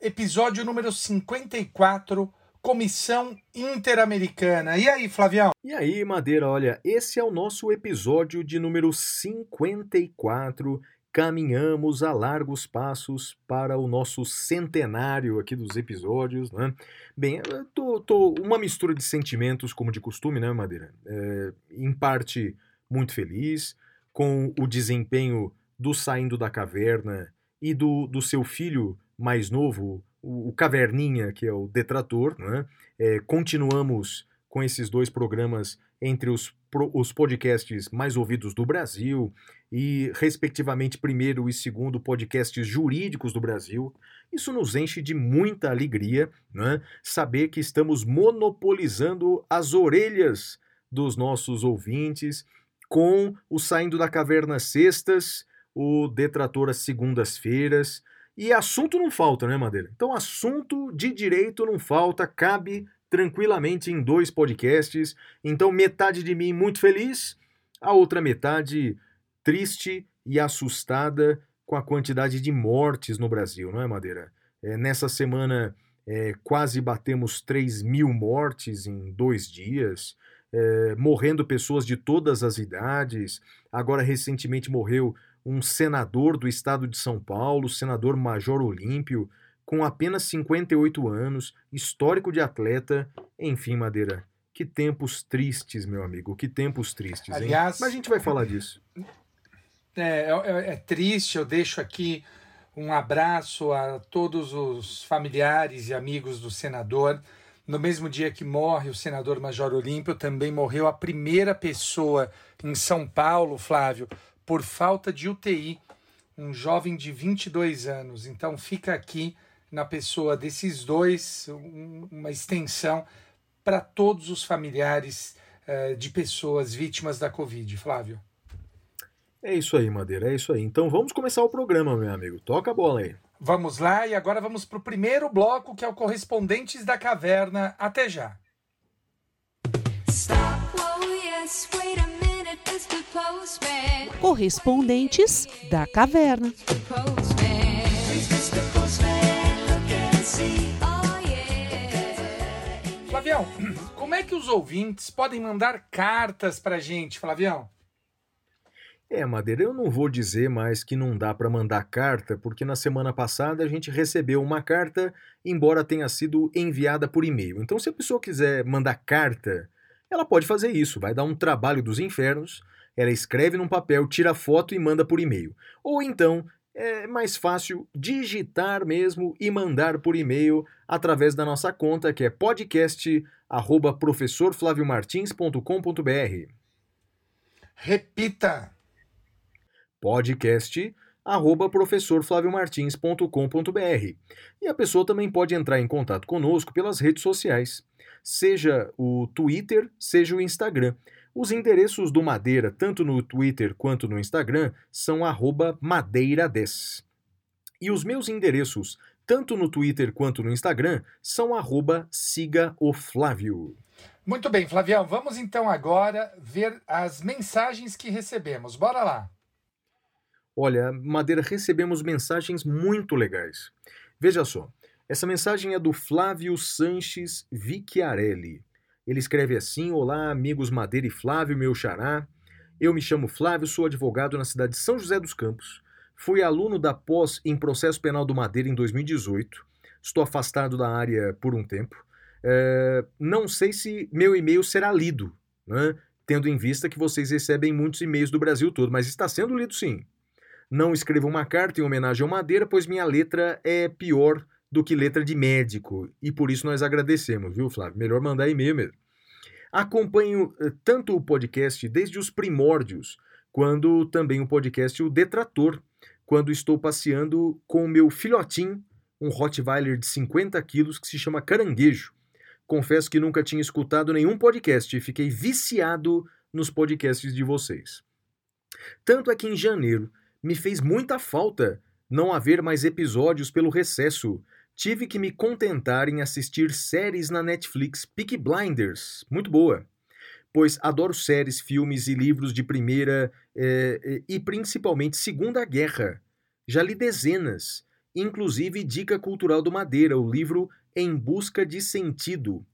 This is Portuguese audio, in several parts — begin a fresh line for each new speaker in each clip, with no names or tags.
episódio número 54, Comissão Interamericana. E aí, Flavião?
E aí, Madeira, olha, esse é o nosso episódio de número 54. Caminhamos a largos passos para o nosso centenário aqui dos episódios, né? Bem, eu tô, tô uma mistura de sentimentos, como de costume, né, Madeira? É, em parte, muito feliz com o desempenho do Saindo da Caverna e do, do seu filho mais novo, o, o Caverninha, que é o Detrator, né? É, continuamos com esses dois programas entre os, os podcasts mais ouvidos do Brasil e, respectivamente, primeiro e segundo podcasts jurídicos do Brasil. Isso nos enche de muita alegria, né? saber que estamos monopolizando as orelhas dos nossos ouvintes com o Saindo da Caverna sextas, o Detrator às segundas-feiras. E assunto não falta, né, Madeira? Então, assunto de direito não falta, cabe tranquilamente em dois podcasts. Então, metade de mim muito feliz, a outra metade triste e assustada com a quantidade de mortes no Brasil, não é, Madeira? É, nessa semana, é, quase batemos 3 mil mortes em dois dias, é, morrendo pessoas de todas as idades. Agora, recentemente, morreu um senador do estado de São Paulo, senador Major Olímpio, com apenas 58 anos, histórico de atleta. Enfim, Madeira, que tempos tristes, meu amigo, que tempos tristes, hein?
Aliás-
Mas a gente vai falar disso.
É, é- é triste, eu deixo aqui um abraço a todos os familiares e amigos do senador. No mesmo dia que morre o senador Major Olímpio, também morreu a primeira pessoa em São Paulo, Flávio, por falta de UTI, um jovem de 22 anos. Então fica aqui na pessoa desses dois um- uma extensão para todos os familiares eh, de pessoas vítimas da Covid, Flávio.
É isso aí, Madeira, é isso aí. Então vamos começar o programa, meu amigo. Toca a bola aí.
Vamos lá e agora vamos para o primeiro bloco que é o Correspondentes da Caverna. Até já.
Stop, whoa, yes,
Correspondentes da Caverna.
Oh.
Flavião, como é que os ouvintes podem mandar cartas para gente, Flavião?
É, Madeira, eu não vou dizer mais que não dá para mandar carta, porque na semana passada a gente recebeu uma carta, embora tenha sido enviada por e-mail. Então, se a pessoa quiser mandar carta, ela pode fazer isso, vai dar um trabalho dos infernos, ela escreve num papel, tira foto e manda por e-mail. Ou então, é mais fácil digitar mesmo e mandar por e-mail através da nossa conta, que é podcast@professorflaviomartins.com.br.
Repita.
podcast arroba professorflaviomartins.com.br e a pessoa também pode entrar em contato conosco pelas redes sociais, seja o Twitter, seja o Instagram. Os endereços do Madeira, tanto no Twitter quanto no Instagram, são arroba madeira10. E os meus endereços, tanto no Twitter quanto no Instagram, são arroba siga o Flávio.
Muito bem, Flavião, vamos então agora ver as mensagens que recebemos. Bora lá.
Olha, Madeira, recebemos mensagens muito legais. Veja só, essa mensagem é do Flávio Sanches Vicchiarelli. Ele escreve assim: Olá, amigos Madeira e Flávio, meu xará. Eu me chamo Flávio, sou advogado na cidade de São José dos Campos. Fui aluno da pós em processo penal do Madeira em 2018. Estou afastado da área por um tempo. É, não sei se meu e-mail será lido, né? tendo em vista que vocês recebem muitos e-mails do Brasil todo, mas está sendo lido sim. Não escrevo uma carta em homenagem ao Madeira, pois minha letra é pior do que letra de médico, e por isso nós agradecemos, viu, Flávio? Melhor mandar e-mail mesmo. Acompanho eh, tanto o podcast desde os primórdios, quando também o podcast O Detrator, quando estou passeando com o meu filhotinho um Rottweiler de 50 quilos que se chama Caranguejo. Confesso que nunca tinha escutado nenhum podcast e fiquei viciado nos podcasts de vocês. Tanto é que em janeiro me fez muita falta não haver mais episódios pelo recesso. Tive que me contentar em assistir séries na Netflix Peaky Blinders, muito boa, pois adoro séries, filmes e livros de primeira eh, eh, e principalmente Segunda Guerra. Já li dezenas, inclusive Dica Cultural do Madeira, o livro Em Busca de Sentido.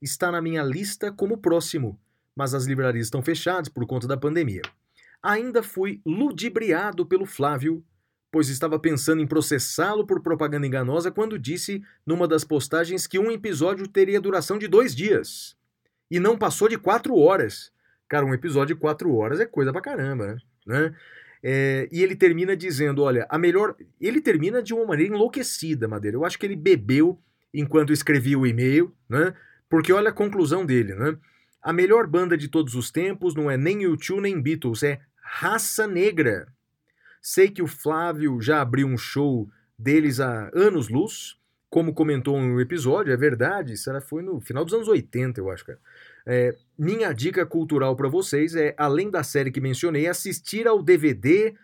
Está na minha lista como próximo, mas as livrarias estão fechadas por conta da pandemia. Ainda fui ludibriado pelo Flávio, pois estava pensando em processá-lo por propaganda enganosa quando disse numa das postagens que um episódio teria duração de dois dias. E não passou de quatro horas. Cara, um episódio de quatro horas é coisa pra caramba, né? É, e ele termina dizendo: olha, a melhor. Ele termina de uma maneira enlouquecida, Madeira. Eu acho que ele bebeu enquanto escrevia o e-mail, né? Porque olha a conclusão dele, né? A melhor banda de todos os tempos não é nem U2 nem Beatles, é Raça Negra. Sei que o Flávio já abriu um show deles há anos-luz, como comentou um episódio, é verdade, era- foi no final dos anos 80, eu acho, cara. É, minha dica cultural para vocês é, além da série que mencionei, assistir ao DVD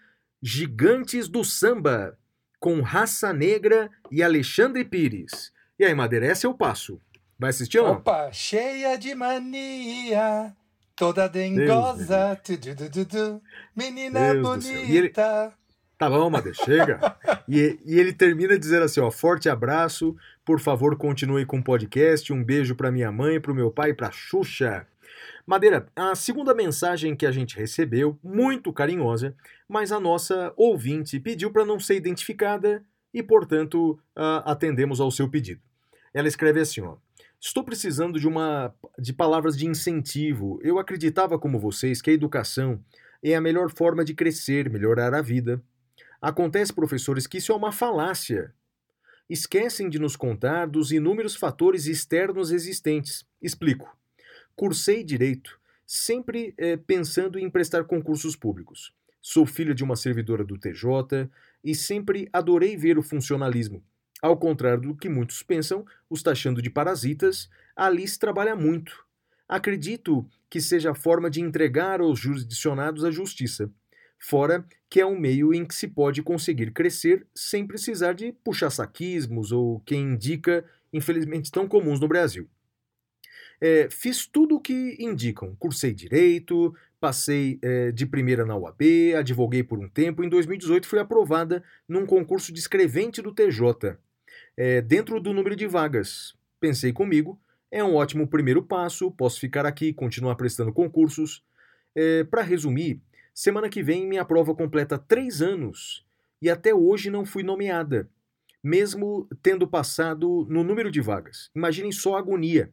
Gigantes do Samba, com Raça Negra e Alexandre Pires. E aí, Madeira, é o passo. Vai assistir ou não?
Opa, cheia de mania, toda dengosa, tu, tu, tu, menina
Deus
bonita.
Tá bom, Madeira, chega. e, e ele termina dizendo assim, ó, forte abraço, por favor, continue com o podcast, um beijo pra minha mãe, pro meu pai pra Xuxa. Madeira, a segunda mensagem que a gente recebeu, muito carinhosa, mas a nossa ouvinte pediu para não ser identificada e, portanto, ah, atendemos ao seu pedido. Ela escreve assim, ó: Estou precisando de uma de palavras de incentivo. Eu acreditava como vocês que a educação é a melhor forma de crescer, melhorar a vida. Acontece, professores, que isso é uma falácia. Esquecem de nos contar dos inúmeros fatores externos existentes. Explico. Cursei direito, sempre eh, pensando em prestar concursos públicos. Sou filha de uma servidora do TJ e sempre adorei ver o funcionalismo. Ao contrário do que muitos pensam, os taxando de parasitas, Alice trabalha muito. Acredito que seja a forma de entregar aos jurisdicionados a justiça. Fora que é um meio em que se pode conseguir crescer sem precisar de puxar saquismos ou quem indica, infelizmente tão comuns no Brasil. É, fiz tudo o que indicam. Cursei direito, passei é, de primeira na UAB, advoguei por um tempo. Em 2018 fui aprovada num concurso de escrevente do TJ, é, dentro do número de vagas. Pensei comigo, é um ótimo primeiro passo, posso ficar aqui, continuar prestando concursos. É, Para resumir, semana que vem minha prova completa três anos e até hoje não fui nomeada, mesmo tendo passado no número de vagas. Imaginem só a agonia.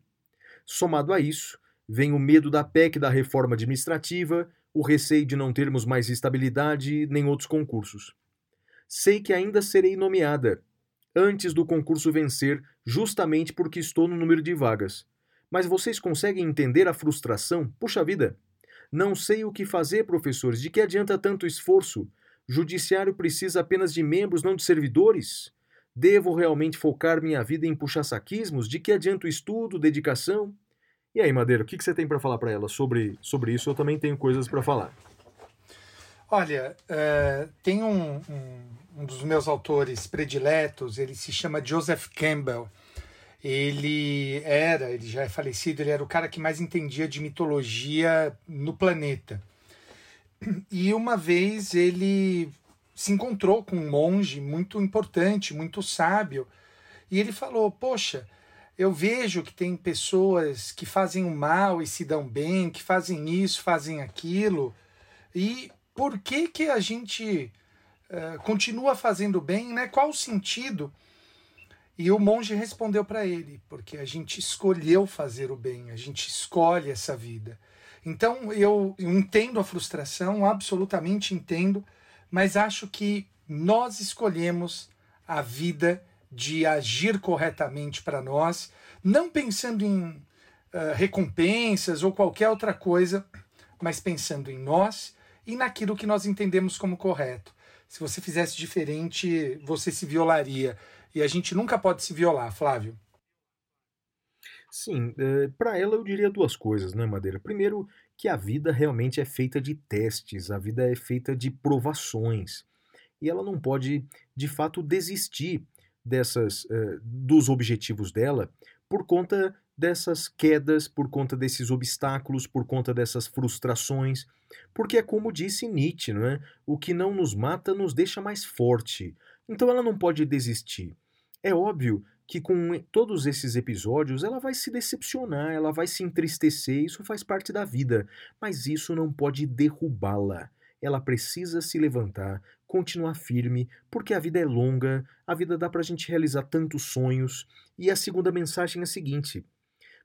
Somado a isso, vem o medo da PEC da reforma administrativa, o receio de não termos mais estabilidade nem outros concursos. Sei que ainda serei nomeada, antes do concurso vencer, justamente porque estou no número de vagas. Mas vocês conseguem entender a frustração? Puxa vida! Não sei o que fazer, professores. De que adianta tanto esforço? Judiciário precisa apenas de membros, não de servidores? Devo realmente focar minha vida em puxar saquismos? De que adianta o estudo, dedicação? E aí, Madeira, o que você tem para falar para ela sobre, sobre isso? Eu também tenho coisas para falar.
Olha, eh, tem um, um, um dos meus autores prediletos, ele se chama Joseph Campbell. Ele era, ele já é falecido, ele era o cara que mais entendia de mitologia no planeta. E uma vez ele se encontrou com um monge muito importante, muito sábio, e ele falou: Poxa, eu vejo que tem pessoas que fazem o mal e se dão bem, que fazem isso, fazem aquilo, e por que que a gente eh, continua fazendo bem, né? Qual o sentido? E o monge respondeu para ele, porque a gente escolheu fazer o bem, a gente escolhe essa vida. Então eu entendo a frustração, absolutamente entendo, mas acho que nós escolhemos a vida de agir corretamente para nós, não pensando em eh, recompensas ou qualquer outra coisa, mas pensando em nós e naquilo que nós entendemos como correto. Se você fizesse diferente, você se violaria. e a gente nunca pode se violar, Flávio.
Sim, para ela eu diria duas coisas, né, Madeira? Primeiro, que a vida realmente é feita de testes, a vida é feita de provações. E ela não pode, de fato, desistir dessas eh, dos objetivos dela por conta dessas quedas, por conta desses obstáculos, por conta dessas frustrações. Porque é como disse Nietzsche, não é? O que não nos mata nos deixa mais forte. Então ela não pode desistir. É óbvio que com todos esses episódios ela vai se decepcionar, ela vai se entristecer, isso faz parte da vida, mas isso não pode derrubá-la. Ela precisa se levantar, continuar firme, porque a vida é longa, a vida dá pra gente realizar tantos sonhos. E a segunda mensagem é a seguinte: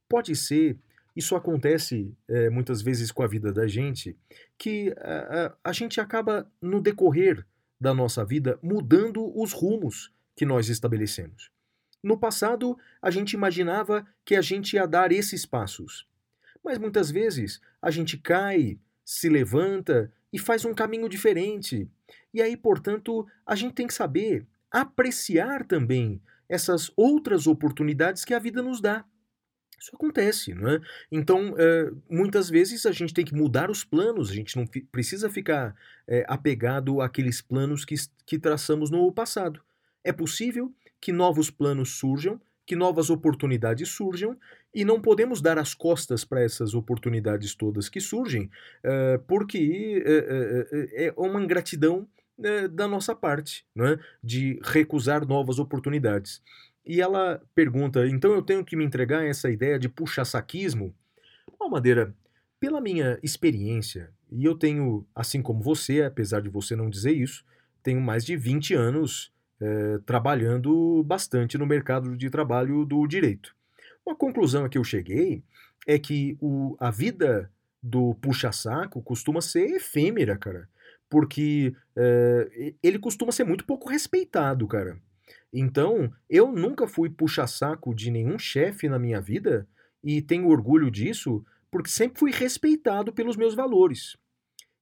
pode ser, isso acontece eh, muitas vezes com a vida da gente, que a, a, a gente acaba, no decorrer da nossa vida, mudando os rumos que nós estabelecemos. No passado, a gente imaginava que a gente ia dar esses passos. Mas muitas vezes a gente cai, se levanta e faz um caminho diferente. E aí, portanto, a gente tem que saber apreciar também essas outras oportunidades que a vida nos dá. Isso acontece, não é? Então, é, muitas vezes a gente tem que mudar os planos, a gente não precisa ficar é, apegado àqueles planos que, que traçamos no passado. É possível que novos planos surjam, que novas oportunidades surjam, e não podemos dar as costas para essas oportunidades todas que surgem, eh, porque é uma ingratidão da nossa parte, não é? de recusar novas oportunidades. E ela pergunta: então eu tenho que me entregar a essa ideia de puxa-saquismo? Ó, Madeira, pela minha experiência, e eu tenho, assim como você, apesar de você não dizer isso, tenho mais de 20 anos eh, trabalhando bastante no mercado de trabalho do direito. Uma conclusão a que eu cheguei é que o, a vida do puxa-saco costuma ser efêmera, cara. Porque eh, ele costuma ser muito pouco respeitado, cara. Então, eu nunca fui puxa-saco de nenhum chefe na minha vida e tenho orgulho disso porque sempre fui respeitado pelos meus valores.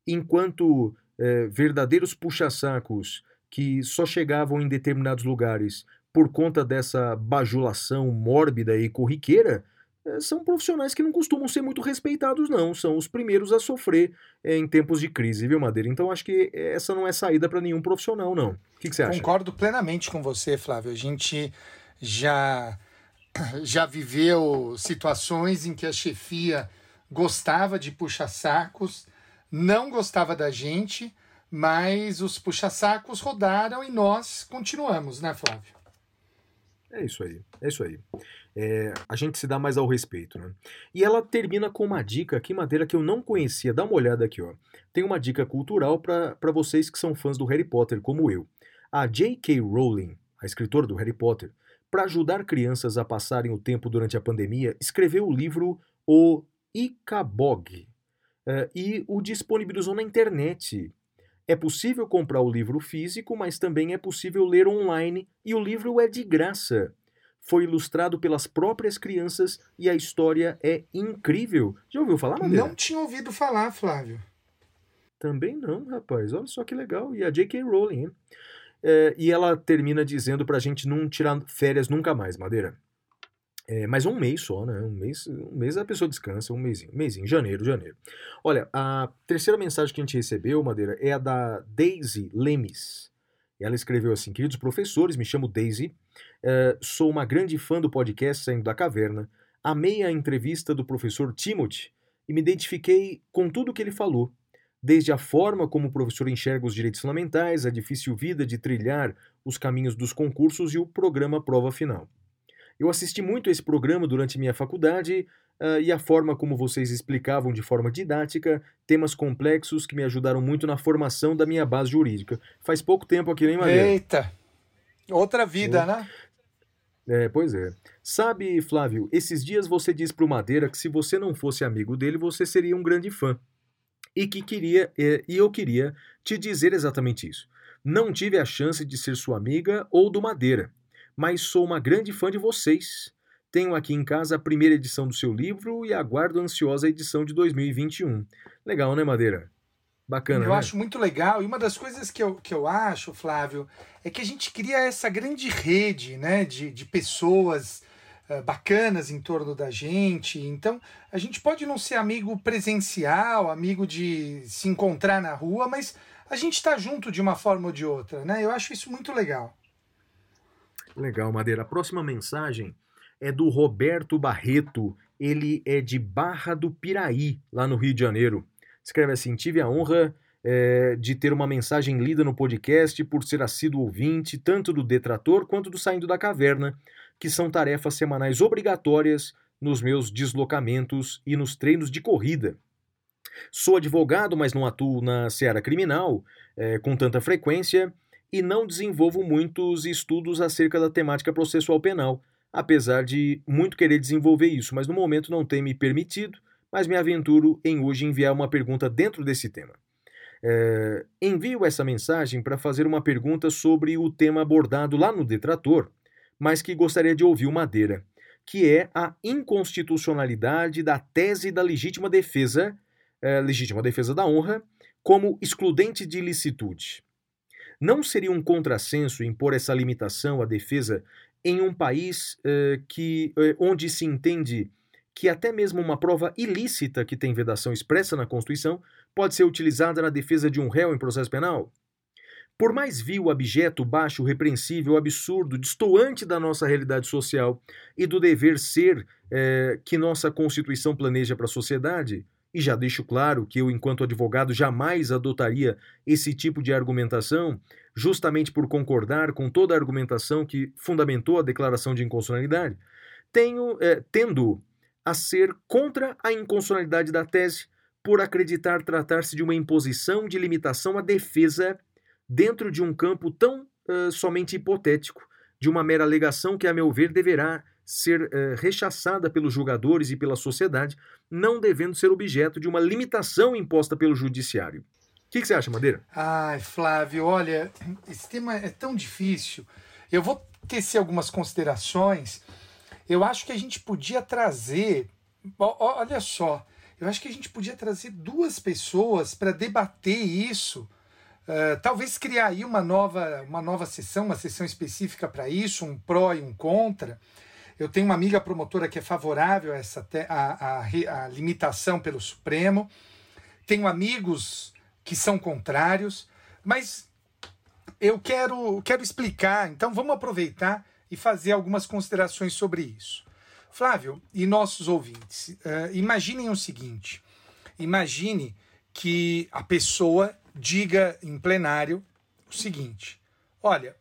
Enquanto eh, verdadeiros puxa-sacos que só chegavam em determinados lugares por conta dessa bajulação mórbida e corriqueira, são profissionais que não costumam ser muito respeitados, não. São os primeiros a sofrer eh, em tempos de crise, viu, Madeira? Então acho que essa não é saída para nenhum profissional, não. O que, que você acha?
Concordo plenamente com você, Flávio. A gente já, já viveu situações em que a chefia gostava de puxa-sacos, não gostava da gente, mas os puxa-sacos rodaram e nós continuamos, né, Flávio?
É isso aí, é isso aí. É, a gente se dá mais ao respeito, né? E ela termina com uma dica aqui, Madeira, que eu não conhecia. Dá uma olhada aqui, ó. Tem uma dica cultural para vocês que são fãs do Harry Potter, como eu. A J.K. Rowling, a escritora do Harry Potter, para ajudar crianças a passarem o tempo durante a pandemia, escreveu o livro O Icabog é, e o disponibilizou na internet. É possível comprar o livro físico, mas também é possível ler online e o livro é de graça. Foi ilustrado pelas próprias crianças e a história é incrível. Já ouviu falar, Madeira?
Não tinha ouvido falar, Flávio.
Também não, rapaz. Olha só que legal. E a J.K. Rowling, hein? É, e ela termina dizendo pra gente não tirar férias nunca mais, Madeira. É, mas um mês só, né? Um mês, um mês a pessoa descansa, um mêsinho, um mêsinho, janeiro, janeiro. Olha, a terceira mensagem que a gente recebeu, Madeira, é a da Daisy Lemes. Ela escreveu assim: Queridos professores, me chamo Daisy, eh, sou uma grande fã do podcast Saindo da Caverna, amei a entrevista do professor Timothy e me identifiquei com tudo que ele falou. Desde a forma como o professor enxerga os direitos fundamentais, a difícil vida de trilhar os caminhos dos concursos e o programa Prova Final. Eu assisti muito a esse programa durante minha faculdade ah, e a forma como vocês explicavam de forma didática temas complexos que me ajudaram muito na formação da minha base jurídica. Faz pouco tempo aqui, nem Madeira?
Eita! Outra vida, né?
É, pois é. Sabe, Flávio, esses dias você disse pro Madeira que se você não fosse amigo dele, você seria um grande fã. E que queria, é, e eu queria te dizer exatamente isso. Não tive a chance de ser sua amiga ou do Madeira, mas sou uma grande fã de vocês. Tenho aqui em casa a primeira edição do seu livro e aguardo ansiosa a edição de 2021. Legal, né, Madeira? Bacana,
eu
né?
acho muito legal. E uma das coisas que eu, que eu acho, Flávio, é que a gente cria essa grande rede né, de, de pessoas eh, bacanas em torno da gente. Então, a gente pode não ser amigo presencial, amigo de se encontrar na rua, mas a gente está junto de uma forma ou de outra. Né? Eu acho isso muito legal.
Legal, Madeira. A próxima mensagem é do Roberto Barreto. Ele é de Barra do Piraí, lá no Rio de Janeiro. Escreve assim: Tive a honra eh, de ter uma mensagem lida no podcast por ser assíduo ouvinte, tanto do Detrator quanto do Saindo da Caverna, que são tarefas semanais obrigatórias nos meus deslocamentos e nos treinos de corrida. Sou advogado, mas não atuo na seara criminal eh, com tanta frequência e não desenvolvo muitos estudos acerca da temática processual penal, apesar de muito querer desenvolver isso, mas no momento não tem me permitido, mas me aventuro em hoje enviar uma pergunta dentro desse tema. É, envio essa mensagem para fazer uma pergunta sobre o tema abordado lá no Detrator, mas que gostaria de ouvir o Madeira, que é a inconstitucionalidade da tese da legítima defesa, é, legítima defesa da honra, como excludente de ilicitude. Não seria um contrassenso impor essa limitação à defesa em um país eh, que, eh, onde se entende que até mesmo uma prova ilícita que tem vedação expressa na Constituição pode ser utilizada na defesa de um réu em processo penal? Por mais vil, abjeto, baixo, repreensível, absurdo, destoante da nossa realidade social e do dever ser eh, que nossa Constituição planeja para a sociedade, e já deixo claro que eu, enquanto advogado, jamais adotaria esse tipo de argumentação, justamente por concordar com toda a argumentação que fundamentou a declaração de inconstitucionalidade, tenho, eh, tendo a ser contra a inconstitucionalidade da tese por acreditar tratar-se de uma imposição de limitação à defesa dentro de um campo tão eh, somente hipotético, de uma mera alegação que, a meu ver, deverá ser eh, rechaçada pelos julgadores e pela sociedade, não devendo ser objeto de uma limitação imposta pelo judiciário. O que, que você acha, Madeira?
Ai, Flávio, olha, esse tema é tão difícil. Eu vou tecer algumas considerações. Eu acho que a gente podia trazer. Olha só, eu acho que a gente podia trazer duas pessoas para debater isso. Uh, talvez criar aí uma nova, uma nova sessão, uma sessão específica para isso, um pró e um contra. Eu tenho uma amiga promotora que é favorável a essa a, a a limitação pelo Supremo. Tenho amigos que são contrários, mas eu quero, quero explicar, então vamos aproveitar e fazer algumas considerações sobre isso. Flávio e nossos ouvintes, eh, imaginem o seguinte: imagine que a pessoa diga em plenário o seguinte: olha,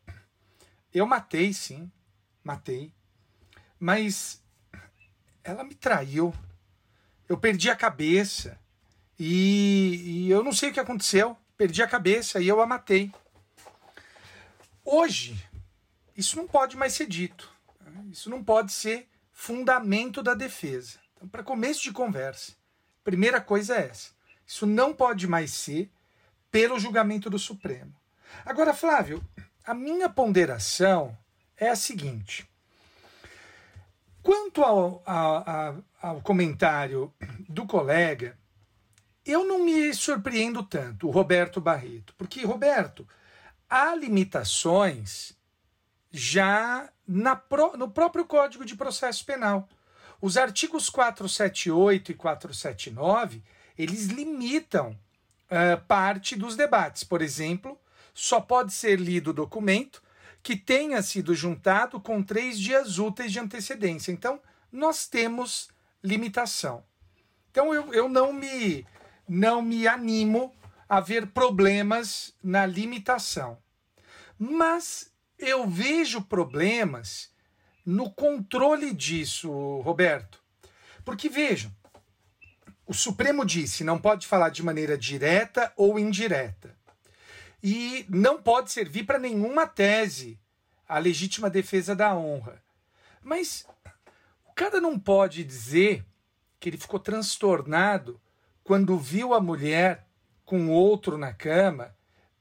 eu matei sim, matei, mas ela me traiu, eu perdi a cabeça e, e eu não sei o que aconteceu, perdi a cabeça e eu a matei. Hoje, isso não pode mais ser dito. Isso não pode ser fundamento da defesa. Então, para começo de conversa, primeira coisa é essa. Isso não pode mais ser pelo julgamento do Supremo. Agora, Flávio, a minha ponderação é a seguinte. Quanto ao, a- a- ao comentário do colega, eu não me surpreendo tanto, o Roberto Barreto, porque, Roberto, há limitações já na no próprio Código de Processo Penal. Os artigos 478 e 479, eles limitam eh, parte dos debates. Por exemplo, só pode ser lido o documento que tenha sido juntado com três dias úteis de antecedência. Então, nós temos limitação. Então, eu, eu não, me, não me animo a ver problemas na limitação. Mas eu vejo problemas no controle disso, Roberto. Porque vejam, o Supremo disse não pode falar de maneira direta ou indireta. E não pode servir para nenhuma tese a legítima defesa da honra. Mas o cara não pode dizer que ele ficou transtornado quando viu a mulher com outro na cama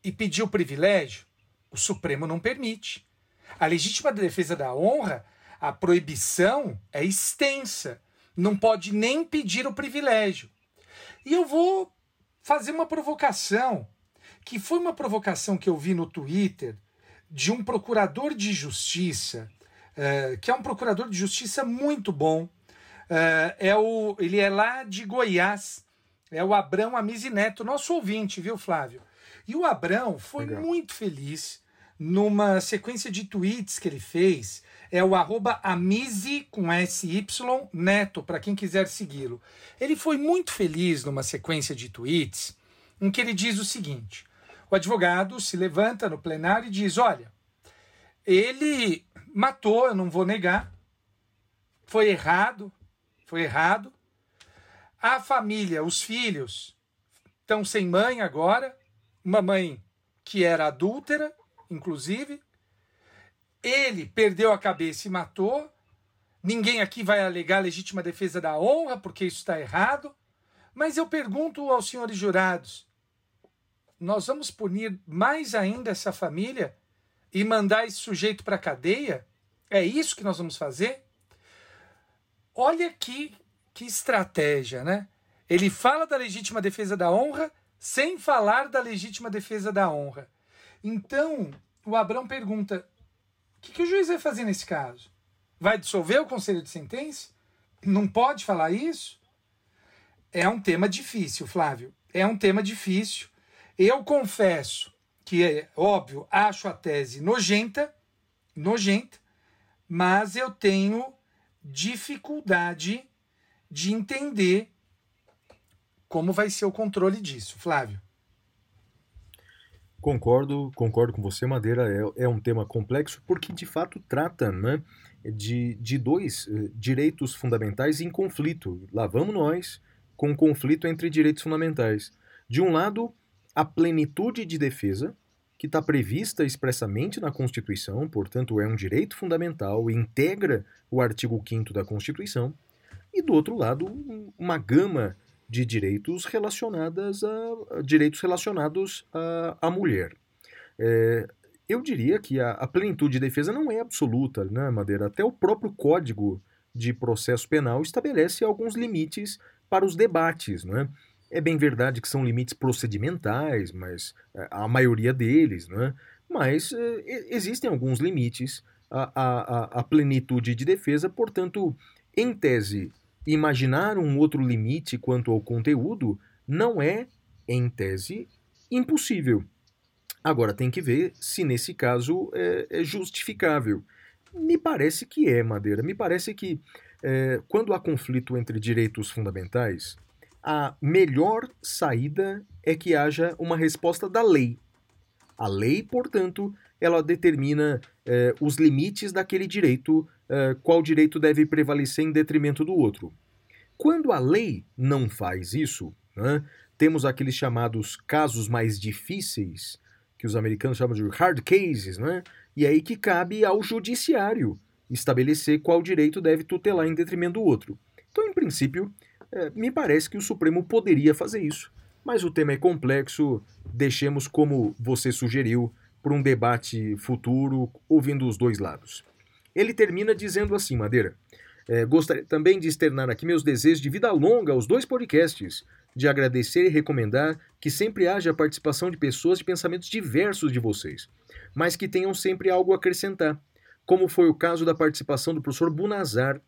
e pediu privilégio. O Supremo não permite. A legítima defesa da honra, a proibição é extensa. Não pode nem pedir o privilégio. E eu vou fazer uma provocação, que foi uma provocação que eu vi no Twitter de um procurador de justiça, eh, que é um procurador de justiça muito bom. Eh, é o, ele é lá de Goiás, é o Abrão Amizi Neto, nosso ouvinte, viu, Flávio? E o Abrão foi
Legal.
muito feliz numa sequência de tweets que ele fez. É o arroba com SY Neto, para quem quiser segui-lo. Ele foi muito feliz numa sequência de tweets em que ele diz o seguinte: o advogado se levanta no plenário e diz: Olha, ele matou, eu não vou negar, foi errado, foi errado. A família, os filhos, estão sem mãe agora, uma mãe que era adúltera, inclusive. Ele perdeu a cabeça e matou. Ninguém aqui vai alegar legítima defesa da honra, porque isso está errado. Mas eu pergunto aos senhores jurados: nós vamos punir mais ainda essa família e mandar esse sujeito para a cadeia? É isso que nós vamos fazer? Olha que, que estratégia, né? Ele fala da legítima defesa da honra sem falar da legítima defesa da honra. Então, o Abrão pergunta: o que, que o juiz vai fazer nesse caso? Vai dissolver o conselho de sentença? Não pode falar isso? É um tema difícil, Flávio. É um tema difícil. Eu confesso que, é óbvio, acho a tese nojenta, nojenta, mas eu tenho dificuldade de entender como vai ser o controle disso, Flávio.
Concordo, concordo com você, Madeira. É, é um tema complexo porque de fato trata né, de, de dois eh, direitos fundamentais em conflito. Lá vamos nós com um conflito entre direitos fundamentais. De um lado, a plenitude de defesa, que está prevista expressamente na Constituição, portanto é um direito fundamental, integra o artigo 5 da Constituição. E do outro lado, um- uma gama de direitos relacionadas a, a direitos relacionados à, mulher. É, eu diria que a, a plenitude de defesa não é absoluta, né, Madeira? Até o próprio Código de Processo Penal estabelece alguns limites para os debates, né? É bem verdade que são limites procedimentais, mas é, a maioria deles, né? Mas é, existem alguns limites à, à, à- à plenitude de defesa, portanto, em tese, imaginar um outro limite quanto ao conteúdo não é, em tese, impossível. Agora, tem que ver se nesse caso é, é justificável. Me parece que é, Madeira. Me parece que é, quando há conflito entre direitos fundamentais, a melhor saída é que haja uma resposta da lei. A lei, portanto, ela determina eh, os limites daquele direito, eh, qual direito deve prevalecer em detrimento do outro. Quando a lei não faz isso, né, temos aqueles chamados casos mais difíceis, que os americanos chamam de hard cases, né, e aí que cabe ao judiciário estabelecer qual direito deve tutelar em detrimento do outro. Então, em princípio, eh, me parece que o Supremo poderia fazer isso. Mas o tema é complexo, deixemos como você sugeriu para um debate futuro, ouvindo os dois lados. Ele termina dizendo assim, Madeira. eh, gostaria também de externar aqui meus desejos de vida longa aos dois podcasts, de agradecer e recomendar que sempre haja a participação de pessoas de pensamentos diversos de vocês, mas que tenham sempre algo a acrescentar, como foi o caso da participação do professor Bunazar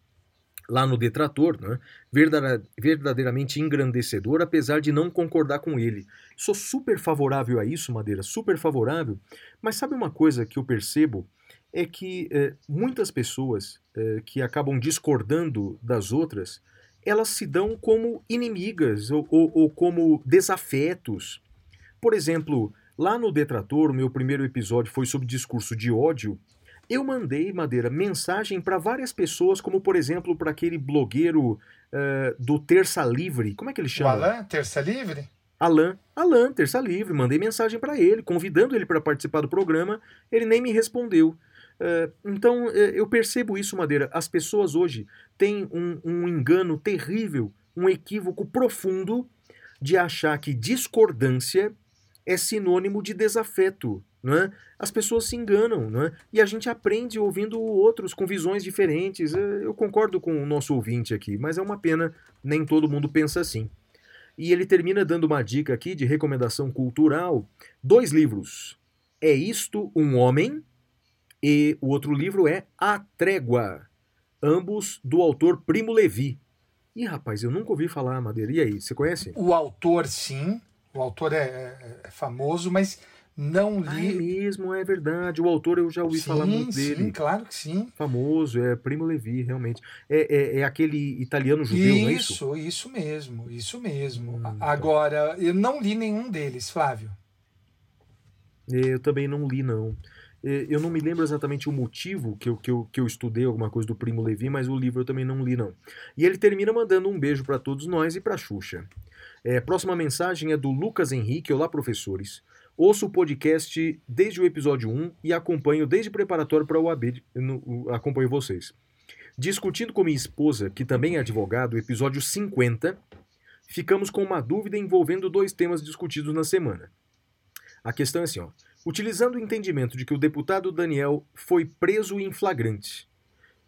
lá no Detrator, né? Verdade- verdadeiramente engrandecedor, apesar de não concordar com ele. Sou super favorável a isso, Madeira, super favorável, mas sabe uma coisa que eu percebo? É que eh, muitas pessoas eh, que acabam discordando das outras, elas se dão como inimigas ou, ou- ou como desafetos. Por exemplo, lá no Detrator, o meu primeiro episódio foi sobre discurso de ódio, eu mandei, Madeira, mensagem para várias pessoas, como por exemplo para aquele blogueiro eh, do Terça Livre. Como é que ele
O
chama?
Alan, terça livre?
Alan. Alan, Terça Livre. Mandei mensagem para ele, convidando ele para participar do programa. Ele nem me respondeu. Eh, então, eh, eu percebo isso, Madeira. As pessoas hoje têm um, um engano terrível, um equívoco profundo de achar que discordância é sinônimo de desafeto. É? As pessoas se enganam, é? e a gente aprende ouvindo outros com visões diferentes. Eh, Eu concordo com o nosso ouvinte aqui, mas é uma pena, nem todo mundo pensa assim. E ele termina dando uma dica aqui de recomendação cultural: dois livros. É Isto um Homem? E o outro livro é A Trégua, ambos do autor Primo Levi. Ih, rapaz, eu nunca ouvi falar, Madeira. E aí, você conhece?
O autor, sim. O autor é, é- é famoso, mas não
Ah, é
li.
mesmo, é verdade. O autor eu já ouvi
sim,
falar muito
sim,
dele.
claro que sim.
Famoso, é Primo Levi, realmente. É, é, é aquele italiano judeu, não é isso?
Isso, isso mesmo, isso mesmo.
Hum,
A-
tá.
Agora, eu não li nenhum deles, Flávio.
É, Eu também não li, não. É, Eu não me lembro exatamente o motivo que eu, que, eu, que eu estudei alguma coisa do Primo Levi, mas o livro eu também não li, não. E ele termina mandando um beijo para todos nós e para Xuxa. É, próxima mensagem é do Lucas Henrique. Olá, professores. Ouço o podcast desde o episódio 1 e acompanho desde preparatório para o AB. no- acompanho vocês. Discutindo com minha esposa, que também é advogado, o episódio 50, ficamos com uma dúvida envolvendo dois temas discutidos na semana. A questão é assim, ó. Utilizando o entendimento de que o deputado Daniel foi preso em flagrante,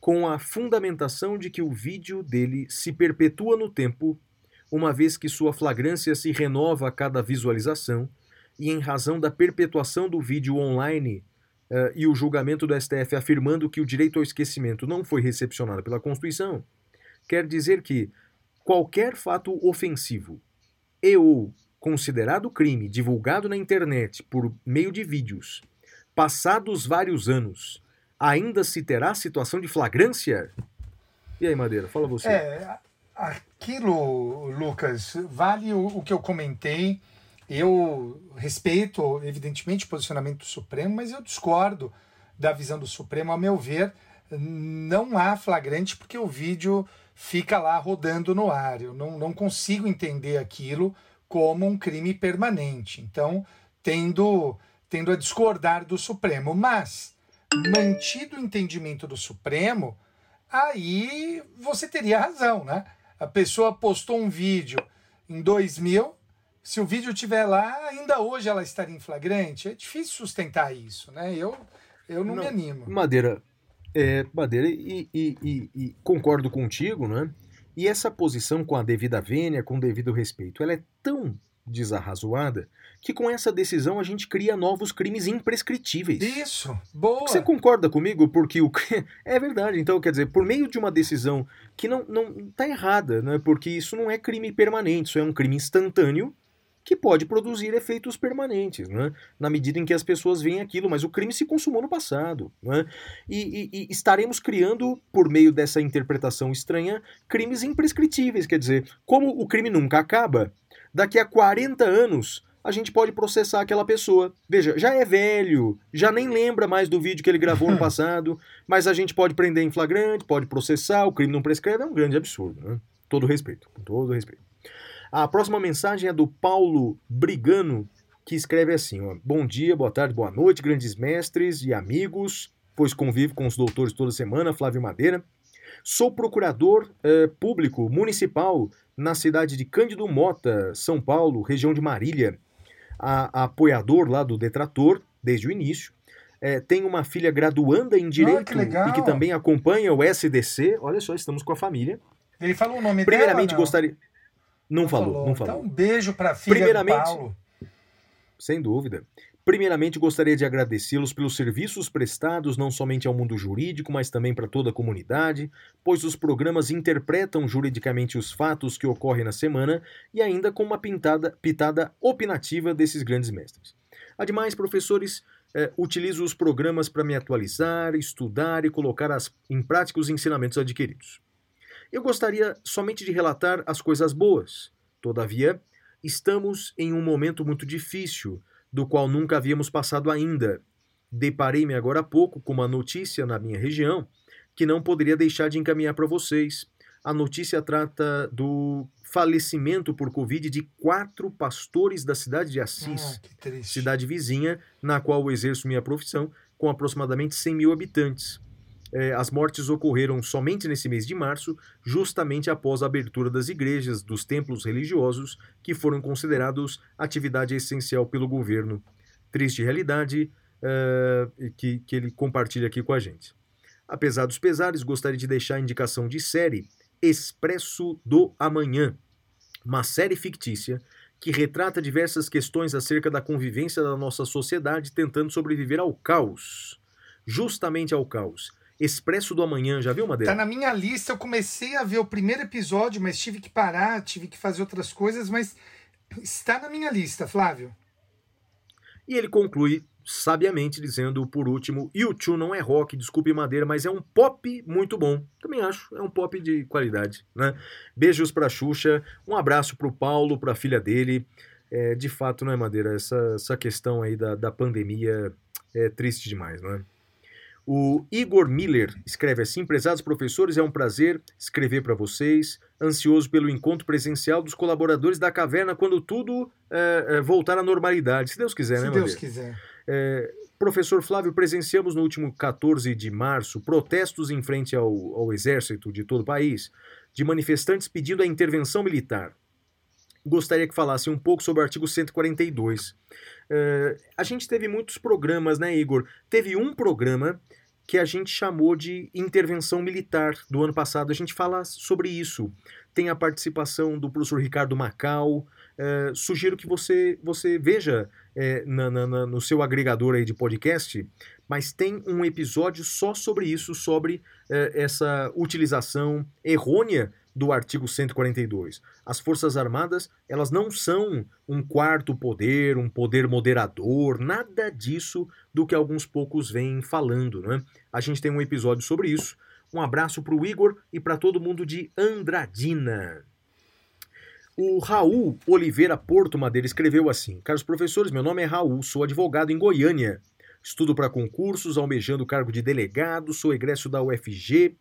com a fundamentação de que o vídeo dele se perpetua no tempo, uma vez que sua flagrância se renova a cada visualização, e em razão da perpetuação do vídeo online eh, e o julgamento do STF afirmando que o direito ao esquecimento não foi recepcionado pela Constituição, quer dizer que qualquer fato ofensivo e ou considerado crime divulgado na internet por meio de vídeos, passados vários anos, ainda se terá situação de flagrância? E aí, Madeira, fala você.
É, aquilo, Lucas, vale o, o que eu comentei. Eu respeito, evidentemente, o posicionamento do Supremo, mas eu discordo da visão do Supremo. A meu ver, não há flagrante porque o vídeo fica lá rodando no ar. Eu não, não consigo entender aquilo como um crime permanente. Então, tendo, tendo a discordar do Supremo. Mas, mantido o entendimento do Supremo, aí você teria razão, né? A pessoa postou um vídeo em 2000, se o vídeo estiver lá, ainda hoje ela estaria em flagrante. É difícil sustentar isso, né? Eu, eu não,
Não.
me animo.
Madeira, é, Madeira, e, e- e- e concordo contigo, né? E essa posição com a devida vênia, com o devido respeito, ela é tão desarrazoada que com essa decisão a gente cria novos crimes imprescritíveis.
Isso, boa.
Você concorda comigo? Porque o é verdade. Então, quer dizer, por meio de uma decisão que não não está errada, né? Porque isso não é crime permanente, isso é um crime instantâneo que pode produzir efeitos permanentes, né? Na medida em que as pessoas veem aquilo, mas o crime se consumou no passado, né? E, e- e estaremos criando, por meio dessa interpretação estranha, crimes imprescritíveis. Quer dizer, como o crime nunca acaba, daqui a 40 anos a gente pode processar aquela pessoa. Veja, já é velho, já nem lembra mais do vídeo que ele gravou no passado, mas a gente pode prender em flagrante, pode processar, o crime não prescreve, é um grande absurdo, né? Todo respeito, com todo respeito. A próxima mensagem é do Paulo Brigano, que escreve assim: ó, Bom dia, boa tarde, boa noite, grandes mestres e amigos, pois convivo com os doutores toda semana, Flávio Madeira. Sou procurador eh, público municipal na cidade de Cândido Mota, São Paulo, região de Marília. A, a apoiador lá do Detrator, desde o início. Eh, tenho uma filha graduanda em Direito
que legal.
e que também acompanha o SDC. Olha só, estamos com a família.
Ele falou o nome
Primeiramente,
dela? não?
gostaria. Não, falou, não falou.
Então, um beijo para a filha
Primeiramente-
do Paulo.
Sem dúvida. Primeiramente, gostaria de agradecê-los pelos serviços prestados não somente ao mundo jurídico, mas também para toda a comunidade, pois os programas interpretam juridicamente os fatos que ocorrem na semana e ainda com uma pintada, pitada opinativa desses grandes mestres. Ademais, professores, eh, utilizo os programas para me atualizar, estudar e colocar as- em prática os ensinamentos adquiridos. Eu gostaria somente de relatar as coisas boas. Todavia, estamos em um momento muito difícil, do qual nunca havíamos passado ainda. Deparei-me agora há pouco com uma notícia na minha região que não poderia deixar de encaminhar para vocês. A notícia trata do falecimento por Covid de quatro pastores da cidade de Assis
Ah,
cidade vizinha, na qual eu exerço minha profissão, com aproximadamente 100 mil habitantes. É, as mortes ocorreram somente nesse mês de março, justamente após a abertura das igrejas, dos templos religiosos, que foram considerados atividade essencial pelo governo. Triste realidade é, que, que ele compartilha aqui com a gente. Apesar dos pesares, gostaria de deixar a indicação de série Expresso do Amanhã, uma série fictícia que retrata diversas questões acerca da convivência da nossa sociedade tentando sobreviver ao caos. Justamente ao caos. Expresso do Amanhã, já viu, Madeira?
Tá na minha lista, eu comecei a ver o primeiro episódio, mas tive que parar, tive que fazer outras coisas, mas está na minha lista, Flávio.
E ele conclui sabiamente dizendo, por último, U2 não é rock, desculpe Madeira, mas é um pop muito bom. Também acho, é um pop de qualidade, né? Beijos pra Xuxa, um abraço pro Paulo, pra filha dele. É, de fato, não é Madeira, essa, essa questão aí da, da pandemia é triste demais, não é? O Igor Miller escreve assim: Prezados professores, é um prazer escrever para vocês. Ansioso pelo encontro presencial dos colaboradores da caverna quando tudo é, voltar à normalidade. Se Deus quiser,
Se
né,
Deus
Madeira?
quiser.
É, professor Flávio, presenciamos no último 14 de março protestos em frente ao, ao exército de todo o país, de manifestantes pedindo a intervenção militar. Gostaria que falasse um pouco sobre o artigo 142. É, a gente teve muitos programas, né, Igor? Teve um programa que a gente chamou de intervenção militar do ano passado. A gente fala sobre isso. Tem a participação do professor Ricardo Macau. É, sugiro que você, você veja é, na- na- na- no seu agregador aí de podcast, mas tem um episódio só sobre isso, sobre é, essa utilização errônea do artigo 142. As Forças Armadas, elas não são um quarto poder, um poder moderador, nada disso do que alguns poucos vêm falando, né? A gente tem um episódio sobre isso. Um abraço para o Igor e para todo mundo de Andradina. O Raul Oliveira Porto Madeira escreveu assim: Caros professores, meu nome é Raul, sou advogado em Goiânia. Estudo para concursos, almejando o cargo de delegado, sou egresso da UFG,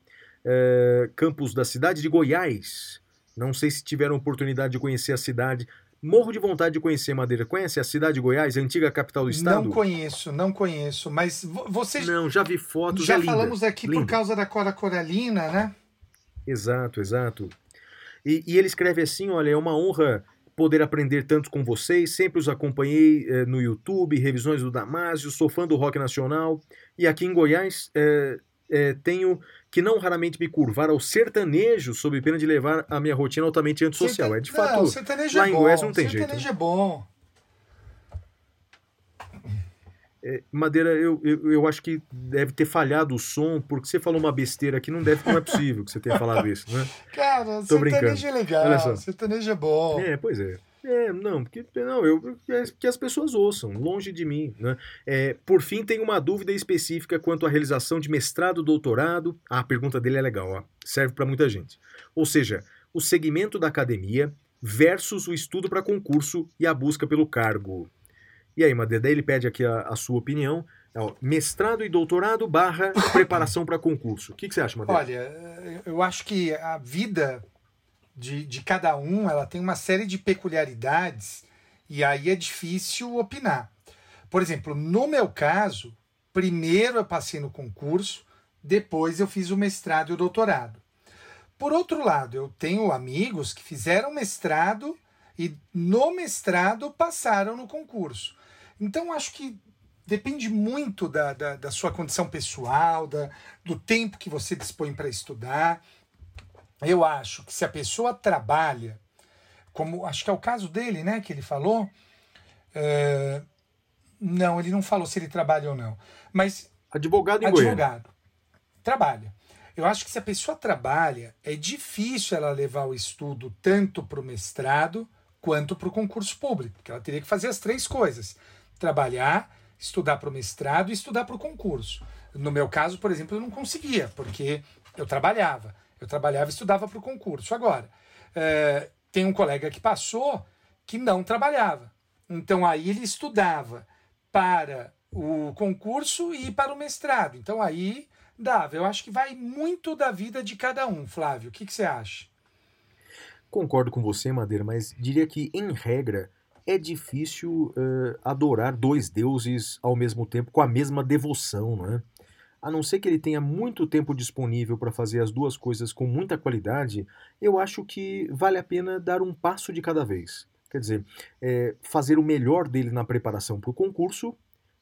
eh, campus da cidade de Goiás. Não sei se tiveram oportunidade de conhecer a cidade. Morro de vontade de conhecer Madeira. Conhece a cidade de Goiás, a antiga capital do estado?
Não conheço, não conheço, mas vo- você
Não, já vi fotos.
já
é linda,
falamos aqui por
linda.
causa da Cora Coralina, né?
Exato, exato. E, e ele escreve assim: olha, é uma honra poder aprender tanto com vocês. Sempre os acompanhei eh, no YouTube, revisões do Damásio, sou fã do rock nacional. E aqui em Goiás eh, eh, tenho que não raramente me curvar ao sertanejo, sob pena de levar a minha rotina altamente antissocial. É de
Não,
fato.
sertanejo
lá
é
em
bom.
Goiás não tem jeito,
sertanejo é bom.
É, Madeira, eu, eu, eu acho que deve ter falhado o som, porque você falou uma besteira aqui, não deve, não é possível que você tenha falado isso, né?
Cara,
Tô brincando.
sertanejo é legal,
Olha só.
sertanejo é bom.
É, pois é. É, não, porque não, eu que as pessoas ouçam, longe de mim. Né? É, por fim, tem uma dúvida específica quanto à realização de mestrado, doutorado. Ah, a pergunta dele é legal, ó. serve para muita gente. Ou seja, o segmento da academia versus o estudo para concurso e a busca pelo cargo. E aí, Madeira, daí ele pede aqui a, a sua opinião. É, ó, mestrado e doutorado barra preparação para concurso. O que, que você acha, Madeira?
Olha, eu acho que a vida de, de cada um ela tem uma série de peculiaridades e aí é difícil opinar. Por exemplo, no meu caso, primeiro eu passei no concurso, depois eu fiz o mestrado e o doutorado. Por outro lado, eu tenho amigos que fizeram mestrado e no mestrado passaram no concurso. Então, acho que depende muito da, da, da sua condição pessoal, da, do tempo que você dispõe para estudar. Eu acho que se a pessoa trabalha, como acho que é o caso dele, né, que ele falou. é, não, ele não falou se ele trabalha ou não. Mas
Advogado em Goiânia.
advogado trabalha. Eu acho que se a pessoa trabalha, é difícil ela levar o estudo tanto para o mestrado quanto para o concurso público, porque ela teria que fazer as três coisas: trabalhar, estudar para o mestrado e estudar para o concurso. No meu caso, por exemplo, eu não conseguia, porque eu trabalhava. Eu trabalhava e estudava para o concurso. Agora, eh, tem um colega que passou que não trabalhava. Então aí ele estudava para o concurso e para o mestrado. Então aí dava. Eu acho que vai muito da vida de cada um, Flávio. O que, que você acha?
Concordo com você, Madeira, mas diria que, em regra, é difícil eh, adorar dois deuses ao mesmo tempo com a mesma devoção, não é? A não ser que ele tenha muito tempo disponível para fazer as duas coisas com muita qualidade, eu acho que vale a pena dar um passo de cada vez. Quer dizer, eh, fazer o melhor dele na preparação para o concurso,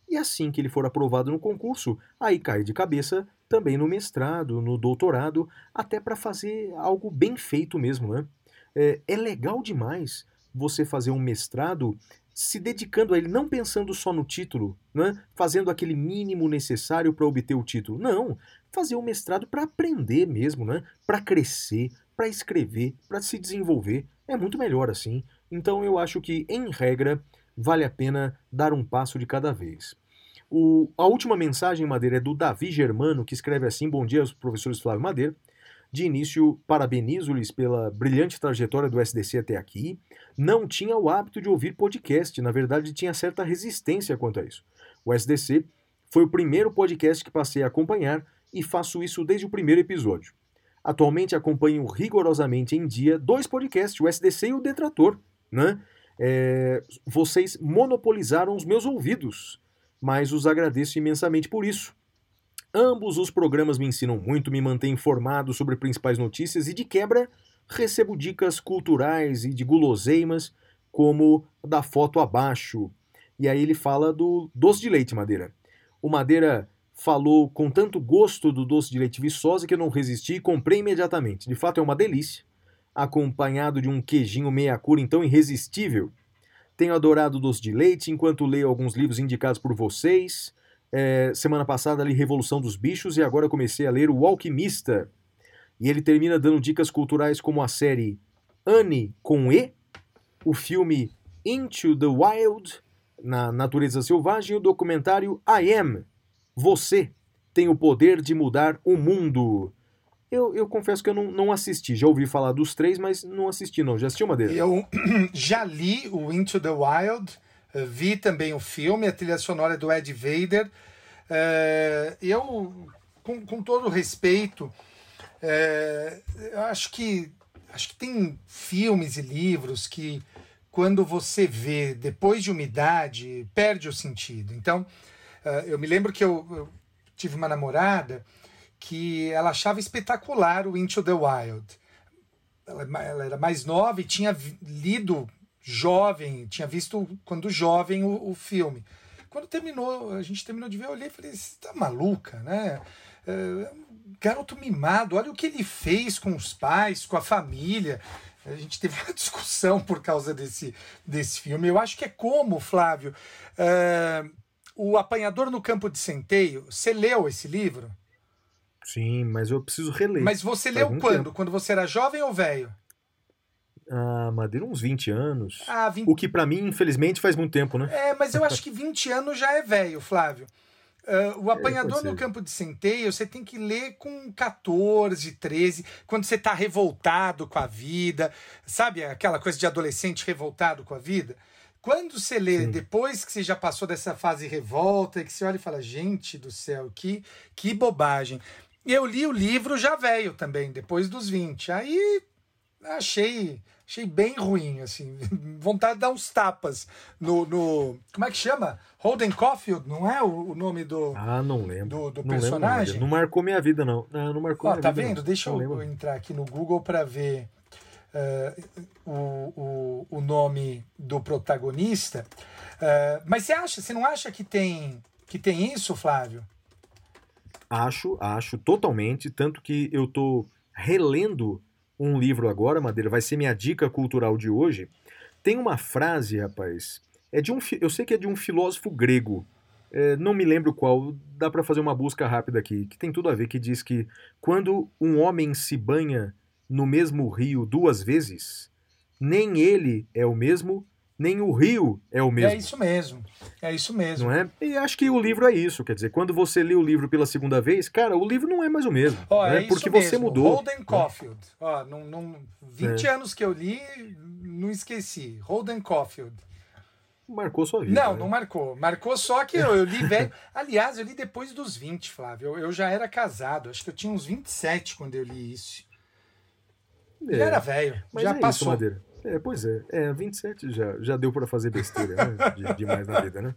e assim que ele for aprovado no concurso, aí cai de cabeça também no mestrado, no doutorado, até para fazer algo bem feito mesmo, né? É, é legal demais você fazer um mestrado se dedicando a ele, não pensando só no título, né? fazendo aquele mínimo necessário para obter o título. Não, fazer um mestrado para aprender mesmo, né? para crescer, para escrever, para se desenvolver. É muito melhor assim. Então eu acho que, em regra, vale a pena dar um passo de cada vez. O- a última mensagem, Madeira, é do Davi Germano, que escreve assim: Bom dia aos professores Flávio Madeira. De início, parabenizo-lhes pela brilhante trajetória do SDC até aqui. Não tinha o hábito de ouvir podcast, na verdade, tinha certa resistência quanto a isso. O SDC foi o primeiro podcast que passei a acompanhar e faço isso desde o primeiro episódio. Atualmente acompanho rigorosamente em dia dois podcasts, o SDC e o Detrator. Né? É, vocês monopolizaram os meus ouvidos, mas os agradeço imensamente por isso. Ambos os programas me ensinam muito, me mantêm informado sobre principais notícias e, de quebra, recebo dicas culturais e de guloseimas, como da foto abaixo. E aí ele fala do doce de leite, Madeira. O Madeira falou com tanto gosto do doce de leite Viçosa que eu não resisti e comprei imediatamente. De fato, é uma delícia, acompanhado de um queijinho meia-cura, então irresistível. Tenho adorado o doce de leite enquanto leio alguns livros indicados por vocês. É, semana passada li Revolução dos Bichos e agora comecei a ler O Alquimista. E ele termina dando dicas culturais como a série Anne com E, o filme Into the Wild, na natureza selvagem, e o documentário I Am, Você tem o poder de mudar o mundo. Eu, eu confesso que eu não, não assisti, já ouvi falar dos três, mas não assisti não. Já assistiu, Madeira?
Eu já li o Into the Wild, vi também o filme, a trilha sonora é do Ed Vader. Eh, eu, com, com todo respeito, eh, eu acho que acho que tem filmes e livros que quando você vê depois de uma idade perde o sentido. Então, eh, eu me lembro que eu, tive uma namorada que ela achava espetacular o Into the Wild ela, é era mais nova e tinha lido jovem, tinha visto quando jovem o, o filme. Quando terminou, a gente terminou de ver, eu olhei e falei, você tá maluca, né? É, garoto mimado, olha o que ele fez com os pais, com a família. A gente teve uma discussão por causa desse, desse filme. Eu acho que é como, Flávio, é, o Apanhador no Campo de Centeio. Você leu esse livro?
Sim, mas eu preciso reler.
Mas você
Faz
leu quando?
tempo.
Quando você era jovem ou velho?
Ah, Madeira, uns 20 anos.
Ah, 20
O que pra mim, infelizmente, faz muito tempo, né?
É, mas eu acho que 20 anos já é velho, Flávio. Ah, o Apanhador
pode
no. Campo de Centeio, você tem que ler com 14, 13, quando você tá revoltado com a vida, sabe aquela coisa de adolescente revoltado com a vida? Quando você lê,
Sim.
depois que você já passou dessa fase revolta, que você olha e fala, gente do céu, que, que bobagem. Eu li o livro já velho também, depois dos 20. Aí achei achei bem ruim, assim. Vontade de dar uns tapas no. no como é que chama? Holden Caulfield, não é o, o nome do.
Ah, não lembro.
Do- do
não lembro,
personagem?
Madeira. não marcou minha vida, não. Não, não marcou minha
tá
vida,
vendo?
não.
Deixa
Não
eu
lembro.
entrar aqui no Google para ver eh, o, o, o nome do protagonista. Eh, mas você acha, você não acha que tem, que tem isso, Flávio?
Acho, acho totalmente. Tanto que eu tô relendo um livro agora, Madeira, vai ser minha dica cultural de hoje. Tem uma frase, rapaz. É de um, eu sei que é de um filósofo grego. É, não me lembro qual. Dá pra fazer uma busca rápida aqui, que tem tudo a ver. Que diz que quando um homem se banha no mesmo rio duas vezes, nem ele é o mesmo, nem o rio é o mesmo.
É isso mesmo. É isso mesmo.
Não é? E acho que o livro é isso. Quer dizer, quando você lê o livro pela segunda vez, cara, o livro não é mais o mesmo.
Ó,
né?
é isso
Porque
mesmo.
você mudou. É.
Holden Caulfield. Ó, não, não, 20 anos que eu li, não esqueci. Holden Caulfield.
Marcou sua vida.
Não,
né?
não marcou. Marcou só que eu, eu li velho. Aliás, eu li depois dos 20, Flávio. Eu, eu já era casado. Acho que eu tinha uns 27 quando eu li isso.
É,
Já era velho.
Mas
já
é isso,
passou.
Madeira. É, pois é. É, 27 já, já deu pra fazer besteira né? de, demais na vida, né?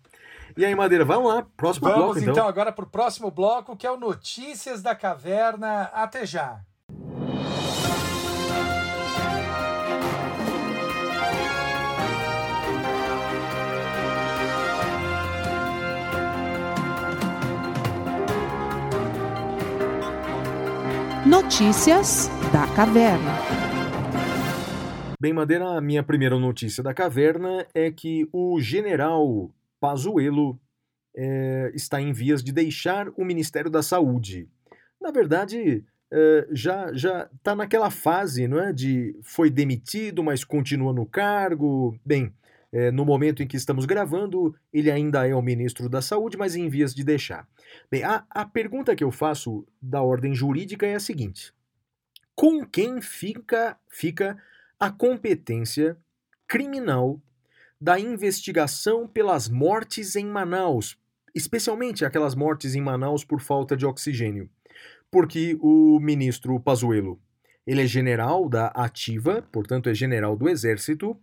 E aí, Madeira, vamos lá. Próximo
Vamos
bloco,
então.
então.
agora para o próximo bloco, que é o Notícias da Caverna. Até já.
Notícias da Caverna.
Bem, Madeira, a minha primeira notícia da caverna é que o general Pazuello eh, está em vias de deixar o Ministério da Saúde. Na verdade, eh, já já está naquela fase, não é, de foi demitido, mas continua no cargo. Bem, eh, no momento em que estamos gravando, ele ainda é o ministro da Saúde, mas em vias de deixar. Bem, a, a pergunta que eu faço da ordem jurídica é a seguinte: com quem fica fica a competência criminal da investigação pelas mortes em Manaus, especialmente aquelas mortes em Manaus por falta de oxigênio? Porque o ministro Pazuello, ele é general da ativa, portanto é general do exército,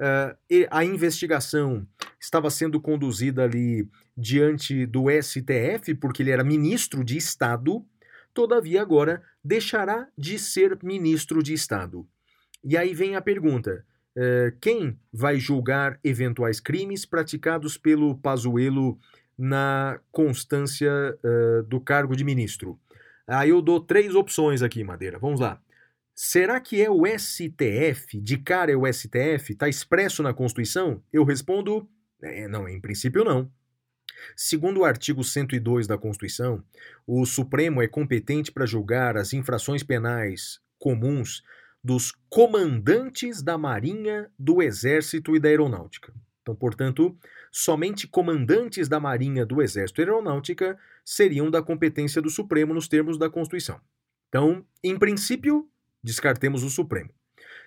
Uh, a investigação estava sendo conduzida ali diante do STF, porque ele era ministro de Estado, todavia agora deixará de ser ministro de Estado. E aí vem a pergunta: uh, quem vai julgar eventuais crimes praticados pelo Pazuello na constância uh, do cargo de ministro? Aí eu dou três opções aqui, Madeira. Vamos lá. Será que é o STF? De cara é o STF? Está expresso na Constituição? Eu respondo: é, não, em princípio não. Segundo o artigo 102 da Constituição, o Supremo é competente para julgar as infrações penais comuns dos comandantes da Marinha, do Exército e da Aeronáutica. Então, portanto, somente comandantes da Marinha, do Exército e da Aeronáutica seriam da competência do Supremo nos termos da Constituição. Então, em princípio, descartemos o Supremo.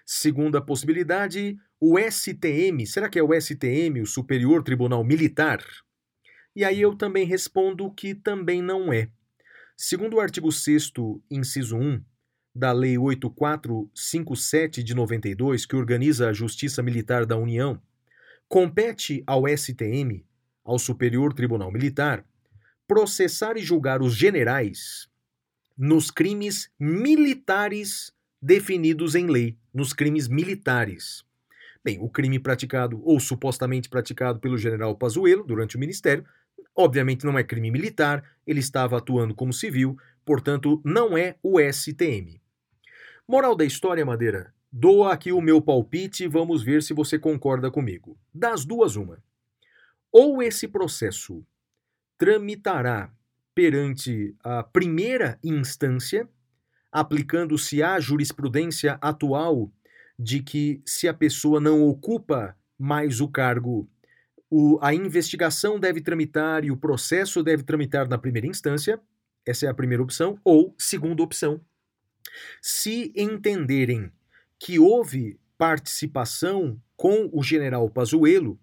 Segunda possibilidade, o STM. Será que é o STM, o Superior Tribunal Militar? E aí eu também respondo que também não é. Segundo o artigo 6 inciso 1 da Lei 8457 de 92, que organiza a Justiça Militar da União, compete ao STM, ao Superior Tribunal Militar, processar e julgar os generais nos crimes militares definidos em lei, nos crimes militares. Bem, o crime praticado ou supostamente praticado pelo general Pazuello durante o ministério, obviamente não é crime militar, ele estava atuando como civil, portanto não é o STM. Moral da história, Madeira, dou aqui o meu palpite e vamos ver se você concorda comigo. Das duas, uma. Ou esse processo tramitará perante a primeira instância, aplicando-se à jurisprudência atual de que se a pessoa não ocupa mais o cargo, o, a investigação deve tramitar e o processo deve tramitar na primeira instância. Essa é a primeira opção. Ou, segunda opção, se entenderem que houve participação com o general Pazuello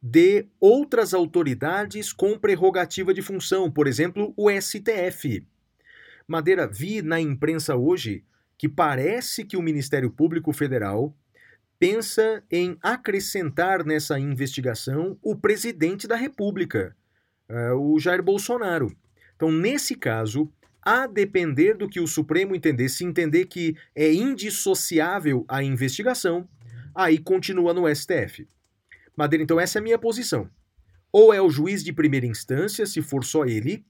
de outras autoridades com prerrogativa de função, por exemplo, o STF. Madeira, vi na imprensa hoje que parece que o Ministério Público Federal pensa em acrescentar nessa investigação o presidente da República, uh, o Jair Bolsonaro. Então, nesse caso, a depender do que o Supremo entender, se entender que é indissociável a investigação, aí continua no STF. Madeira, então essa é a minha posição. Ou é o juiz de primeira instância, se for só ele,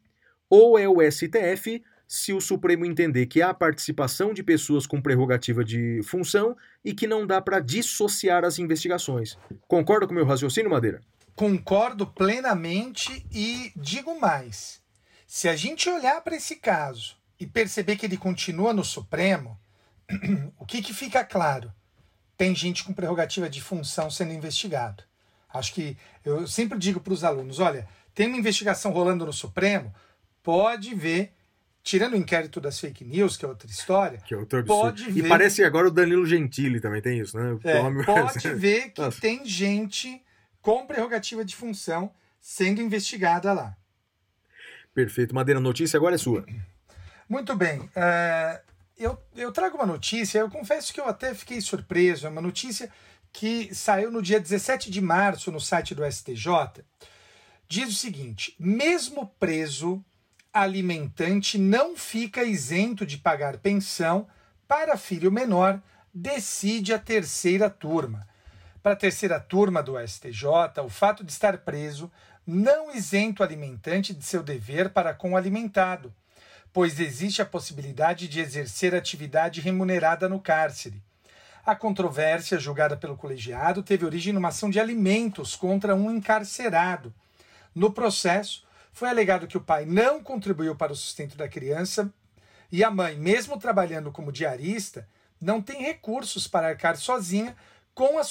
ou é o STF, se o Supremo entender que há participação de pessoas com prerrogativa de função e que não dá para dissociar as investigações. Concorda com o meu raciocínio, Madeira?
Concordo plenamente e digo mais. Se a gente olhar para esse caso e perceber que ele continua no Supremo, o que, que fica claro? Tem gente com prerrogativa de função sendo investigado. Acho que eu sempre digo para os alunos: olha, tem uma investigação rolando no Supremo, pode ver tirando o inquérito das fake news, que é outra história,
Que é outro
pode
E
ver,
parece agora o Danilo Gentili também tem isso, né?
é, pode ver que
Nossa.
tem gente com prerrogativa de função sendo investigada lá.
Perfeito. Madeira, notícia agora é sua.
Muito bem. é, eu, eu trago uma notícia, eu confesso que eu até fiquei surpreso. É uma notícia que saiu no dia 17 de março no site do STJ. Diz o seguinte: mesmo preso, alimentante não fica isento de pagar pensão para filho menor, decide a terceira turma. Para a terceira turma do STJ, o fato de estar preso não isenta o alimentante de seu dever para com o alimentado, pois existe a possibilidade de exercer atividade remunerada no cárcere. A controvérsia, julgada pelo colegiado, teve origem numa ação de alimentos contra um encarcerado. No processo, foi alegado que o pai não contribuiu para o sustento da criança e a mãe, mesmo trabalhando como diarista, não tem recursos para arcar sozinha com a,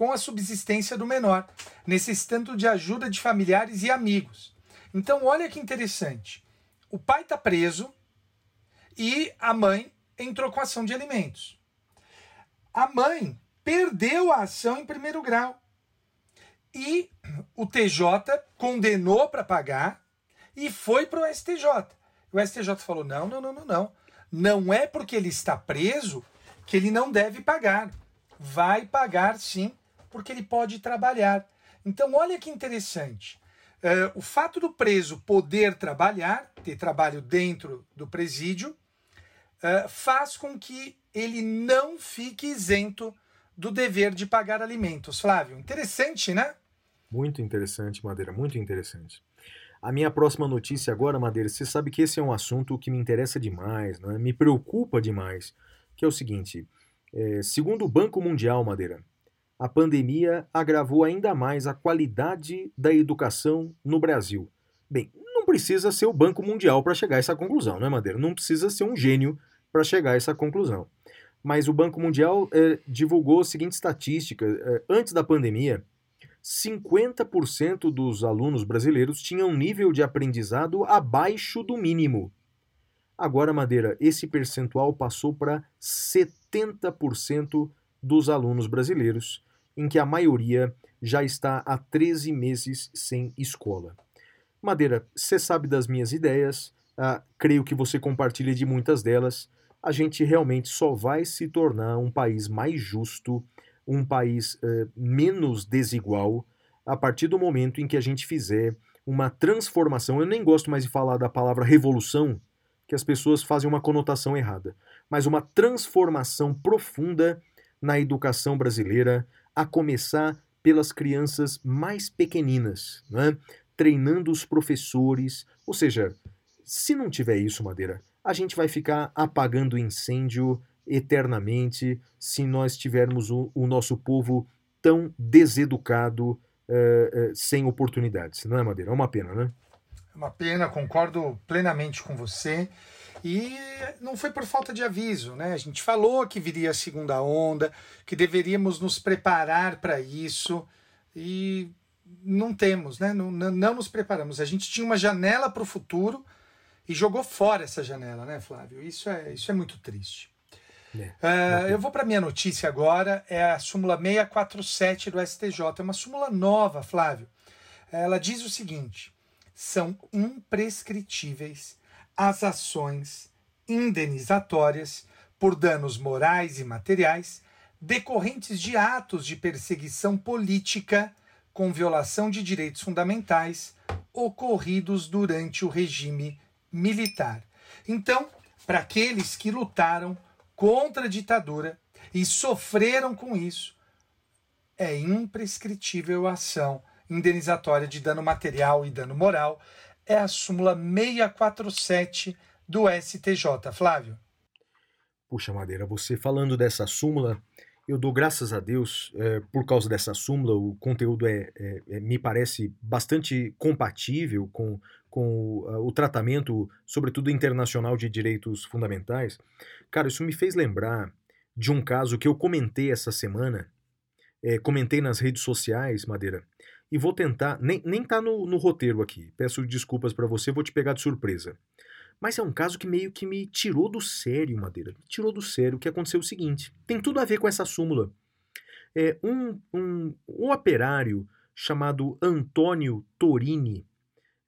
com a subsistência do menor, necessitando de ajuda de familiares e amigos. Então, olha que interessante. O pai está preso e a mãe entrou com ação de alimentos. A mãe perdeu a ação em primeiro grau. E o TJ condenou para pagar e foi para o STJ. O STJ falou: não, não, não, não, não. Não é porque ele está preso que ele não deve pagar. Vai pagar sim, porque ele pode trabalhar. Então, olha que interessante. Eh, o fato do preso poder trabalhar, ter trabalho dentro do presídio, eh, faz com que ele não fique isento do dever de pagar alimentos. Flávio, interessante, né?
Muito interessante, Madeira, muito interessante. A minha próxima notícia agora, Madeira, você sabe que esse é um assunto que me interessa demais, né? me preocupa demais, que é o seguinte, é, segundo o Banco Mundial, Madeira, a pandemia agravou ainda mais a qualidade da educação no Brasil. Bem, não precisa ser o Banco Mundial para chegar a essa conclusão, né, Madeira? Não precisa ser um gênio para chegar a essa conclusão. Mas o Banco Mundial é, divulgou a seguinte estatística: é, antes da pandemia, 50% dos alunos brasileiros tinham um nível de aprendizado abaixo do mínimo. Agora, Madeira, esse percentual passou para 70% dos alunos brasileiros, em que a maioria já está há 13 meses sem escola. Madeira, você sabe das minhas ideias, ah, creio que você compartilha de muitas delas. A gente realmente só vai se tornar um país mais justo, um país eh, menos desigual, a partir do momento em que a gente fizer uma transformação. Eu nem gosto mais de falar da palavra revolução, que as pessoas fazem uma conotação errada, mas uma transformação profunda na educação brasileira, a começar pelas crianças mais pequeninas, né? treinando os professores. Ou seja, se não tiver isso, Madeira, a gente vai ficar apagando incêndio eternamente se nós tivermos o, o nosso povo tão deseducado, eh, eh, sem oportunidades. Não é, Madeira? É uma pena, né?
É uma pena, concordo plenamente com você. E não foi por falta de aviso, né? A gente falou que viria a segunda onda, que deveríamos nos preparar para isso e não temos, né? Não, não, nos preparamos. A gente tinha uma janela para o futuro e jogou fora essa janela, né, Flávio? Isso é, isso é muito triste.
É.
Ah, eu vou para minha notícia agora, é a súmula 647 do STJ. É uma súmula nova, Flávio. Ela diz o seguinte: são imprescritíveis as ações indenizatórias por danos morais e materiais decorrentes de atos de perseguição política com violação de direitos fundamentais ocorridos durante o regime militar. Então, para aqueles que lutaram contra a ditadura e sofreram com isso, é imprescritível a ação indenizatória de dano material e dano moral. É a súmula 647 do STJ. Flávio.
Puxa, Madeira, você falando dessa súmula, eu dou graças a Deus eh, por causa dessa súmula. O conteúdo é, é- é- me parece bastante compatível com, com ah, o tratamento, sobretudo internacional, de direitos fundamentais. Cara, isso me fez lembrar de um caso que eu comentei essa semana, eh, comentei nas redes sociais, Madeira, e vou tentar. Nem, nem tá no, no roteiro aqui, peço desculpas para você, vou te pegar de surpresa. Mas é um caso que meio que me tirou do sério, Madeira. Me tirou do sério. Que aconteceu o seguinte: tem tudo a ver com essa súmula. É, um, um, um operário chamado Antônio Torini,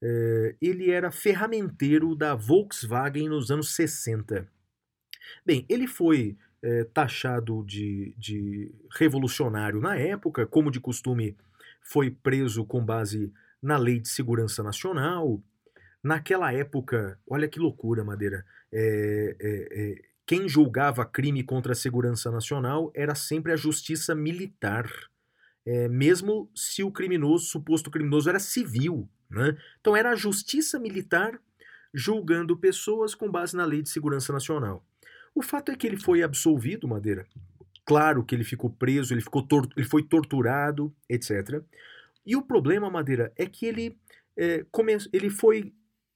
é, ele era ferramenteiro da Volkswagen nos anos 60. Bem, ele foi é, taxado de, de revolucionário na época, como de costume, foi preso com base na Lei de Segurança Nacional. Naquela época, olha que loucura, Madeira. é, é, é, quem julgava crime contra a segurança nacional era sempre a justiça militar, é, mesmo se o criminoso, suposto criminoso, era civil. Né? Então era a justiça militar julgando pessoas com base na lei de segurança nacional. O fato é que ele foi absolvido, Madeira, claro que ele ficou preso, ele, ficou ele foi torturado, etc. E o problema, Madeira, é que ele, é, ele foi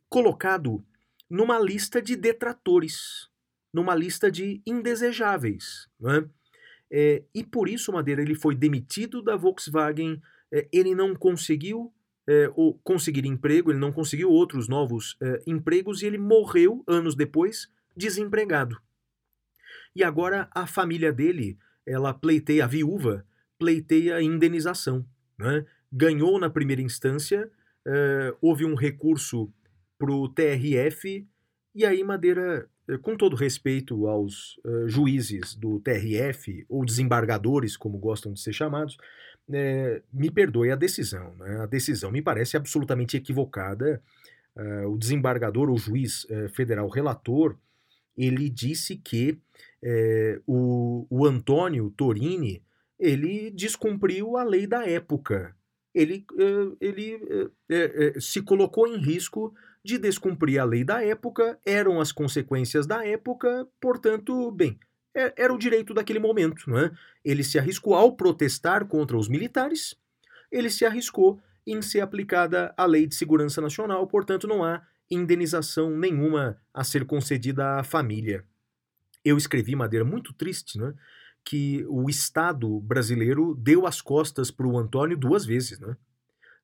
colocado numa lista de detratores, numa lista de indesejáveis. não é? E por isso, Madeira, ele foi demitido da Volkswagen, é, ele não conseguiu é, conseguir emprego, ele não conseguiu outros novos é, empregos e ele morreu anos depois desempregado. E agora a família dele, ela pleiteia, a viúva, pleiteia indenização. né? Ganhou na primeira instância, eh, houve um recurso para o TRF, e aí Madeira, eh, com todo respeito aos eh, juízes do TRF, ou desembargadores, como gostam de ser chamados, eh, me perdoe a decisão. né? A decisão me parece absolutamente equivocada. O desembargador, ou juiz federal relator, ele disse que eh, o, o Antônio Torini ele descumpriu a lei da época. Ele, eh, ele eh, se colocou em risco de descumprir a lei da época, eram as consequências da época, portanto, bem, é- era o direito daquele momento. Não é? Ele se arriscou ao protestar contra os militares, ele se arriscou em ser aplicada a lei de segurança nacional, portanto, não há indenização nenhuma a ser concedida à família. Eu escrevi, Madeira, muito triste, né? que o Estado brasileiro deu as costas para o Antônio duas vezes. Né?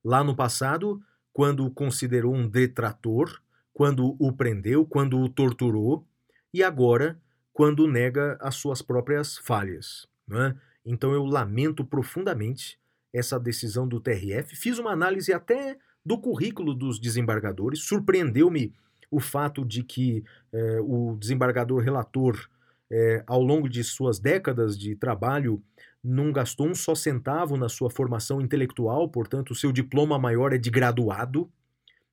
Lá no passado, quando o considerou um detrator, quando o prendeu, quando o torturou, e agora, quando nega as suas próprias falhas. Né? Então eu lamento profundamente essa decisão do TRF. Fiz uma análise até do currículo dos desembargadores, surpreendeu-me o fato de que eh, o desembargador relator é, ao longo de suas décadas de trabalho, não gastou um só centavo na sua formação intelectual, portanto, o seu diploma maior é de graduado.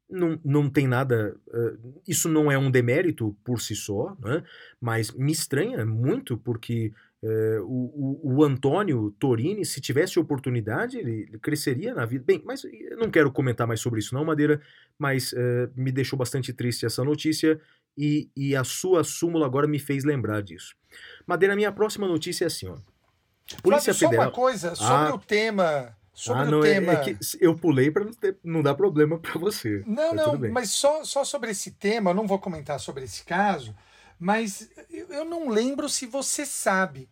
Não, não tem nada. eh, isso não é um demérito por si só, né? mas me estranha muito, porque eh, o, o, o Antônio Torini, se tivesse oportunidade, ele, ele cresceria na vida. Bem, mas eu não quero comentar mais sobre isso, não, Madeira, mas eh, me deixou bastante triste essa notícia e, e a sua súmula agora me fez lembrar disso. Madeira, minha próxima notícia é assim, ó. Polícia
Flávio, só
Federal.
uma coisa sobre
Ah.
o tema. Sobre
ah,
o
não, é-
tema.
é, que eu pulei para não, não dar problema para você.
Não, não, mas só, só sobre esse tema, eu não vou comentar sobre esse caso, mas eu não lembro se você sabe.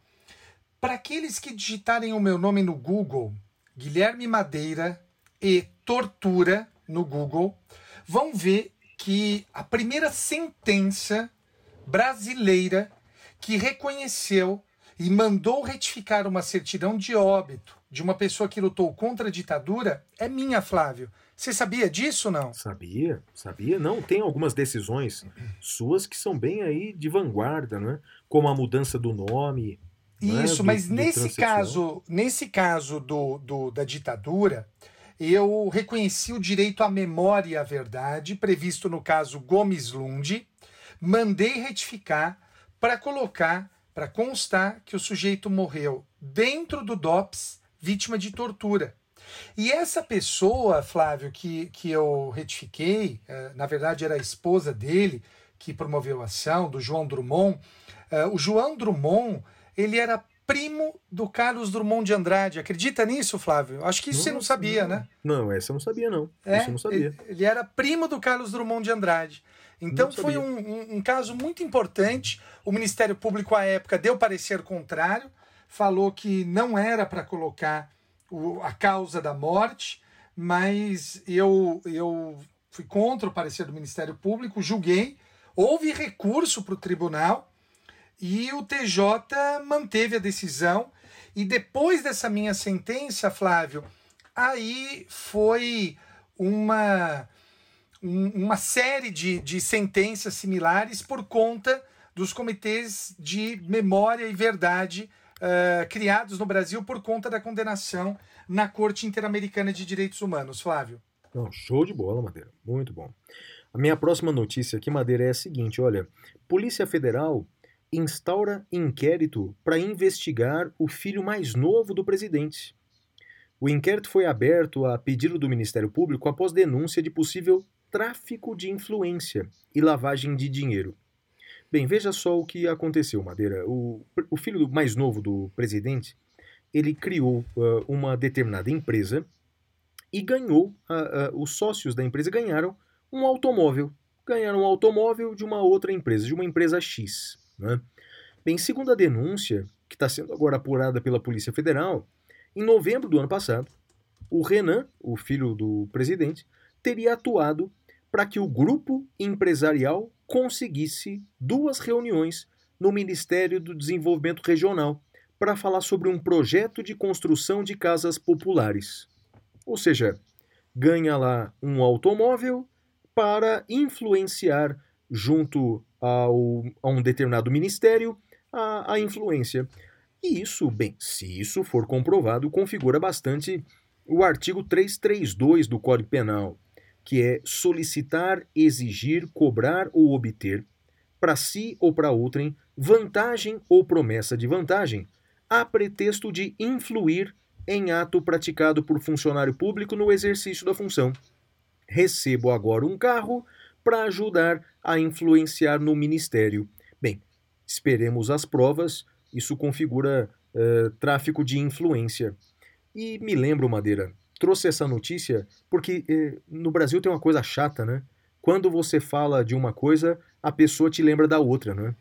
Para aqueles que digitarem o meu nome no Google, Guilherme Madeira e tortura no Google, vão ver que a primeira sentença brasileira que reconheceu e mandou retificar uma certidão de óbito de uma pessoa que lutou contra a ditadura é minha, Flávio. Você sabia disso não?
Sabia, sabia. Não, tem algumas decisões suas que são bem aí de vanguarda, né? Como a mudança do nome. não é?
Isso,
Do-
mas
do
nesse caso, nesse caso do, do- da ditadura, eu reconheci o direito à memória e à verdade, previsto no caso Gomes Lund, mandei retificar para colocar, para constar que o sujeito morreu dentro do DOPS, vítima de tortura. E essa pessoa, Flávio, que, que eu retifiquei, eh, na verdade era a esposa dele que promoveu a ação, do João Drummond. Eh, o João Drummond, ele era primo do Carlos Drummond de Andrade. Acredita nisso, Flávio? Acho que isso você não
Nossa,
sabia, né?
Não, essa eu não sabia, não.
É,
Isso eu não sabia.
Ele, era primo do Carlos Drummond de Andrade. Então
Não
foi um, um- um caso muito importante. O Ministério Público, à época, deu parecer contrário, falou que não era para colocar o- a causa da morte, mas eu, eu fui contra o parecer do Ministério Público, julguei, houve recurso para o tribunal e o TJ manteve a decisão. E depois dessa minha sentença, Flávio, aí foi uma, um- uma série de, de sentenças similares por conta dos comitês de memória e verdade eh, criados no Brasil por conta da condenação na Corte Interamericana de Direitos Humanos, Flávio.
Não, show de bola, Madeira. Muito bom. A minha próxima notícia aqui, Madeira, é a seguinte: olha, Polícia Federal instaura inquérito para investigar o filho mais novo do presidente. O inquérito foi aberto a pedido do Ministério Público após denúncia de possível tráfico de influência e lavagem de dinheiro. Bem, veja só o que aconteceu, Madeira. O, o filho do- mais novo do presidente, ele criou ah, uma determinada empresa e ganhou, ah, ah, os sócios da empresa ganharam um automóvel. Ganharam um automóvel de uma outra empresa, de uma empresa X. Né? Bem, segundo a denúncia, que está sendo agora apurada pela Polícia Federal, em novembro do ano passado, o Renan, o filho do presidente, teria atuado para que o grupo empresarial conseguisse duas reuniões no Ministério do Desenvolvimento Regional para falar sobre um projeto de construção de casas populares. Ou seja, ganha lá um automóvel para influenciar junto ao, a um determinado ministério a, a influência. E isso, bem, se isso for comprovado, configura bastante o artigo 332 do Código Penal, que é solicitar, exigir, cobrar ou obter, para si ou para outrem, vantagem ou promessa de vantagem, a pretexto de influir em ato praticado por funcionário público no exercício da função. Recebo agora um carro para ajudar a influenciar no ministério. Bem, esperemos as provas, isso configura eh, tráfico de influência. E me lembro, Madeira, trouxe essa notícia porque eh, no Brasil tem uma coisa chata, né? Quando você fala de uma coisa, a pessoa te lembra da outra, né?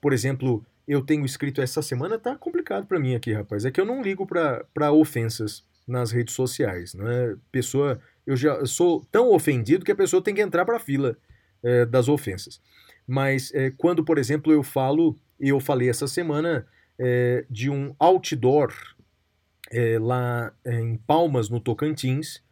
Por exemplo, eu tenho escrito essa semana, tá complicado para mim aqui, rapaz. É que eu não ligo para ofensas nas redes sociais, né? Pessoa, eu já sou tão ofendido que a pessoa tem que entrar para a fila eh, das ofensas. Mas eh, quando, por exemplo, eu falo, e eu falei essa semana de um outdoor eh, lá em Palmas, no Tocantins,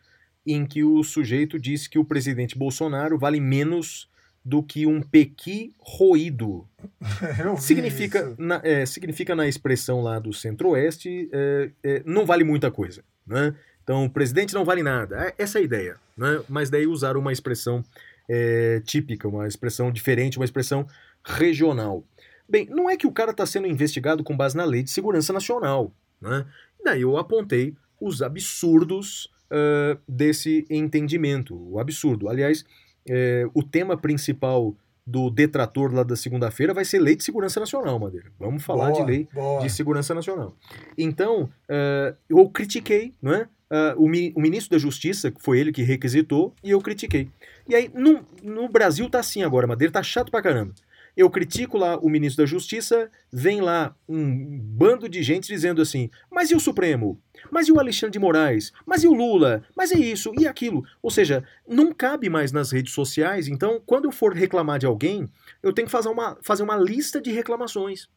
em que o sujeito disse que o presidente Bolsonaro vale menos do que um pequi roído. Significa na, é, significa na expressão lá do centro-oeste, é, é, não vale muita coisa. Né? Então, o presidente não vale nada. É essa é a ideia. Né? Mas daí usaram uma expressão é, típica, uma expressão diferente, uma expressão regional. Bem, não é que o cara está sendo investigado com base na lei de segurança nacional. Né? Daí eu apontei os absurdos ah, desse entendimento. O absurdo. Aliás, é, o tema principal do detrator lá da segunda-feira vai ser lei de segurança nacional, Madeira. Vamos falar
Boa,
de lei
boa.
de segurança nacional. Então, eh, eu critiquei, não é? Ah, o, mi- o ministro da Justiça, que foi ele que requisitou, e eu critiquei. E aí, no, no Brasil tá assim agora, Madeira, tá chato pra caramba. Eu critico lá o ministro da Justiça, vem lá um bando de gente dizendo assim: mas e o Supremo? Mas e o Alexandre de Moraes? Mas e o Lula? Mas é isso e aquilo. Ou seja, não cabe mais nas redes sociais, então, quando eu for reclamar de alguém, eu tenho que fazer uma, fazer uma lista de reclamações.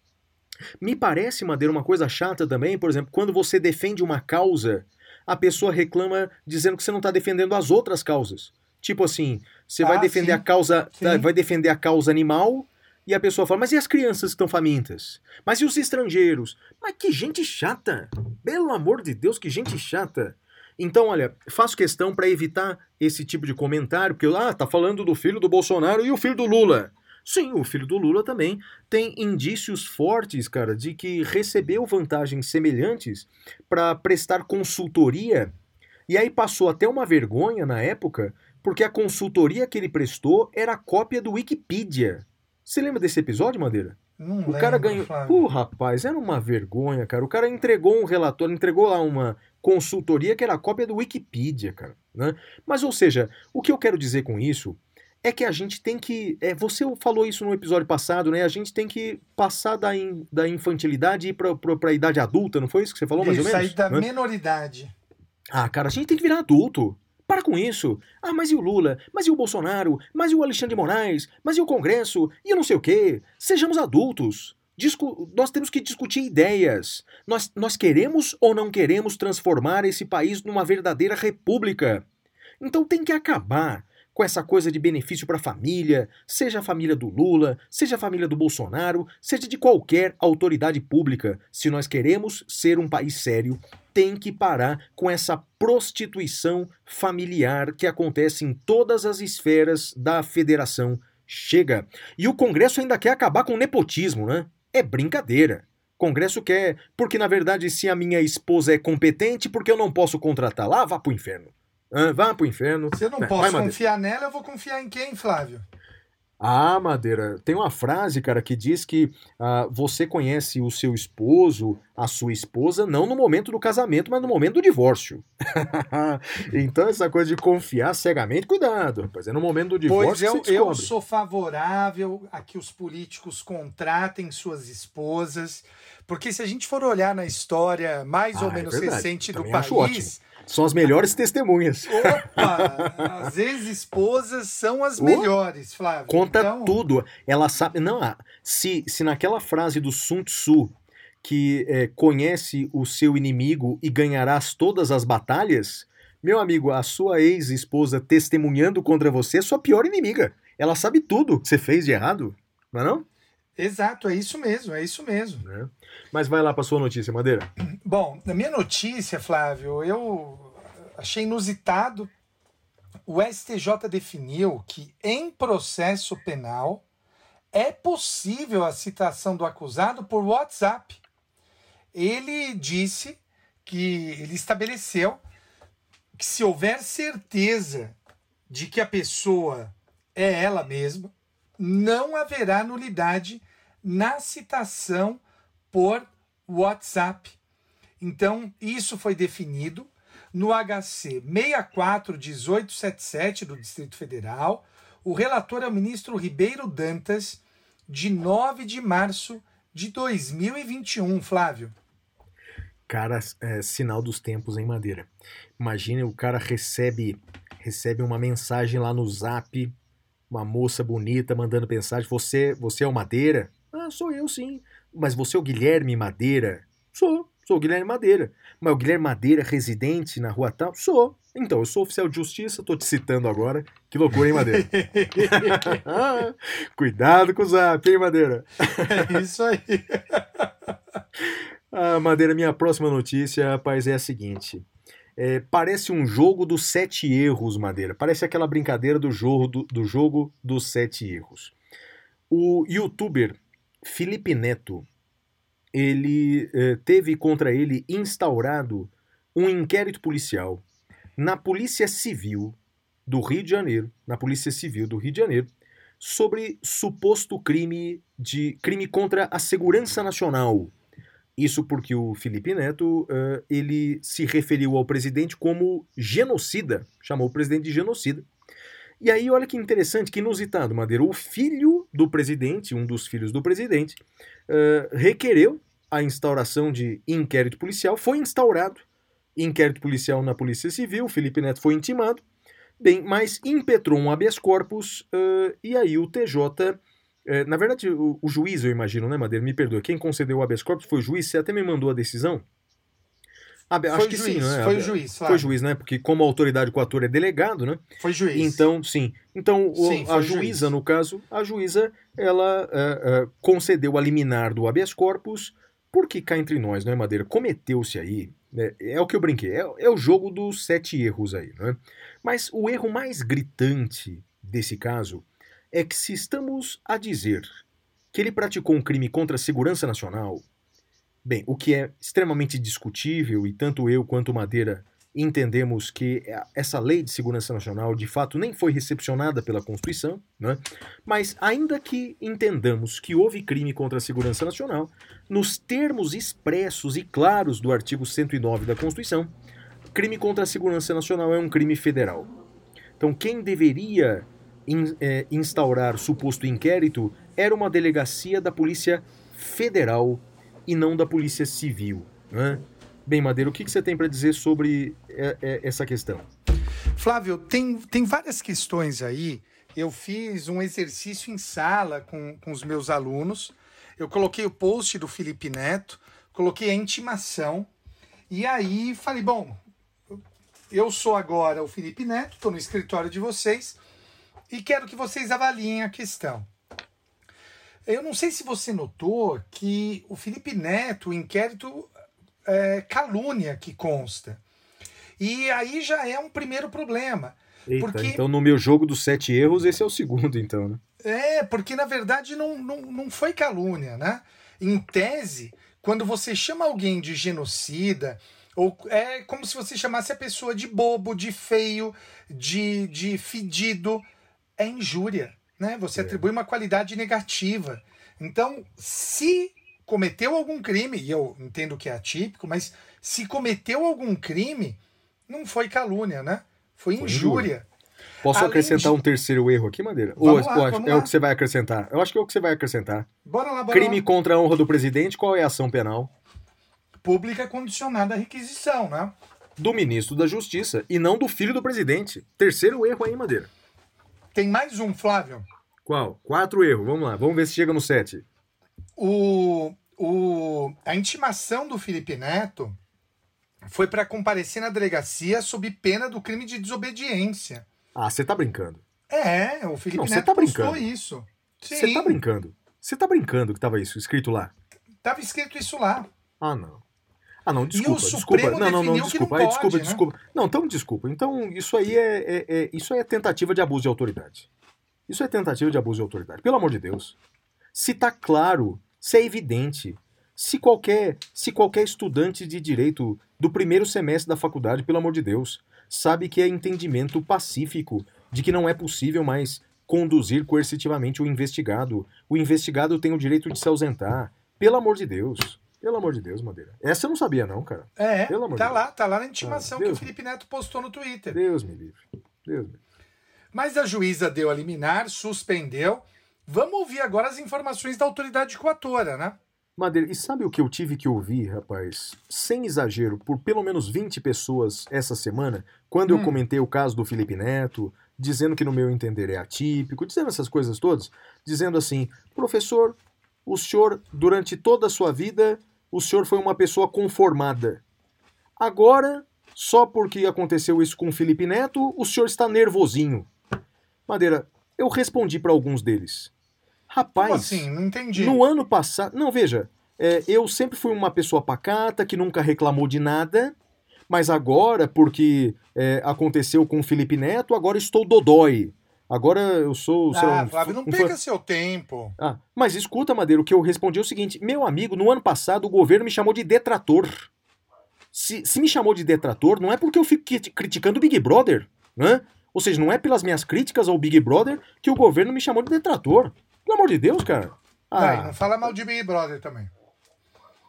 Me parece, Madeira, uma coisa chata também, por exemplo, quando você defende uma causa, a pessoa reclama dizendo que você não está defendendo as outras causas. Tipo assim, você vai
Ah,
defender
sim.
a causa, vai defender a causa animal e a pessoa fala: "Mas e as crianças que estão famintas? Mas e os estrangeiros? Mas que gente chata! Pelo amor de Deus, que gente chata!" Então, olha, faço questão para evitar esse tipo de comentário, porque ah, tá falando do filho do Bolsonaro e o filho do Lula. Sim, o filho do Lula também tem indícios fortes, cara, de que recebeu vantagens semelhantes para prestar consultoria. E aí passou até uma vergonha na época, porque a consultoria que ele prestou era cópia do Wikipedia. Você lembra desse episódio, Madeira?
Não
O cara
lembro,
ganhou.
Flávio.
Pô, rapaz, era uma vergonha, cara. O cara entregou um relatório, entregou lá uma consultoria que era cópia do Wikipedia, cara. Né? Mas, ou seja, o que eu quero dizer com isso é que a gente tem que. É, você falou isso no episódio passado, né? A gente tem que passar da, in- da infantilidade e ir pra, pra, pra idade adulta, não foi isso que você falou, mais
Isso
ou menos?
aí da
Né?
menoridade.
Ah, cara, a gente tem que virar adulto. Para com isso. Ah, mas e o Lula? Mas e o Bolsonaro? Mas e o Alexandre de Moraes? Mas e o Congresso? E eu não sei o quê? Sejamos adultos. Discu- nós temos que discutir ideias. Nós, nós queremos ou não queremos transformar esse país numa verdadeira república? Então tem que acabar com essa coisa de benefício para a família, seja a família do Lula, seja a família do Bolsonaro, seja de qualquer autoridade pública. Se nós queremos ser um país sério, tem que parar com essa prostituição familiar que acontece em todas as esferas da federação. Chega. E o Congresso ainda quer acabar com o nepotismo, né? É brincadeira. Congresso quer, porque na verdade, se a minha esposa é competente, porque eu não posso contratá-la? Ah, vá pro inferno. Vá pro inferno.
Se eu não
Vai,
posso
vai,
confiar nela, eu vou confiar em quem, Flávio?
Ah, Madeira, tem uma frase, cara, que diz que ah, você conhece o seu esposo, a sua esposa, não no momento do casamento, mas no momento do divórcio. então, essa coisa de confiar cegamente, cuidado, rapaz. É no momento do divórcio
Pois eu,
que
eu sou favorável a que os políticos contratem suas esposas, porque se a gente for olhar na história mais
Ah,
ou
é
menos
verdade.
recente do
Também acho
país,
São as melhores testemunhas.
opa, as ex-esposas são as
Oh,
melhores, Flávio.
Conta
Então,
tudo. Ela sabe. Não, ah, se, se naquela frase do Sun Tzu, que é, conhece o seu inimigo e ganharás todas as batalhas, meu amigo, a sua ex-esposa testemunhando contra você é sua pior inimiga. Ela sabe tudo que você fez de errado, não é não?
Exato, é isso mesmo, é isso mesmo.
Né? Mas vai lá para sua notícia, Madeira.
Bom, na minha notícia, Flávio, eu achei inusitado. O STJ definiu que em processo penal é possível a citação do acusado por WhatsApp. Ele disse que ele estabeleceu que se houver certeza de que a pessoa é ela mesma, não haverá nulidade na citação por WhatsApp. Então, isso foi definido no HC 641877 do Distrito Federal. O relator é o ministro Ribeiro Dantas, de 9 de março de 2021, Flávio.
Cara, é sinal dos tempos em Madeira. Imagina o cara recebe recebe uma mensagem lá no Zap, uma moça bonita mandando mensagem. Você, você é o Madeira? Ah, sou eu sim. Mas você é o Guilherme Madeira? Sou, sou o Guilherme Madeira. Mas o Guilherme Madeira, residente na rua tal? Sou. Então, eu sou oficial de justiça, tô te citando agora. Que loucura, hein, Madeira? Cuidado com o Zap, hein, Madeira?
É isso aí.
Ah, Madeira, minha próxima notícia, rapaz, é a seguinte. É, parece um jogo dos sete erros, Madeira. Parece aquela brincadeira do jogo, do, do jogo dos sete erros. O youtuber Felipe Neto, ele eh, teve contra ele instaurado um inquérito policial na Polícia Civil do Rio de Janeiro, na Polícia Civil do Rio de Janeiro, sobre suposto crime de crime contra a segurança nacional. Isso porque o Felipe Neto eh, ele se referiu ao presidente como genocida, chamou o presidente de genocida. E aí, olha que interessante, que inusitado, Madeira. O filho do presidente, um dos filhos do presidente, eh, requereu a instauração de inquérito policial, foi instaurado inquérito policial na Polícia Civil, Felipe Neto foi intimado, bem, mas impetrou um habeas corpus eh, e aí o TJ é, na verdade, o, o juiz, eu imagino, né, Madeira? Me perdoa. Quem concedeu o habeas corpus foi o juiz. Você até me mandou a decisão?
Foi
acho
o
que
juiz,
sim, não é?
foi o juiz,
Foi
Flávio.
o juiz, né? Porque como a autoridade coatora é delegado, né?
Foi juiz.
Então, sim. Então, o-
Sim, foi
a
o
juíza,
juiz.
no caso, a juíza, ela é, é, concedeu a liminar do habeas corpus, porque cá entre nós, não é, Madeira? Cometeu-se aí, né, é o que eu brinquei, é, é o jogo dos sete erros aí, não é? Mas o erro mais gritante desse caso é que se estamos a dizer que ele praticou um crime contra a segurança nacional, bem, o que é extremamente discutível e tanto eu quanto Madeira entendemos que essa lei de segurança nacional de fato nem foi recepcionada pela Constituição, né? mas ainda que entendamos que houve crime contra a segurança nacional, nos termos expressos e claros do artigo 109 da Constituição, crime contra a segurança nacional é um crime federal. Então, quem deveria in- eh, instaurar suposto inquérito era uma delegacia da Polícia Federal e não da Polícia Civil. Né? Bem, Madeira, o que que você tem para dizer sobre eh, eh, essa questão?
Flávio, tem, tem várias questões aí. Eu fiz um exercício em sala com, com os meus alunos. Eu coloquei o post do Felipe Neto, coloquei a intimação. E aí falei, bom, eu sou agora o Felipe Neto, estou no escritório de vocês e quero que vocês avaliem a questão. Eu não sei se você notou que o Felipe Neto, o inquérito é calúnia que consta. E aí já é um primeiro problema.
Eita,
Porque-
então no meu jogo dos sete erros, esse é o segundo, então, né?
É, porque na verdade não, não, não foi calúnia, né? Em tese, quando você chama alguém de genocida, ou é como se você chamasse a pessoa de bobo, de feio, de, de fedido, é injúria. Né? Você
É.
atribui uma qualidade negativa. Então, se cometeu algum crime, e eu entendo que é atípico, mas se cometeu algum crime, não foi calúnia, né? Foi
Foi
injúria.
Posso
Além
acrescentar
de-
um terceiro erro aqui, Madeira?
Vamos
Ou,
lá,
ou
vamos
é
lá.
o que você vai acrescentar? Eu acho que é o que você vai acrescentar.
Bora lá, bora
Crime
lá.
contra a honra do presidente, qual é a ação penal?
Pública condicionada à requisição, né?
Do ministro da Justiça e não do filho do presidente. Terceiro erro aí, Madeira.
Tem mais um, Flávio.
Qual? Quatro erros. Vamos lá. Vamos ver se chega no sete.
O, o, a intimação do Felipe Neto foi para comparecer na delegacia sob pena do crime de desobediência.
Ah, você tá brincando.
É, o Felipe
Não,
Neto
tá
postou
brincando.
isso.
Você tá brincando. Você tá brincando que tava isso escrito lá.
Tava escrito isso lá.
Ah, não. Ah, não, desculpa, desculpa. Não, não, não, desculpa.
não
Aí, desculpa,
pode, né?
desculpa. Não, então desculpa. Então, isso aí é, é- é- isso aí é tentativa de abuso de autoridade. Isso é tentativa de abuso de autoridade. Pelo amor de Deus. Se tá claro, se é evidente, se qualquer, se qualquer estudante de direito do primeiro semestre da faculdade, pelo amor de Deus, sabe que é entendimento pacífico de que não é possível mais conduzir coercitivamente o investigado. O investigado tem o direito de se ausentar. Pelo amor de Deus. Pelo amor de Deus, Madeira. Essa eu não sabia, não, cara.
É,
Pelo amor
tá
de
lá, tá lá na intimação
Ah,
que o
Deus.
Felipe Neto postou no Twitter.
Deus me livre. Deus me livre.
Mas a juíza deu a liminar, suspendeu. Vamos ouvir agora as informações da autoridade coatora, né?
Madeira, e sabe o que eu tive que ouvir, rapaz? Sem exagero, por pelo menos 20 pessoas essa semana, quando eu
Hum.
comentei o caso do Felipe Neto, dizendo que no meu entender é atípico, dizendo essas coisas todas, dizendo assim: professor, o senhor, durante toda a sua vida, o senhor foi uma pessoa conformada. Agora, só porque aconteceu isso com o Felipe Neto, o senhor está nervosinho. Madeira, eu respondi para alguns deles. Rapaz.
Como assim? Não entendi.
No ano passado. Não, veja. é, eu sempre fui uma pessoa pacata, que nunca reclamou de nada. Mas agora, porque é, aconteceu com o Felipe Neto, agora estou dodói. Agora eu sou. sei lá,
Ah,
um
Flávio, não
um
perca
fã-
seu tempo.
Ah, mas escuta, Madeira, o que eu respondi é o seguinte: meu amigo, no ano passado o governo me chamou de detrator. Se, se me chamou de detrator, não é porque eu fico cri- criticando o Big Brother, né? Ou seja, não é pelas minhas críticas ao Big Brother que o governo me chamou de detrator. Pelo amor de Deus, cara. Ah,
não fala mal de Big Brother também.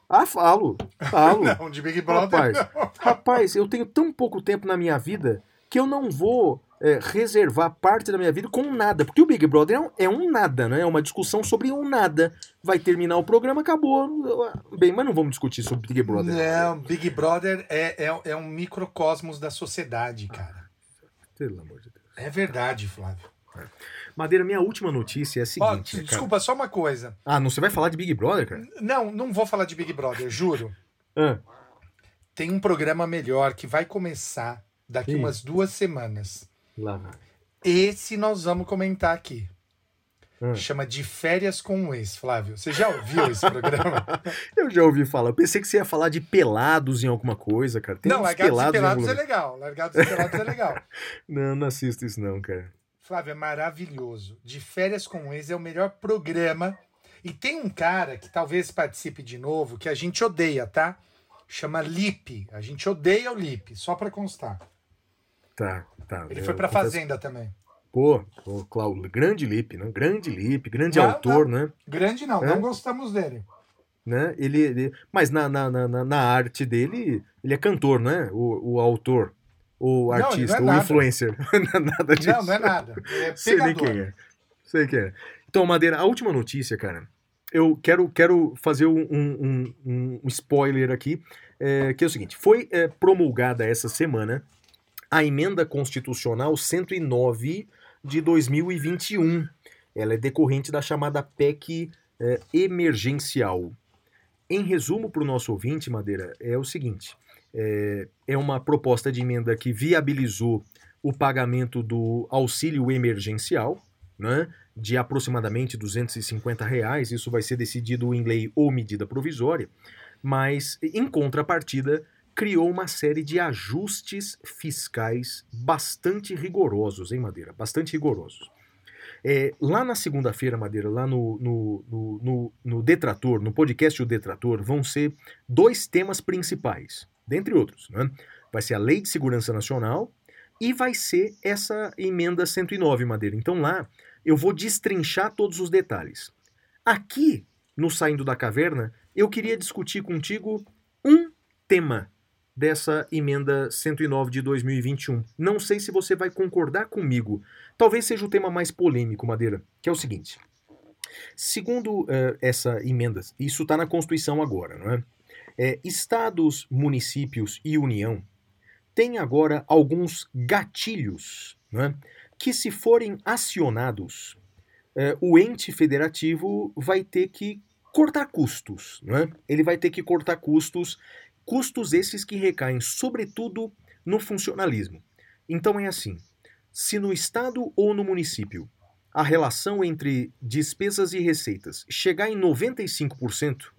ah falo. Falo.
Não, de Big Brother
Rapaz,
não.
rapaz, eu tenho tão pouco tempo na minha vida que eu não vou é, reservar parte da minha vida com nada. Porque o Big Brother é um, é um nada, né? É uma discussão sobre um nada. Vai terminar o programa, acabou. Bem, mas não vamos discutir sobre Big Brother.
Não, Big Brother é, é, é um microcosmos da sociedade, cara.
Pelo amor de Deus.
É verdade, Flávio.
Madeira, minha última notícia é a seguinte. cara.
desculpa, só uma coisa.
Ah, não você vai falar de Big Brother, cara?
Não, não vou falar de Big Brother, juro.
Ah,
Tem um programa melhor que vai começar daqui
Ih.
umas duas semanas.
Lá.
Esse nós vamos comentar aqui.
Ah.
Chama De Férias com o Ex, Flávio. Você já ouviu esse programa?
Eu já ouvi falar. Eu pensei que você ia falar de pelados em alguma coisa, cara. Tem
não, Largados e
em
Pelados é legal. Largados e Pelados é legal.
Não, não assisto isso não, cara.
Flávio, é maravilhoso. De Férias com o Ex é o melhor programa. E tem um cara que talvez participe de novo, que a gente odeia, tá? Chama Lipe. A gente odeia o Lipe, só pra constar.
Tá, tá.
Ele foi pra
confesso-
Fazenda também.
Pô, pô Cláudio, grande Lipe, né? Grande Lipe, grande
Não,
autor, né?
Grande não,
É?
não gostamos dele.
né? Ele, ele- mas na, na, na, na- arte dele, ele é cantor, né? O, o autor, o
Não, ele não é
artista, o influencer. Não é nada disso.
Não, não é nada. É
Sei nem quem é. Sei quem é. Então, Madeira, a última notícia, cara. Eu quero, quero fazer um, um- um- um spoiler aqui, é, que é o seguinte: foi é, promulgada essa semana a emenda constitucional 109 de 2021. Ela é decorrente da chamada PEC é, emergencial. Em resumo para o nosso ouvinte, Madeira, é o seguinte: é, é uma proposta de emenda que viabilizou o pagamento do auxílio emergencial, né, de aproximadamente 250 reais. Isso vai ser decidido em lei ou medida provisória, mas em contrapartida criou uma série de ajustes fiscais bastante rigorosos, hein, Madeira? Bastante rigorosos. É, lá na segunda-feira, Madeira, lá no, no, no, no, no Detrator, no podcast O Detrator, vão ser dois temas principais, dentre outros. Né? Vai ser a Lei de Segurança Nacional e vai ser essa emenda 109, Madeira. Então lá eu vou destrinchar todos os detalhes. Aqui, no Saindo da Caverna, eu queria discutir contigo um tema dessa emenda 109 de 2021. Não sei se você vai concordar comigo. Talvez seja o tema mais polêmico, Madeira, que é o seguinte. Segundo eh, essa emenda, isso está na Constituição agora, não é? É, estados, municípios e União têm agora alguns gatilhos não é? que, se forem acionados, eh, o ente federativo vai ter que cortar custos. Não é? Ele vai ter que cortar custos, custos esses que recaem, sobretudo, no funcionalismo. Então é assim: se no estado ou no município a relação entre despesas e receitas chegar em 95%,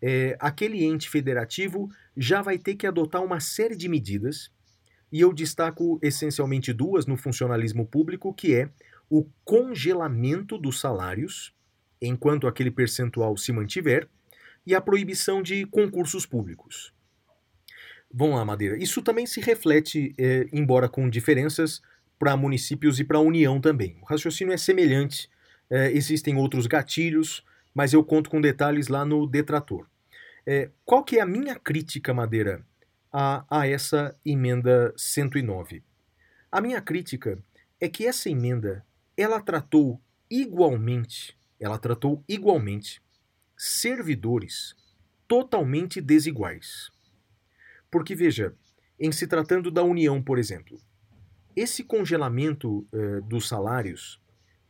é, aquele ente federativo já vai ter que adotar uma série de medidas, e eu destaco essencialmente duas no funcionalismo público, que é o congelamento dos salários, enquanto aquele percentual se mantiver, e a proibição de concursos públicos. Vamos lá, Madeira. Isso também se reflete, é, embora com diferenças, para municípios e para a União também. O raciocínio é semelhante, é, existem outros gatilhos, mas eu conto com detalhes lá no detrator. É, qual que é a minha crítica, Madeira, a, a essa emenda 109? A minha crítica é que essa emenda ela tratou igualmente, ela tratou igualmente servidores totalmente desiguais. Porque veja, em se tratando da União, por exemplo, esse congelamento eh, dos salários,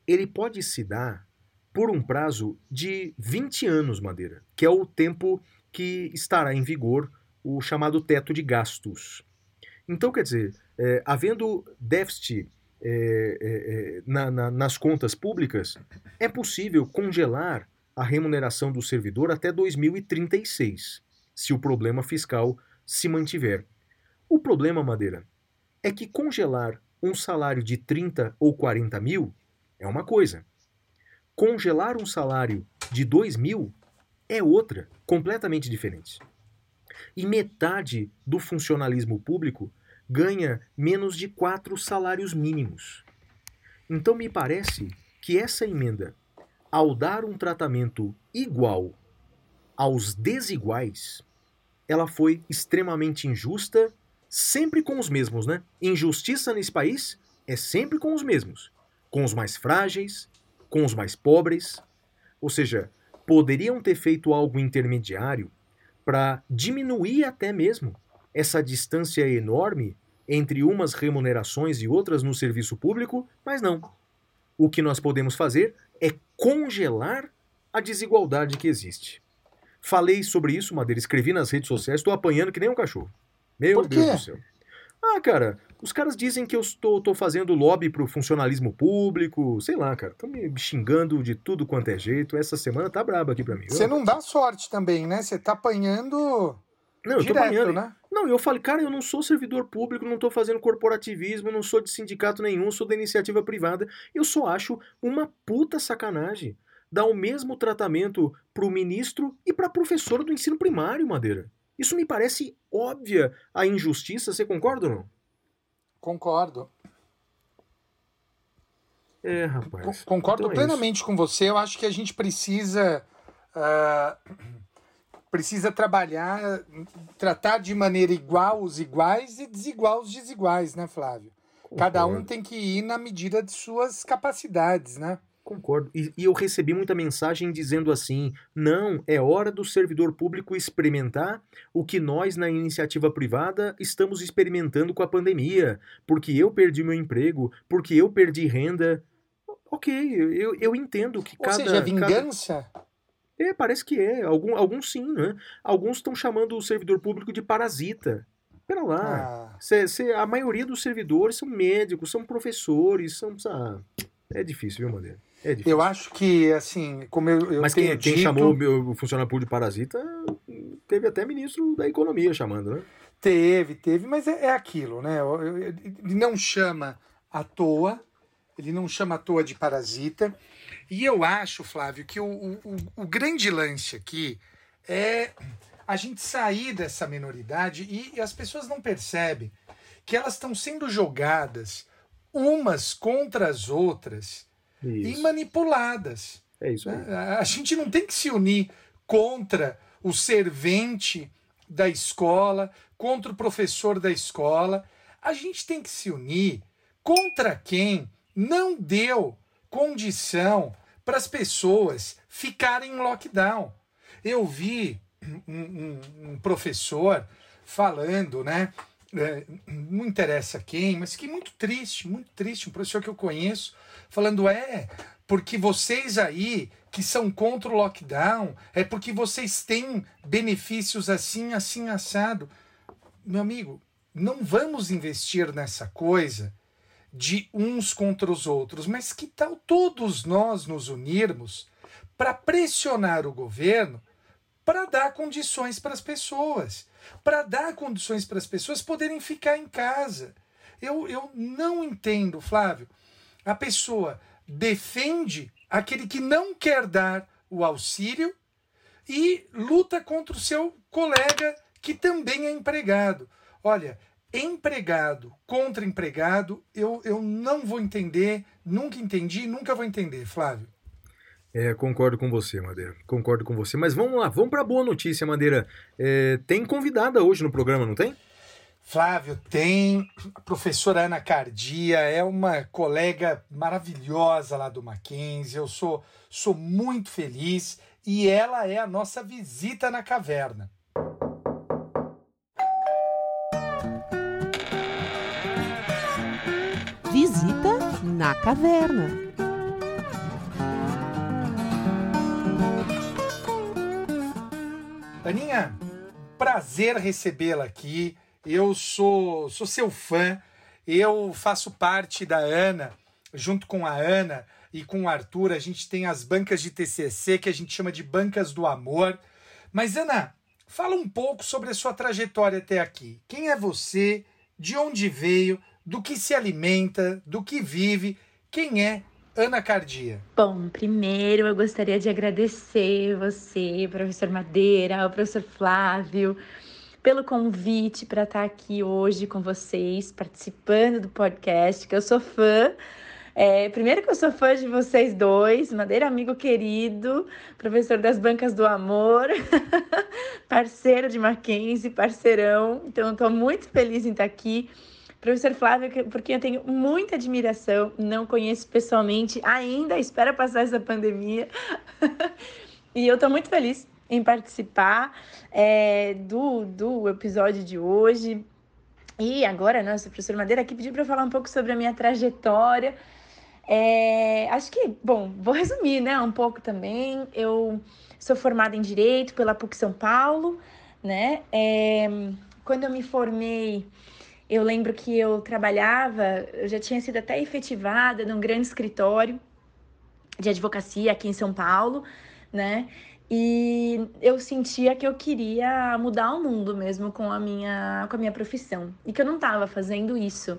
ele pode se dar por um prazo de 20 anos, Madeira, que é o tempo que estará em vigor o chamado teto de gastos. Então, quer dizer, eh, havendo déficit eh, na- na- nas contas públicas, é possível congelar a remuneração do servidor até 2036, se o problema fiscal se mantiver. O problema, Madeira, é que congelar um salário de 30 ou 40 mil é uma coisa. Congelar um salário de 2 mil é outra, completamente diferente. E metade do funcionalismo público ganha menos de quatro salários mínimos. Então me parece que essa emenda, ao dar um tratamento igual aos desiguais, ela foi extremamente injusta sempre com os mesmos, né? Injustiça nesse país é sempre com os mesmos. Com os mais frágeis, com os mais pobres. Ou seja, poderiam ter feito algo intermediário para diminuir até mesmo essa distância enorme entre umas remunerações e outras no serviço público, mas não. O que nós podemos fazer é congelar a desigualdade que existe. Falei sobre isso, Madeira, escrevi nas redes sociais, estou apanhando que nem um cachorro. Meu
Por
Deus
quê?
do céu. Ah, cara, os caras dizem que eu estou tô fazendo lobby pro funcionalismo público, sei lá, cara. Estão me xingando de tudo quanto é jeito. Essa semana tá braba aqui pra mim.
Você não dá sorte também, né? Você tá apanhando
Não, eu tô
direto,
apanhando.
né?
Não, eu falei, cara, eu não sou servidor público, não tô fazendo corporativismo, não sou de sindicato nenhum, sou da iniciativa privada. Eu só acho uma puta sacanagem dar o mesmo tratamento pro ministro e pra professora do ensino primário, Madeira. Isso me parece óbvia a injustiça, você concorda ou não?
Concordo.
É, rapaz.
Concordo
Então é isso.
plenamente com você. Eu acho que a gente precisa ah, precisa trabalhar, tratar de maneira igual os iguais e desigual os desiguais, né, Flávio? Cada um
Concordo.
tem que ir na medida de suas capacidades, né?
Concordo. E, e eu recebi muita mensagem dizendo assim: não, é hora do servidor público experimentar o que nós, na iniciativa privada, estamos experimentando com a pandemia. Porque eu perdi meu emprego, porque eu perdi renda. Ok, eu, eu entendo que
Ou
cada.
seja,
cada-
vingança.
É, parece que é. Algum, alguns sim, né? Alguns estão chamando o servidor público de parasita. Pera lá.
Ah,
Cê- cê- a maioria dos servidores são médicos, são professores, são. é difícil, viu, Madeira? É
eu acho que, assim, como eu, eu
Mas quem, quem
dito,
chamou o meu- funcionário público de parasita teve até ministro da economia chamando, né?
Teve, teve, mas é, é aquilo, né? Ele não chama à toa, ele não chama à toa de parasita. E eu acho, Flávio, que o, o, o- o grande lance aqui é a gente sair dessa minoridade e, e as pessoas não percebem que elas estão sendo jogadas umas contra as outras e
Isso.
manipuladas.
É isso aí.
né? A a gente não tem que se unir contra o servente da escola, contra o professor da escola. A gente tem que se unir contra quem não deu condição para as pessoas ficarem em lockdown. Eu vi um, um- um professor falando, né? é, não interessa quem, mas que muito triste, muito triste, um professor que eu conheço, falando, é, porque vocês aí que são contra o lockdown, é porque vocês têm benefícios assim, assim, assado. Meu amigo, não vamos investir nessa coisa de uns contra os outros, mas que tal todos nós nos unirmos para pressionar o governo para dar condições para as pessoas, para dar condições para as pessoas poderem ficar em casa. Eu, eu não entendo, Flávio. A pessoa defende aquele que não quer dar o auxílio e luta contra o seu colega que também é empregado. Olha, empregado contra empregado, eu, eu não vou entender, nunca entendi, nunca vou entender, Flávio.
É, concordo com você, Madeira. Concordo com você. Mas vamos lá, vamos para a boa notícia, Madeira. É, tem convidada hoje no programa, não tem?
Flávio, tem a professora Ana Cardia, é uma colega maravilhosa lá do Mackenzie. Eu sou, sou muito feliz e ela é a nossa visita na caverna.
Visita na caverna.
Aninha, prazer recebê-la aqui. Eu sou, sou seu fã. Eu faço parte da Ana, junto com a Ana e com o Arthur. A gente tem as bancas de TCC que a gente chama de bancas do amor. Mas, Ana, fala um pouco sobre a sua trajetória até aqui. Quem é você? De onde veio? Do que se alimenta? Do que vive? Quem é Ana Cardia?
Bom, primeiro eu gostaria de agradecer você, professor Madeira, o professor Flávio, pelo convite para estar aqui hoje com vocês, participando do podcast, que eu sou fã. É, primeiro que eu sou fã de vocês dois, Madeira, amigo querido, professor das bancas do amor, parceiro de Mackenzie, parceirão. Então, estou muito feliz em estar aqui. Professor Flávio, que- por quem eu tenho muita admiração, não conheço pessoalmente ainda, espero passar essa pandemia. e eu estou muito feliz em participar é, do, do episódio de hoje. E agora, nossa, professor Madeira aqui pediu para falar um pouco sobre a minha trajetória. É, acho que, bom, vou resumir, né, um pouco também. Eu sou formada em Direito pela PUC São Paulo, né? É, quando eu me formei, eu lembro que eu trabalhava, eu já tinha sido até efetivada num grande escritório de advocacia aqui em São Paulo, né? E eu sentia que eu queria mudar o mundo mesmo com a minha, com a minha profissão e que eu não estava fazendo isso.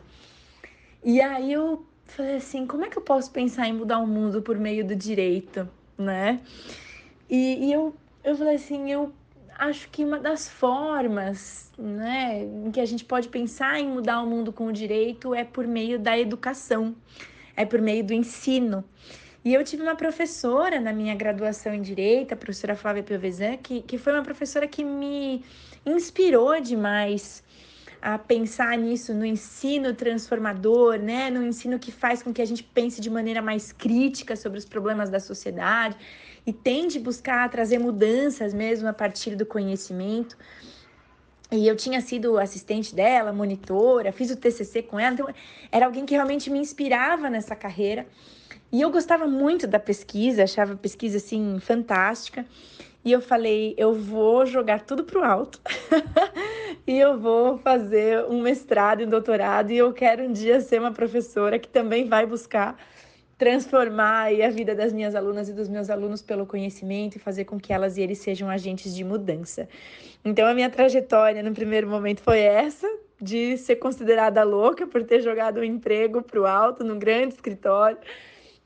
E aí eu falei assim, como é que eu posso pensar em mudar o mundo por meio do direito, né? E, e eu, eu falei assim, eu acho que uma das formas, né, em que a gente pode pensar em mudar o mundo com o direito é por meio da educação, é por meio do ensino. E eu tive uma professora na minha graduação em Direito, a professora Flávia Piovesan, que, que foi uma professora que me inspirou demais a pensar nisso, no ensino transformador, né? No ensino que faz com que a gente pense de maneira mais crítica sobre os problemas da sociedade e tende buscar trazer mudanças mesmo a partir do conhecimento. E eu tinha sido assistente dela, monitora, fiz o TCC com ela, então era alguém que realmente me inspirava nessa carreira. E eu gostava muito da pesquisa, achava a pesquisa assim fantástica. E eu falei, eu vou jogar tudo pro alto. e eu vou fazer um mestrado e um doutorado e eu quero um dia ser uma professora que também vai buscar transformar a vida das minhas alunas e dos meus alunos pelo conhecimento e fazer com que elas e eles sejam agentes de mudança. Então a minha trajetória no primeiro momento foi essa, de ser considerada louca por ter jogado um emprego pro alto num grande escritório,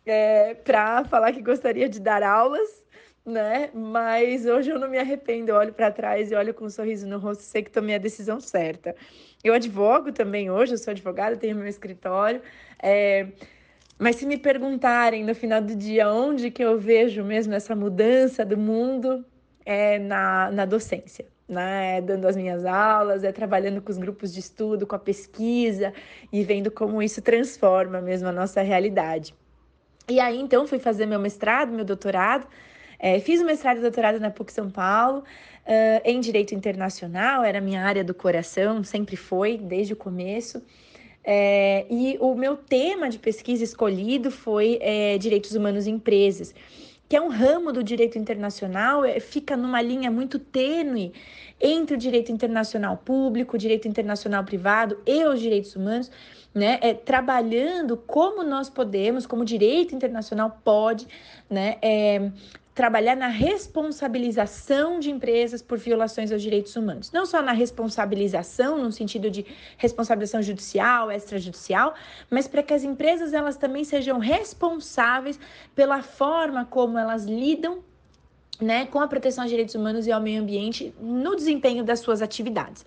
é, para falar que gostaria de dar aulas né? Mas hoje eu não me arrependo, eu olho para trás e olho com um sorriso no rosto, sei que tomei a decisão certa. Eu advogo também hoje, eu sou advogada, tenho meu escritório, é, Mas se me perguntarem no final do dia onde que eu vejo mesmo essa mudança do mundo, é na, na docência, né? É dando as minhas aulas, é trabalhando com os grupos de estudo, com a pesquisa e vendo como isso transforma mesmo a nossa realidade. E aí, então, fui fazer meu mestrado, meu doutorado. É, fiz o mestrado e doutorado na PUC São Paulo, uh, em Direito Internacional, era minha área do coração, sempre foi, desde o começo. É, e o meu tema de pesquisa escolhido foi é, Direitos Humanos em Empresas, que é um ramo do direito internacional, é, fica numa linha muito tênue entre o direito internacional público, o direito internacional privado e os direitos humanos, né, é, trabalhando como nós podemos, como o direito internacional pode, né, é, trabalhar na responsabilização de empresas por violações aos direitos humanos. Não só na responsabilização, no sentido de responsabilização judicial, extrajudicial, mas para que as empresas elas também sejam responsáveis pela forma como elas lidam né, com a proteção aos direitos humanos e ao meio ambiente no desempenho das suas atividades.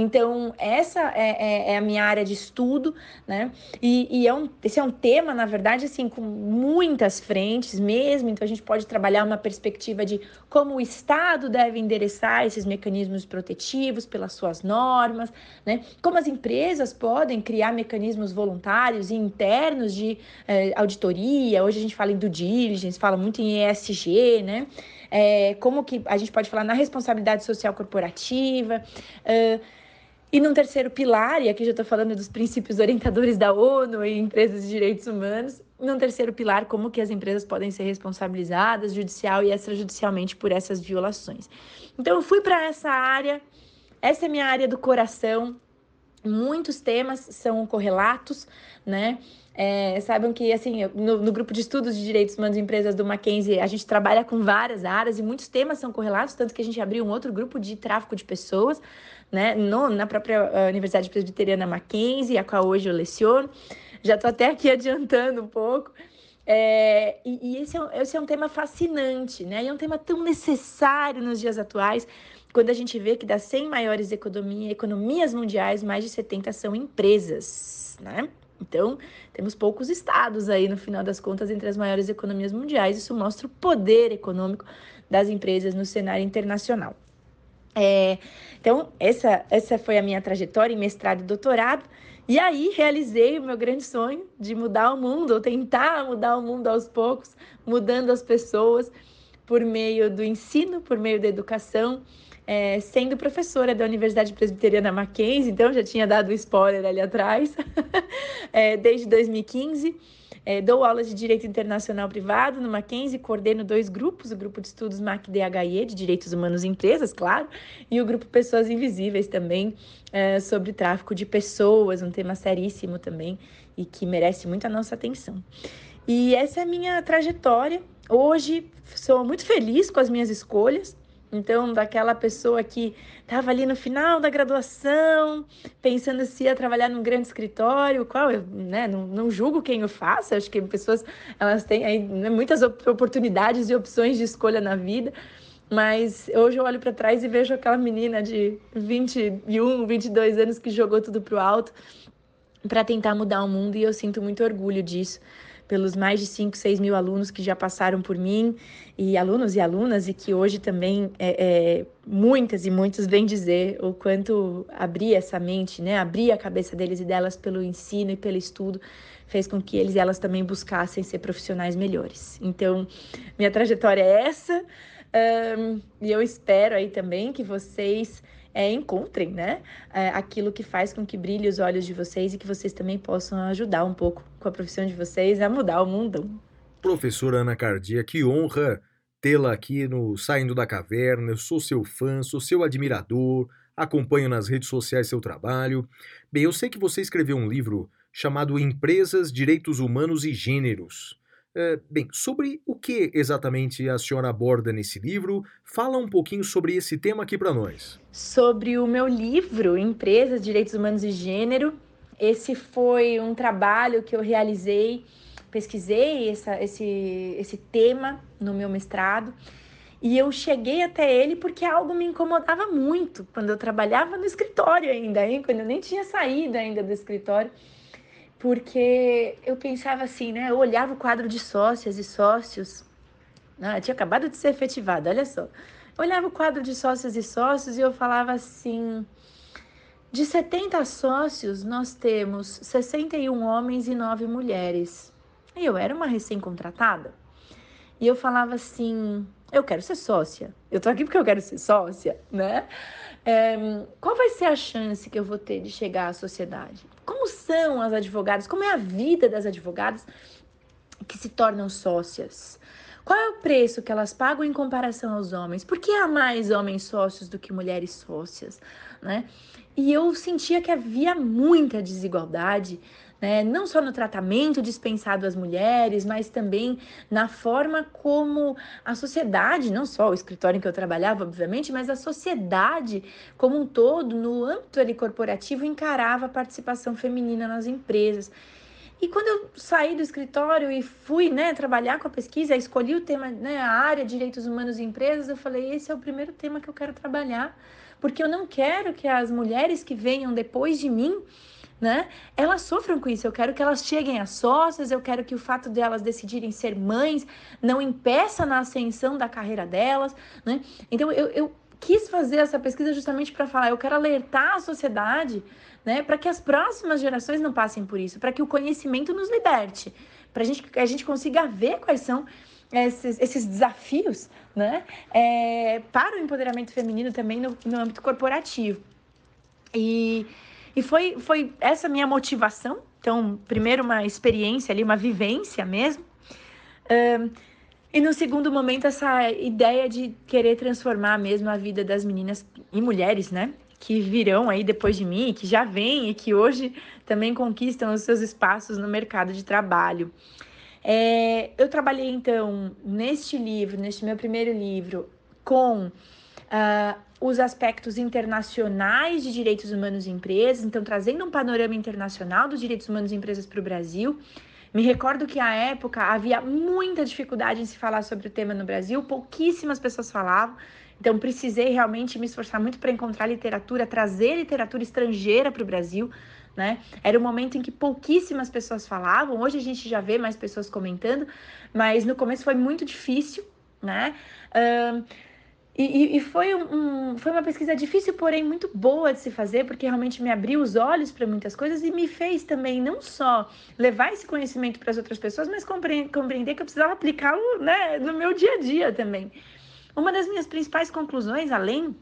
Então, essa é, é, é, a minha área de estudo, né? E, e, é um, esse é um tema, na verdade, assim, com muitas frentes mesmo. Então, a gente pode trabalhar uma perspectiva de como o Estado deve endereçar esses mecanismos protetivos pelas suas normas, né? Como as empresas podem criar mecanismos voluntários e internos de eh, auditoria. Hoje a gente fala em due diligence, fala muito em ESG, né? É, como que a gente pode falar na responsabilidade social corporativa. Uh, e num terceiro pilar, e aqui já estou falando dos princípios orientadores da ONU e empresas de direitos humanos, num terceiro pilar, como que as empresas podem ser responsabilizadas judicial e extrajudicialmente por essas violações. Então eu fui para essa área, essa é minha área do coração, muitos temas são correlatos, né? É, saibam que, assim, no, no, grupo de estudos de direitos humanos e empresas do Mackenzie, a gente trabalha com várias áreas e muitos temas são correlatos, tanto que a gente abriu um outro grupo de tráfico de pessoas, né, no, na própria uh, Universidade Presbiteriana Mackenzie, a qual hoje eu leciono. Já estou até aqui adiantando um pouco. É, e, e esse, é, esse é um tema fascinante, né? E é um tema tão necessário nos dias atuais, quando a gente vê que das 100 maiores economia, economias mundiais, mais de 70 são empresas, né? Então, temos poucos estados aí, no final das contas, entre as maiores economias mundiais. Isso mostra o poder econômico das empresas no cenário internacional. É, então, essa, essa foi a minha trajetória em mestrado e doutorado. E aí realizei o meu grande sonho de mudar o mundo, ou tentar mudar o mundo aos poucos, mudando as pessoas por meio do ensino, por meio da educação, é, sendo professora da Universidade Presbiteriana Mackenzie, então já tinha dado spoiler ali atrás, é, desde 2015. É, dou aulas de Direito Internacional Privado no Mackenzie, coordeno dois grupos, o grupo de estudos MAC-DHE, de Direitos Humanos e Empresas, claro, e o grupo Pessoas Invisíveis também, é, sobre tráfico de pessoas, um tema seríssimo também e que merece muito a nossa atenção. E essa é a minha trajetória. Hoje sou muito feliz com as minhas escolhas, então, daquela pessoa que estava ali no final da graduação, pensando se ia trabalhar num grande escritório, qual eu né, não, não julgo quem o faça, acho que pessoas elas têm aí, né, muitas oportunidades e opções de escolha na vida, mas hoje eu olho para trás e vejo aquela menina de 21, 22 anos que jogou tudo pro alto para tentar mudar o mundo e eu sinto muito orgulho disso pelos mais de 5, 6 mil alunos que já passaram por mim, e alunos e alunas, e que hoje também é, é, muitas e muitos vêm dizer o quanto abrir essa mente, né, abrir a cabeça deles e delas pelo ensino e pelo estudo, fez com que eles e elas também buscassem ser profissionais melhores. Então, minha trajetória é essa, um, e eu espero aí também que vocês é, encontrem né, é, aquilo que faz com que brilhe os olhos de vocês e que vocês também possam ajudar um pouco com a profissão de vocês a mudar o mundo.
Professora Ana Cardia, que honra tê-la aqui no Saindo da Caverna. Eu sou seu fã, sou seu admirador, acompanho nas redes sociais seu trabalho. Bem, eu sei que você escreveu um livro chamado Empresas, Direitos Humanos e Gêneros. É, bem, sobre o que exatamente a senhora aborda nesse livro? Fala um pouquinho sobre esse tema aqui para nós.
Sobre o meu livro, Empresas, Direitos Humanos e Gênero. Esse foi um trabalho que eu realizei, pesquisei essa, esse, esse tema no meu mestrado. E eu cheguei até ele porque algo me incomodava muito quando eu trabalhava no escritório ainda, hein? quando eu nem tinha saído ainda do escritório porque eu pensava assim, né? Eu olhava o quadro de sócias e sócios, ah, tinha acabado de ser efetivado, olha só. Eu olhava o quadro de sócias e sócios e eu falava assim: de 70 sócios, nós temos 61 homens e 9 mulheres. E eu era uma recém-contratada. E eu falava assim: eu quero ser sócia. Eu tô aqui porque eu quero ser sócia, né? É, qual vai ser a chance que eu vou ter de chegar à sociedade? Como são as advogadas? Como é a vida das advogadas que se tornam sócias? Qual é o preço que elas pagam em comparação aos homens? Por que há mais homens sócios do que mulheres sócias, né? E eu sentia que havia muita desigualdade né? não só no tratamento dispensado às mulheres, mas também na forma como a sociedade, não só o escritório em que eu trabalhava, obviamente, mas a sociedade como um todo, no âmbito ali corporativo, encarava a participação feminina nas empresas. E quando eu saí do escritório e fui né, trabalhar com a pesquisa, escolhi o tema, né, a área direitos humanos em empresas, eu falei: esse é o primeiro tema que eu quero trabalhar, porque eu não quero que as mulheres que venham depois de mim né? Elas sofram com isso. Eu quero que elas cheguem a sócias, eu quero que o fato delas decidirem ser mães não impeça na ascensão da carreira delas, né? Então eu, eu quis fazer essa pesquisa justamente para falar, eu quero alertar a sociedade, né, para que as próximas gerações não passem por isso, para que o conhecimento nos liberte, para gente, que a gente consiga ver quais são esses, esses desafios, né, é, para o empoderamento feminino também no, no âmbito corporativo. E e foi, foi essa minha motivação. Então, primeiro uma experiência ali, uma vivência mesmo. Um, e no segundo momento, essa ideia de querer transformar mesmo a vida das meninas e mulheres, né? Que virão aí depois de mim, que já vêm e que hoje também conquistam os seus espaços no mercado de trabalho. É, eu trabalhei então neste livro, neste meu primeiro livro, com uh, os aspectos internacionais de direitos humanos em empresas, então trazendo um panorama internacional dos direitos humanos em empresas para o Brasil. Me recordo que à época havia muita dificuldade em se falar sobre o tema no Brasil, pouquíssimas pessoas falavam. Então precisei realmente me esforçar muito para encontrar literatura, trazer literatura estrangeira para o Brasil. Né? Era um momento em que pouquíssimas pessoas falavam. Hoje a gente já vê mais pessoas comentando, mas no começo foi muito difícil, né? Uh, e, e, foi, um, foi uma pesquisa difícil, porém muito boa de se fazer, porque realmente me abriu os olhos para muitas coisas e me fez também não só levar esse conhecimento para as outras pessoas, mas compreender que eu precisava aplicá-lo né, no meu dia a dia também. Uma das minhas principais conclusões, além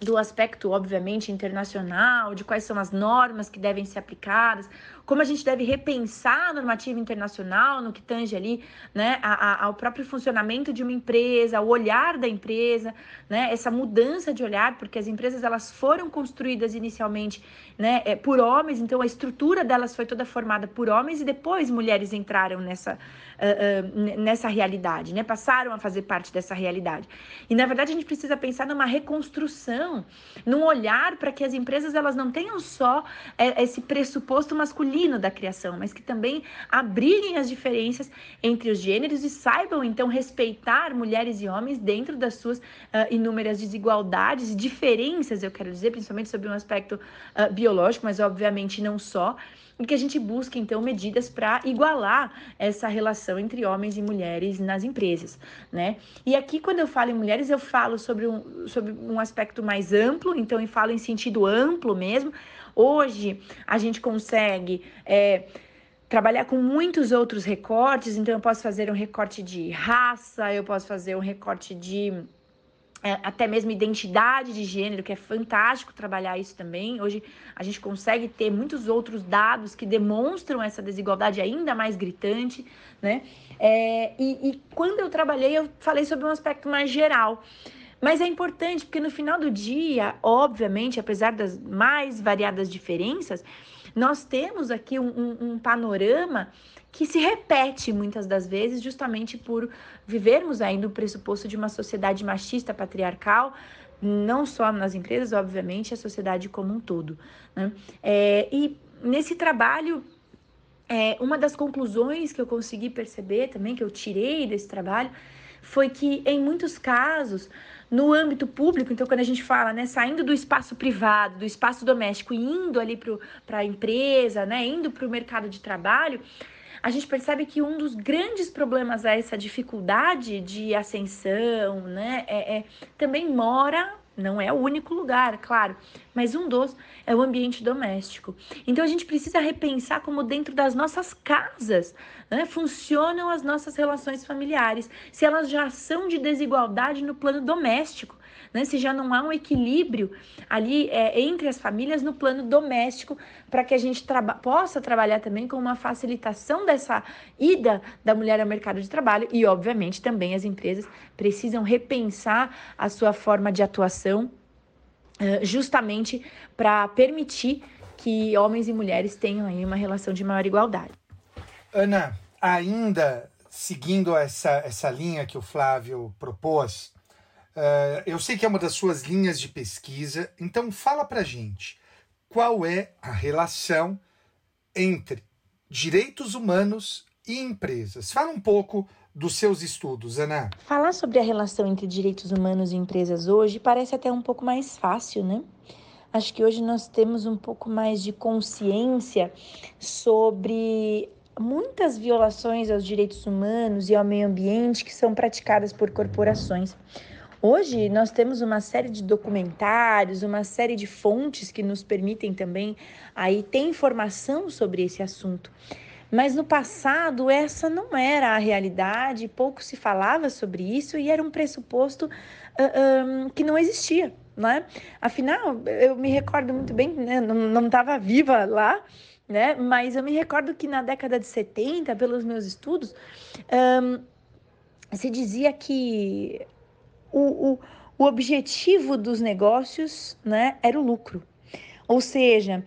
do aspecto, obviamente, internacional, de quais são as normas que devem ser aplicadas, como a gente deve repensar a normativa internacional no que tange ali, né, a, a, ao próprio funcionamento de uma empresa, o olhar da empresa, né, essa mudança de olhar, porque as empresas elas foram construídas inicialmente, né, é, por homens, então a estrutura delas foi toda formada por homens e depois mulheres entraram nessa, uh, uh, nessa realidade, né, passaram a fazer parte dessa realidade. E na verdade a gente precisa pensar numa reconstrução num olhar para que as empresas elas não tenham só é, esse pressuposto masculino da criação, mas que também abriguem as diferenças entre os gêneros e saibam então respeitar mulheres e homens dentro das suas uh, inúmeras desigualdades e diferenças, eu quero dizer, principalmente sobre um aspecto biológico, mas obviamente não só e que a gente busque então medidas para igualar essa relação entre homens e mulheres nas empresas, né? E aqui quando eu falo em mulheres eu falo sobre um, sobre um aspecto mais amplo, então eu falo em sentido amplo mesmo. Hoje a gente consegue é, trabalhar com muitos outros recortes, então eu posso fazer um recorte de raça, eu posso fazer um recorte de até mesmo identidade de gênero, que é fantástico trabalhar isso também. Hoje a gente consegue ter muitos outros dados que demonstram essa desigualdade ainda mais gritante, né? É, e, e quando eu trabalhei, eu falei sobre um aspecto mais geral. Mas é importante porque no final do dia, obviamente, apesar das mais variadas diferenças, nós temos aqui um, um, um panorama que se repete muitas das vezes, justamente por vivermos ainda o pressuposto de uma sociedade machista, patriarcal, não só nas empresas, obviamente, a sociedade como um todo. Né? É, e nesse trabalho, é, uma das conclusões que eu consegui perceber também, que eu tirei desse trabalho, foi que em muitos casos no âmbito público, então quando a gente fala, né, saindo do espaço privado, do espaço doméstico indo ali para a empresa, né, indo para o mercado de trabalho, a gente percebe que um dos grandes problemas a essa dificuldade de ascensão, né, é, é também mora não é o único lugar, claro, mas um dos é o ambiente doméstico. Então a gente precisa repensar como dentro das nossas casas né, funcionam as nossas relações familiares, se elas já são de desigualdade no plano doméstico né? Se já não há um equilíbrio ali é, entre as famílias no plano doméstico, para que a gente traba possa trabalhar também com uma facilitação dessa ida da mulher ao mercado de trabalho e, obviamente, também as empresas precisam repensar a sua forma de atuação, uh, justamente para permitir que homens e mulheres tenham aí uma relação de maior igualdade.
Ana, ainda seguindo essa, essa linha que o Flávio propôs, Uh, eu sei que é uma das suas linhas de pesquisa, então fala pra gente qual é a relação entre direitos humanos e empresas. Fala um pouco dos seus estudos, Ana.
Falar sobre a relação entre direitos humanos e empresas hoje parece até um pouco mais fácil, né? Acho que hoje nós temos um pouco mais de consciência sobre muitas violações aos direitos humanos e ao meio ambiente que são praticadas por corporações. Hoje nós temos uma série de documentários, uma série de fontes que nos permitem também aí ter informação sobre esse assunto. Mas no passado essa não era a realidade, pouco se falava sobre isso e era um pressuposto uh, um, que não existia, né? Afinal, eu me recordo muito bem, né? não estava viva lá, né? Mas eu me recordo que na década de 70, pelos meus estudos, um, se dizia que o, o, o objetivo dos negócios né, era o lucro. Ou seja,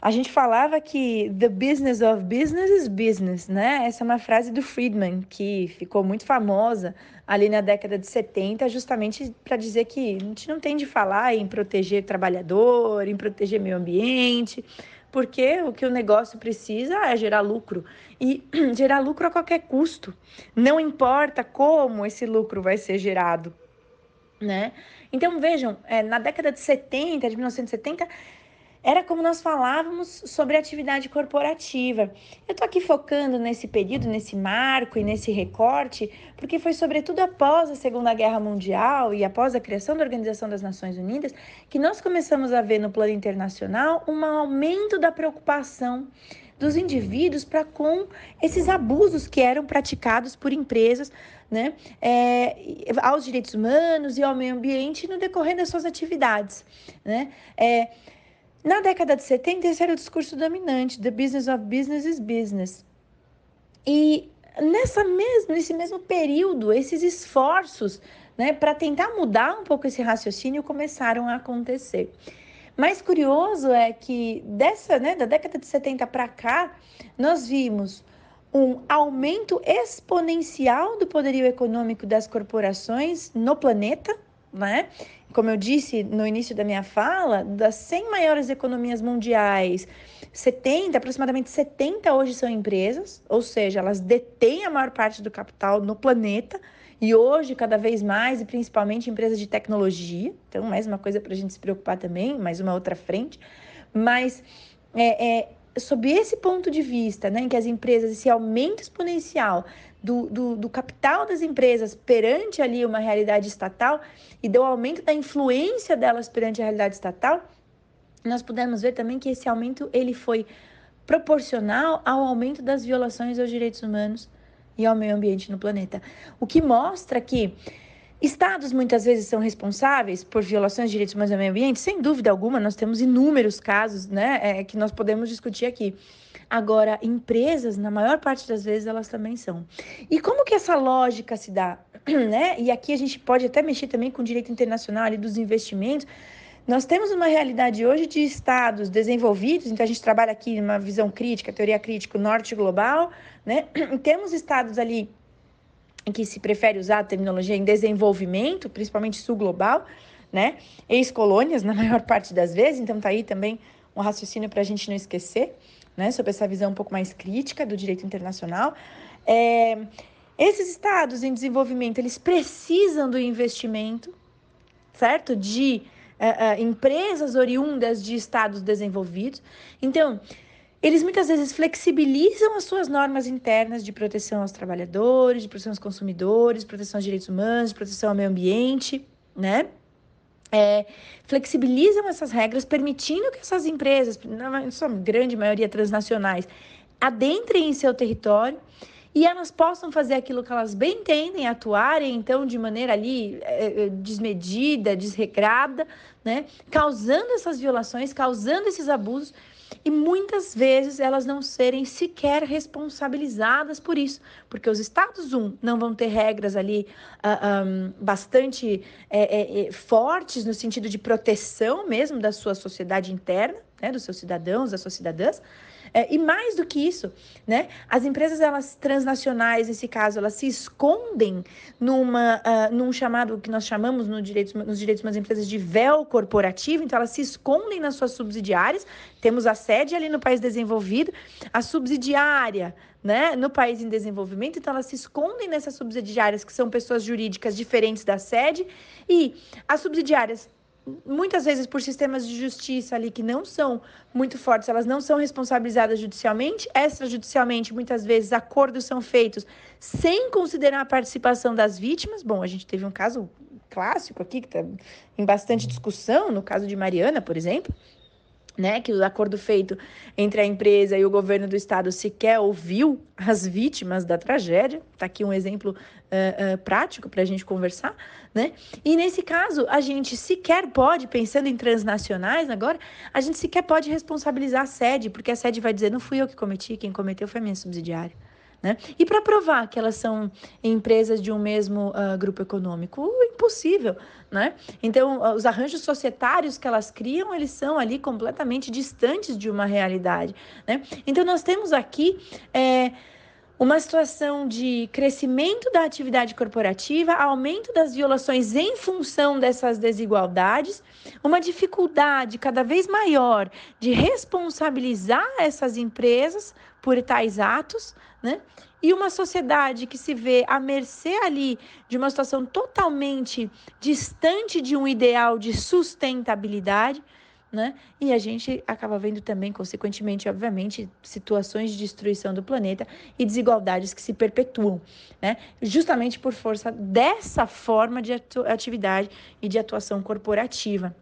a gente falava que the business of business is business, né? Essa é uma frase do Friedman que ficou muito famosa ali na década de 70, justamente para dizer que a gente não tem de falar em proteger trabalhador, em proteger meio ambiente, porque o que o negócio precisa é gerar lucro e gerar lucro a qualquer custo. Não importa como esse lucro vai ser gerado né? Então vejam, é, na década de 70, de 1970, era como nós falávamos sobre atividade corporativa. Eu estou aqui focando nesse período, nesse marco e nesse recorte, porque foi sobretudo após a Segunda Guerra Mundial e após a criação da Organização das Nações Unidas que nós começamos a ver no plano internacional um aumento da preocupação dos indivíduos para com esses abusos que eram praticados por empresas né, é, aos direitos humanos e ao meio ambiente no decorrer das suas atividades. Né? É, na década de 70, esse era o discurso dominante: the business of business is business. E nessa mesmo, nesse mesmo período, esses esforços né, para tentar mudar um pouco esse raciocínio começaram a acontecer. Mais curioso é que dessa, né, da década de 70 para cá, nós vimos um aumento exponencial do poderio econômico das corporações no planeta, né? Como eu disse no início da minha fala, das 100 maiores economias mundiais, 70, aproximadamente 70 hoje são empresas, ou seja, elas detêm a maior parte do capital no planeta. E hoje, cada vez mais, e principalmente empresas de tecnologia. Então, mais uma coisa para a gente se preocupar também, mais uma outra frente. Mas é, é, sob esse ponto de vista, né, em que as empresas, esse aumento exponencial do, do, do, capital das empresas perante ali uma realidade estatal e do aumento da influência delas perante a realidade estatal, nós pudemos ver também que esse aumento ele foi proporcional ao aumento das violações aos direitos humanos e ao meio ambiente no planeta. O que mostra que Estados muitas vezes são responsáveis por violações de direitos humanos e meio ambiente? Sem dúvida alguma, nós temos inúmeros casos né, é, que nós podemos discutir aqui. Agora, empresas, na maior parte das vezes, elas também são. E como que essa lógica se dá? Né? E aqui a gente pode até mexer também com o direito internacional ali dos investimentos. Nós temos uma realidade hoje de estados desenvolvidos, então a gente trabalha aqui numa visão crítica, teoria crítica, norte global, né? E temos estados ali que se prefere usar a terminologia em desenvolvimento, principalmente sul global, né? Ex-colônias, na maior parte das vezes, então tá aí também um raciocínio para a gente não esquecer, né? Sobre essa visão um pouco mais crítica do direito internacional. É, esses estados em desenvolvimento, eles precisam do investimento, certo? De uh, uh, empresas oriundas de estados desenvolvidos. Então, eles muitas vezes flexibilizam as suas normas internas de proteção aos trabalhadores, de proteção aos consumidores, proteção aos direitos humanos, proteção ao meio ambiente, né? É, flexibilizam essas regras, permitindo que essas empresas, na sua grande maioria transnacionais, adentrem em seu território e elas possam fazer aquilo que elas bem entendem, atuarem então de maneira ali é, desmedida, desregrada, né? Causando essas violações, causando esses abusos e muitas vezes elas não serem sequer responsabilizadas por isso, porque os estados, um, não vão ter regras ali uh, ah, um, bastante é, é, fortes no sentido de proteção mesmo da sua sociedade interna, né, dos seus cidadãos, das suas cidadãs, é, e mais do que isso, né? As empresas elas transnacionais, nesse caso, elas se escondem numa, uh, num chamado que nós chamamos no direitos, nos direitos das empresas de véu corporativo. Então, elas se escondem nas suas subsidiárias. Temos a sede ali no país desenvolvido, a subsidiária né, no país em desenvolvimento, então elas se escondem nessas subsidiárias que são pessoas jurídicas diferentes da sede e as subsidiárias muitas vezes por sistemas de justiça ali que não são muito fortes, elas não são responsabilizadas judicialmente, extrajudicialmente, muitas vezes acordos são feitos sem considerar a participação das vítimas. Bom, a gente teve um caso clássico aqui que está em bastante discussão, no caso de Mariana, por exemplo, né, que o acordo feito entre a empresa e o governo do estado sequer ouviu as vítimas da tragédia. Está aqui um exemplo uh, uh, prático para a gente conversar, né? E nesse caso, a gente sequer pode, pensando em transnacionais agora, a gente sequer pode responsabilizar a sede, porque a sede vai dizer, não fui eu que cometi, quem cometeu foi a minha subsidiária. Né? E para provar que elas são empresas de um mesmo uh, grupo econômico, impossível, né? Então, os arranjos societários que elas criam, eles são ali completamente distantes de uma realidade, né? Então, nós temos aqui é, uma situação de crescimento da atividade corporativa, aumento das violações em função dessas desigualdades, uma dificuldade cada vez maior de responsabilizar essas empresas por tais atos, né? E uma sociedade que se vê à mercê ali de uma situação totalmente distante de um ideal de sustentabilidade, né? E a gente acaba vendo também, consequentemente, obviamente, situações de destruição do planeta e desigualdades que se perpetuam, né? Justamente por força dessa forma de atividade e de atuação corporativa.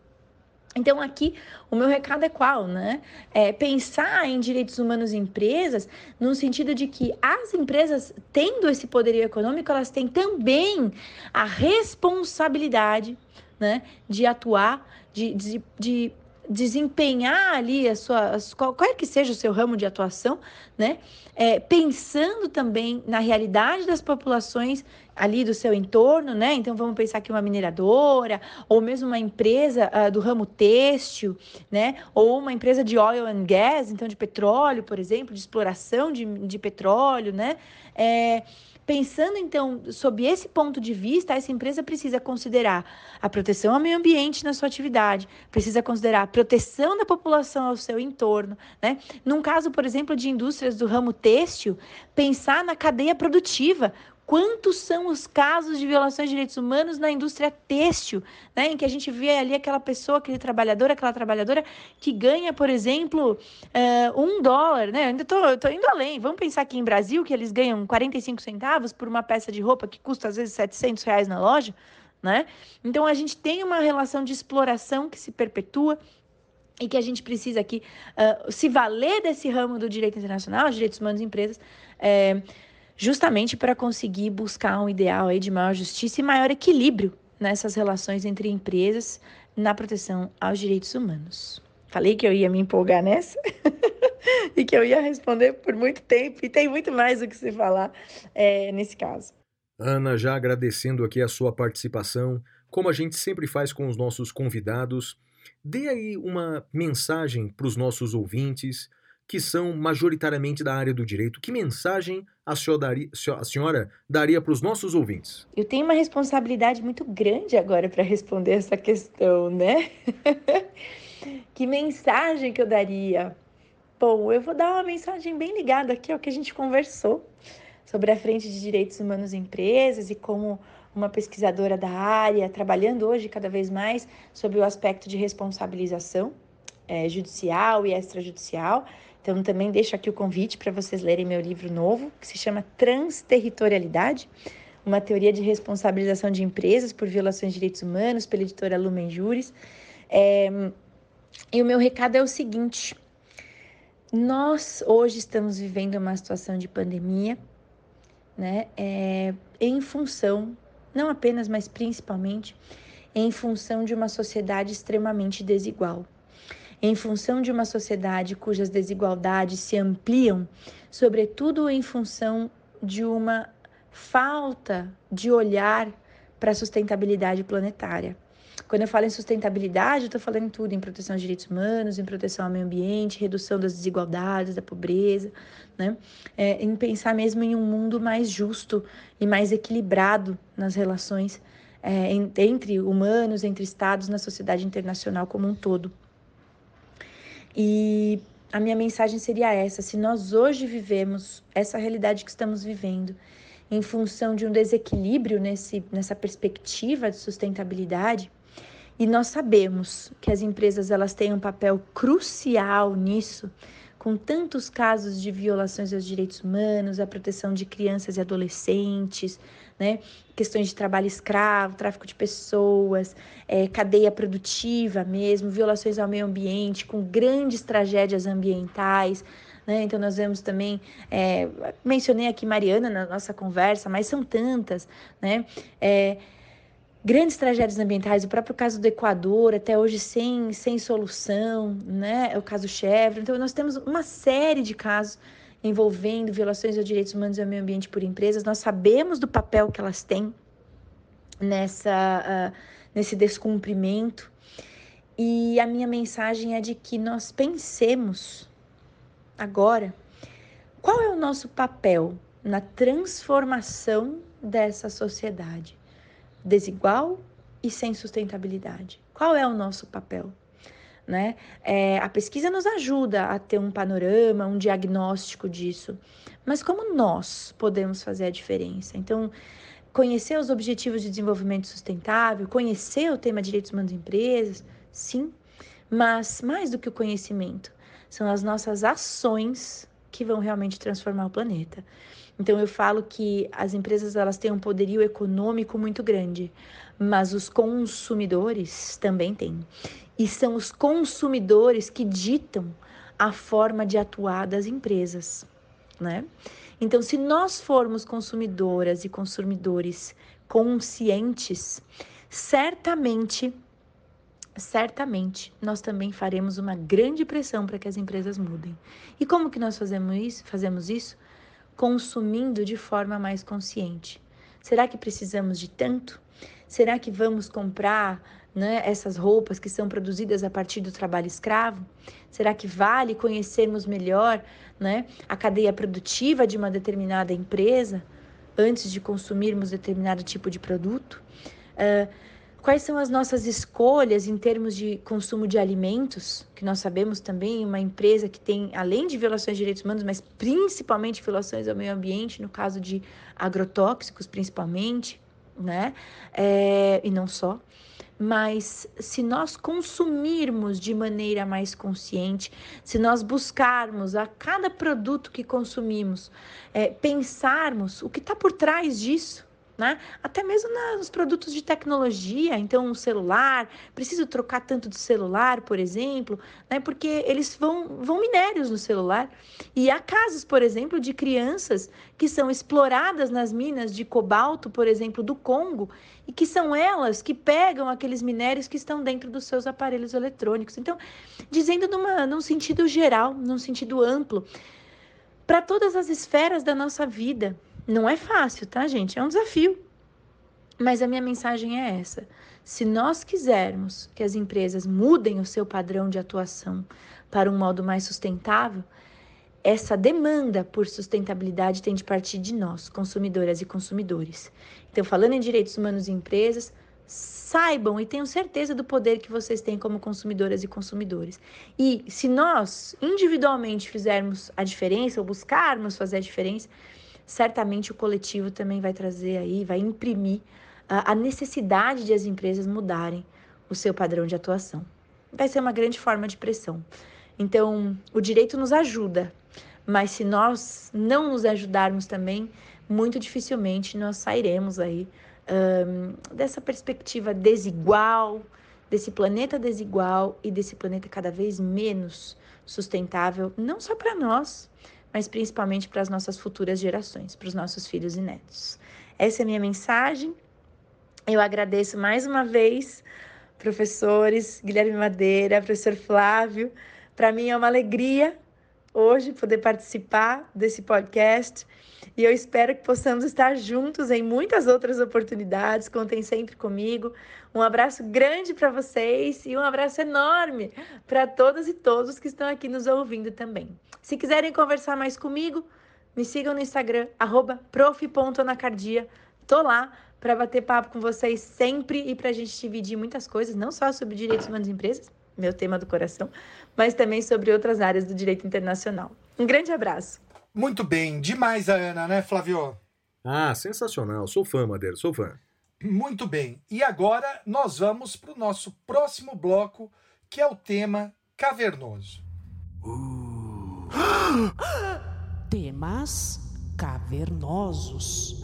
Então, aqui, o meu recado é qual, né? É pensar em direitos humanos em empresas, no sentido de que as empresas, tendo esse poderio econômico, elas têm também a responsabilidade né, de atuar, de, de, de desempenhar ali a sua, qualquer que seja o seu ramo de atuação, né? É, pensando também na realidade das populações ali do seu entorno, né? Então vamos pensar que uma mineradora ou mesmo uma empresa uh, do ramo têxtil, né? Ou uma empresa de oil and gas, então de petróleo, por exemplo, de exploração de, de petróleo, né? É, Pensando então sob esse ponto de vista, essa empresa precisa considerar a proteção ao meio ambiente na sua atividade, precisa considerar a proteção da população ao seu entorno, né? Num caso, por exemplo, de indústrias do ramo têxtil, pensar na cadeia produtiva, Quantos são os casos de violações de direitos humanos na indústria têxtil, né? Em que a gente vê ali aquela pessoa, aquele trabalhador, aquela trabalhadora que ganha, por exemplo, uh, um dólar, né? Ainda tô, tô indo além. Vamos pensar aqui em Brasil que eles ganham 45 centavos por uma peça de roupa que custa às vezes 700 reais na loja, né? Então a gente tem uma relação de exploração que se perpetua e que a gente precisa aqui uh, se valer desse ramo do direito internacional, direitos humanos e empresas, é, justamente para conseguir buscar um ideal aí de maior justiça e maior equilíbrio nessas relações entre empresas na proteção aos direitos humanos. Falei que eu ia me empolgar nessa e que eu ia responder por muito tempo, e tem muito mais o que se falar é, nesse caso.
Ana, já agradecendo aqui a sua participação, como a gente sempre faz com os nossos convidados, dê aí uma mensagem para os nossos ouvintes que são majoritariamente da área do direito. Que mensagem a senhora daria, para os nossos ouvintes?
Eu tenho uma responsabilidade muito grande agora para responder essa questão, né? que mensagem que eu daria? Bom, eu vou dar uma mensagem bem ligada aqui ao que a gente conversou sobre a frente de direitos humanos em empresas e como uma pesquisadora da área, trabalhando hoje cada vez mais sobre o aspecto de responsabilização é, judicial e extrajudicial. Então, também deixo aqui o convite para vocês lerem meu livro novo, que se chama Transterritorialidade, uma teoria de responsabilização de empresas por violações de direitos humanos, pela editora Lumen Juris. É, e o meu recado é o seguinte: nós hoje estamos vivendo uma situação de pandemia, né? É, em função, não apenas, mas principalmente, em função de uma sociedade extremamente desigual em função de uma sociedade cujas desigualdades se ampliam, sobretudo em função de uma falta de olhar para a sustentabilidade planetária. Quando eu falo em sustentabilidade, eu estou falando em tudo, em proteção aos direitos humanos, em proteção ao meio ambiente, redução das desigualdades, da pobreza, né? É, em pensar mesmo em um mundo mais justo e mais equilibrado nas relações é, entre humanos, entre estados, na sociedade internacional como um todo. E a minha mensagem seria essa: se nós hoje vivemos essa realidade que estamos vivendo, em função de um desequilíbrio nesse, nessa perspectiva de sustentabilidade, e nós sabemos que as empresas elas têm um papel crucial nisso, com tantos casos de violações aos direitos humanos, a proteção de crianças e adolescentes, né? questões de trabalho escravo, tráfico de pessoas, é, cadeia produtiva mesmo, violações ao meio ambiente, com grandes tragédias ambientais. Né? Então, nós vemos também, é, mencionei aqui Mariana na nossa conversa, mas são tantas, né? É, grandes tragédias ambientais, o próprio caso do Equador, até hoje sem, sem solução, né? É o caso Chevron. Então, nós temos uma série de casos envolvendo violações aos direitos humanos e ao meio ambiente por empresas. Nós sabemos do papel que elas têm nessa, uh, nesse descumprimento. E a minha mensagem é de que nós pensemos agora qual é o nosso papel na transformação dessa sociedade desigual e sem sustentabilidade. Qual é o nosso papel? Né? É, a pesquisa nos ajuda a ter um panorama, um diagnóstico disso, mas como nós podemos fazer a diferença? Então, conhecer os objetivos de desenvolvimento sustentável, conhecer o tema direitos humanos e empresas, sim, mas mais do que o conhecimento, são as nossas ações que vão realmente transformar o planeta. Então eu falo que as empresas elas têm um poderio econômico muito grande, mas os consumidores também têm. E são os consumidores que ditam a forma de atuar das empresas, né? Então, se nós formos consumidoras e consumidores conscientes, certamente certamente nós também faremos uma grande pressão para que as empresas mudem. E como que nós fazemos isso? Fazemos isso consumindo de forma mais consciente. Será que precisamos de tanto? Será que vamos comprar né, essas roupas que são produzidas a partir do trabalho escravo? Será que vale conhecermos melhor né, a cadeia produtiva de uma determinada empresa antes de consumirmos determinado tipo de produto? Uh, Quais são as nossas escolhas em termos de consumo de alimentos? Que nós sabemos também uma empresa que tem, além de violações de direitos humanos, mas principalmente violações ao meio ambiente, no caso de agrotóxicos, principalmente, né? É, e não só. Mas se nós consumirmos de maneira mais consciente, se nós buscarmos a cada produto que consumimos, é, pensarmos o que está por trás disso, né? Até mesmo nos produtos de tecnologia, então o celular, preciso trocar tanto de celular, por exemplo, né? Porque eles vão, vão minérios no celular. E há casos, por exemplo, de crianças que são exploradas nas minas de cobalto, por exemplo, do Congo, e que são elas que pegam aqueles minérios que estão dentro dos seus aparelhos eletrônicos. Então, dizendo numa, num sentido geral, num sentido amplo, para todas as esferas da nossa vida, não é fácil, tá, gente? É um desafio. Mas a minha mensagem é essa. Se nós quisermos que as empresas mudem o seu padrão de atuação para um modo mais sustentável, essa demanda por sustentabilidade tem de partir de nós, consumidoras e consumidores. Então, falando em direitos humanos e empresas, saibam e tenham certeza do poder que vocês têm como consumidoras e consumidores. E se nós individualmente fizermos a diferença ou buscarmos fazer a diferença, certamente o coletivo também vai trazer aí, vai imprimir a a necessidade de as empresas mudarem o seu padrão de atuação. Vai ser uma grande forma de pressão. Então, o direito nos ajuda, mas se nós não nos ajudarmos também, muito dificilmente nós sairemos aí ahn, dessa perspectiva desigual, desse planeta desigual e desse planeta cada vez menos sustentável, não só para nós, mas principalmente para as nossas futuras gerações, para os nossos filhos e netos. Essa é a minha mensagem. Eu agradeço mais uma vez, professores Guilherme Madeira, professor Flávio. Para mim é uma alegria hoje poder participar desse podcast e eu espero que possamos estar juntos em muitas outras oportunidades. Contem sempre comigo. Um abraço grande para vocês e um abraço enorme para todas e todos que estão aqui nos ouvindo também. Se quiserem conversar mais comigo, me sigam no Instagram, prof.anacardia. Tô lá para bater papo com vocês sempre e para a gente dividir muitas coisas, não só sobre direitos humanos e empresas, meu tema do coração, mas também sobre outras áreas do direito internacional. Um grande abraço.
Muito bem, demais a Ana, né, Flávio?
Ah, sensacional. Sou fã, Madeira, sou fã.
Muito bem. E agora nós vamos para o nosso próximo bloco, que é o tema cavernoso.
Temas cavernosos.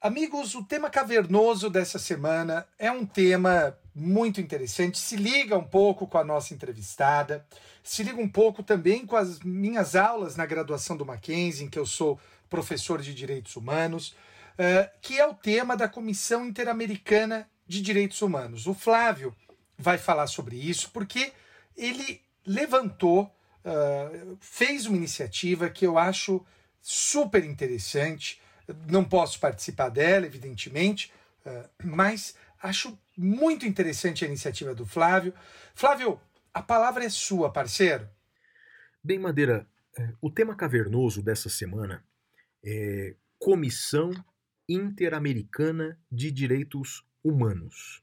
Amigos, o tema cavernoso dessa semana é um tema muito interessante. Se liga um pouco com a nossa entrevistada, se liga um pouco também com as minhas aulas na graduação do Mackenzie, em que eu sou professor de direitos humanos, eh, que é o tema da Comissão Interamericana de Direitos Humanos. O Flávio vai falar sobre isso porque ele levantou, eh, fez uma iniciativa que eu acho super interessante não posso participar dela, evidentemente, eh, mas acho muito interessante a iniciativa do Flávio. Flávio, a palavra é sua, parceiro.
Bem, Madeira, eh, o tema cavernoso dessa semana é Comissão Interamericana de Direitos Humanos.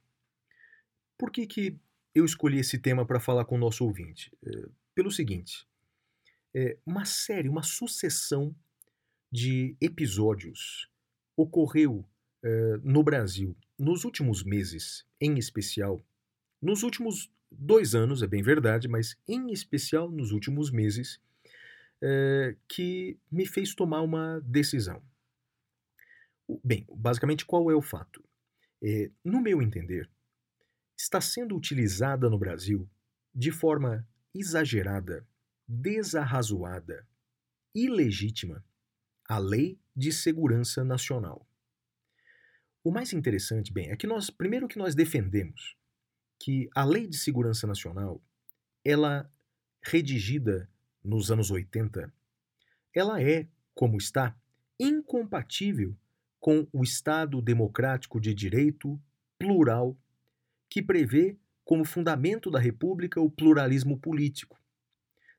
Por que, que eu escolhi esse tema para falar com o nosso ouvinte? Eh, Pelo seguinte: é uma série, uma sucessão de episódios ocorreu eh, no Brasil nos últimos meses, em especial, nos últimos dois anos, é bem verdade, mas em especial nos últimos meses, eh, que me fez tomar uma decisão. Bem, basicamente, qual é o fato? Eh, no meu entender, está sendo utilizada no Brasil de forma exagerada, desarrazoada, ilegítima, a Lei de Segurança Nacional. O mais interessante, bem, é que nós, primeiro que nós defendemos que a Lei de Segurança Nacional, ela redigida nos anos 80, ela é, como está, incompatível com o Estado democrático de direito plural que prevê como fundamento da República o pluralismo político.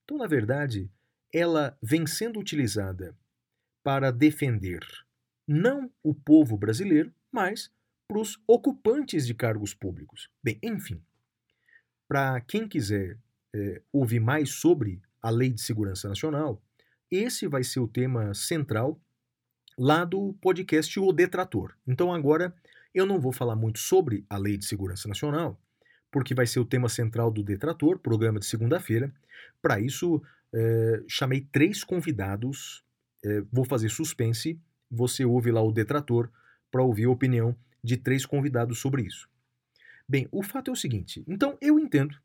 Então, na verdade, ela vem sendo utilizada para defender não o povo brasileiro, mas para os ocupantes de cargos públicos. Bem, enfim, para quem quiser eh, ouvir mais sobre a Lei de Segurança Nacional, esse vai ser o tema central lá do podcast O Detrator. Então agora eu não vou falar muito sobre a Lei de Segurança Nacional, porque vai ser o tema central do Detrator, programa de segunda-feira. Para isso, eh, chamei três convidados é, vou fazer suspense, você ouve lá o detrator para ouvir a opinião de três convidados sobre isso. Bem, o fato é o seguinte: então eu entendo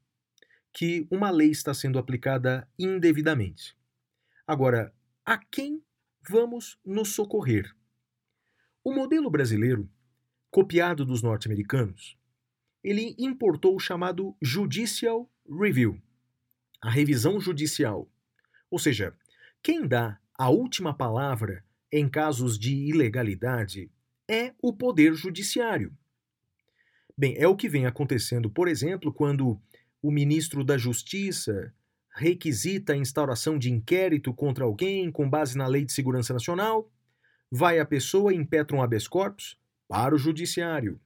que uma lei está sendo aplicada indevidamente. Agora, a quem vamos nos socorrer? O modelo brasileiro, copiado dos norte-americanos, ele importou o chamado Judicial Review, a revisão judicial. Ou seja, quem dá a última palavra em casos de ilegalidade é o Poder Judiciário. Bem, é o que vem acontecendo, por exemplo, quando o ministro da Justiça requisita a instauração de inquérito contra alguém com base na Lei de Segurança Nacional, vai a pessoa e impetra um habeas corpus para o judiciário.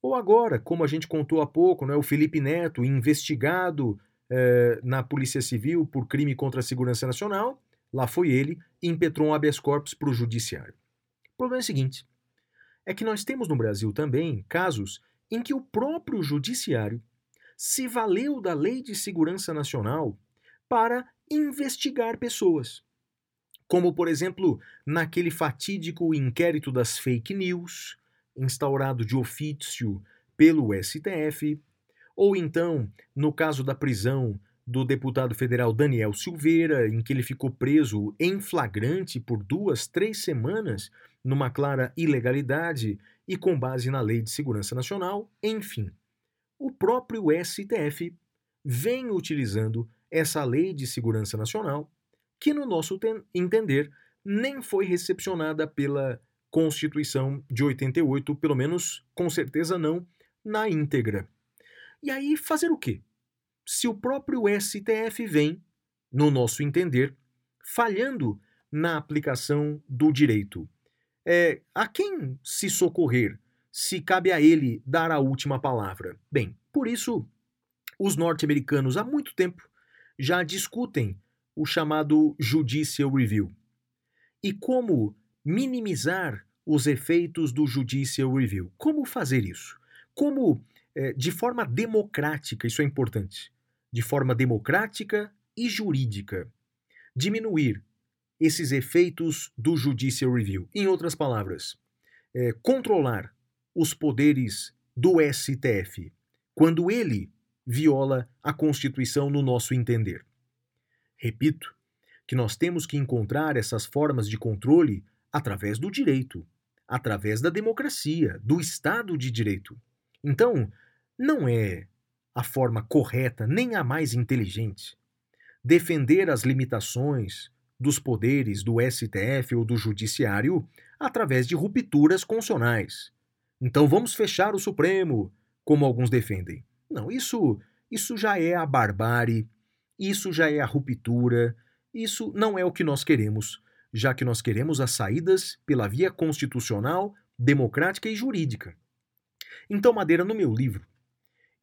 Ou agora, como a gente contou há pouco, né, o Felipe Neto, investigado eh, na Polícia Civil por crime contra a segurança nacional, lá foi ele e impetrou um habeas corpus para o judiciário. O problema é o seguinte: é que nós temos no Brasil também casos em que o próprio judiciário se valeu da Lei de Segurança Nacional para investigar pessoas. Como, por exemplo, naquele fatídico inquérito das fake news, instaurado de ofício pelo STF, ou então no caso da prisão do deputado federal Daniel Silveira, em que ele ficou preso em flagrante por duas, três semanas, numa clara ilegalidade e com base na Lei de Segurança Nacional, enfim. O próprio STF vem utilizando essa Lei de Segurança Nacional, que, no nosso ten- entender, nem foi recepcionada pela Constituição de 88, pelo menos com certeza não na íntegra. E aí fazer o quê? Se o próprio STF vem, no nosso entender, falhando na aplicação do direito. É, a quem se socorrer se cabe a ele dar a última palavra? Bem, por isso, os norte-americanos há muito tempo já discutem o chamado Judicial Review. E como minimizar os efeitos do Judicial Review? Como fazer isso? Como, eh, de forma democrática, isso é importante, de forma democrática e jurídica, diminuir esses efeitos do Judicial Review. Em outras palavras, eh, controlar os poderes do STF quando ele viola a Constituição no nosso entender. Repito que nós temos que encontrar essas formas de controle através do direito, através da democracia, do Estado de Direito. Então, não é a forma correta nem a mais inteligente defender as limitações dos poderes do STF ou do Judiciário através de rupturas constitucionais. Então vamos fechar o Supremo, como alguns defendem. Não, isso, isso já é a barbárie, isso já é a ruptura, isso não é o que nós queremos, já que nós queremos as saídas pela via constitucional, democrática e jurídica. Então, Madeira, no meu livro,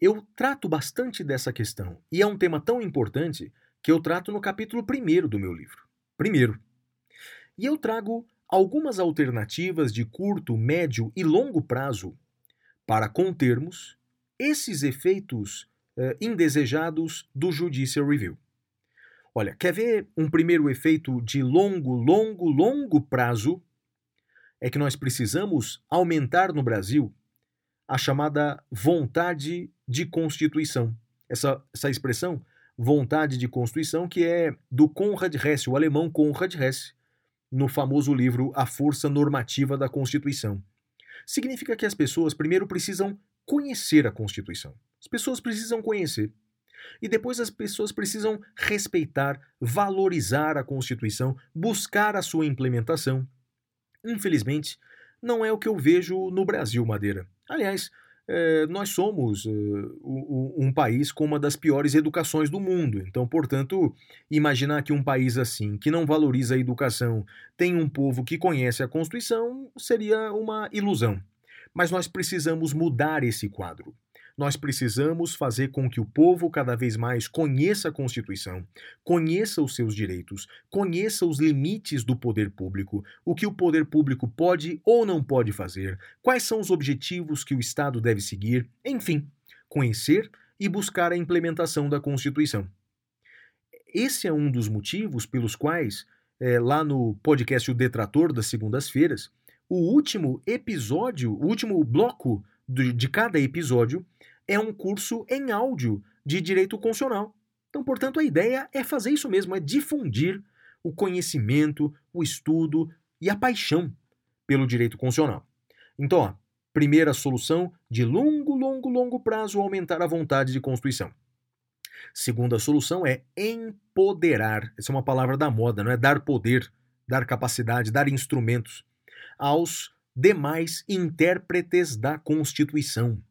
eu trato bastante dessa questão, e é um tema tão importante que eu trato no capítulo primeiro do meu livro. Primeiro. E eu trago algumas alternativas de curto, médio e longo prazo para contermos esses efeitos eh, indesejados do Judicial Review. Olha, quer ver um primeiro efeito de longo, longo, longo prazo? É que nós precisamos aumentar no Brasil a chamada vontade de constituição. Essa, essa expressão, vontade de constituição, que é do Konrad Hesse, o alemão Konrad Hesse, no famoso livro A Força Normativa da Constituição. Significa que as pessoas primeiro precisam conhecer a Constituição. As pessoas precisam conhecer. E depois as pessoas precisam respeitar, valorizar a Constituição, buscar a sua implementação. Infelizmente, não é o que eu vejo no Brasil, Madeira. Aliás, eh, nós somos o- um país com uma das piores educações do mundo. Então, portanto, imaginar que um país assim, que não valoriza a educação, tem um povo que conhece a Constituição, seria uma ilusão. Mas nós precisamos mudar esse quadro. Nós precisamos fazer com que o povo cada vez mais conheça a Constituição, conheça os seus direitos, conheça os limites do poder público, o que o poder público pode ou não pode fazer, quais são os objetivos que o Estado deve seguir, enfim, conhecer e buscar a implementação da Constituição. Esse é um dos motivos pelos quais, eh, lá no podcast O Detrator das segundas-feiras, o último episódio, o último bloco de cada episódio é um curso em áudio de direito constitucional. Então, portanto, a ideia é fazer isso mesmo, é difundir o conhecimento, o estudo e a paixão pelo direito constitucional. Então, ó, primeira solução de longo, longo, longo prazo aumentar a vontade de constituição. Segunda solução é empoderar. Essa é uma palavra da moda, não é dar poder, dar capacidade, dar instrumentos aos demais intérpretes da Constituição.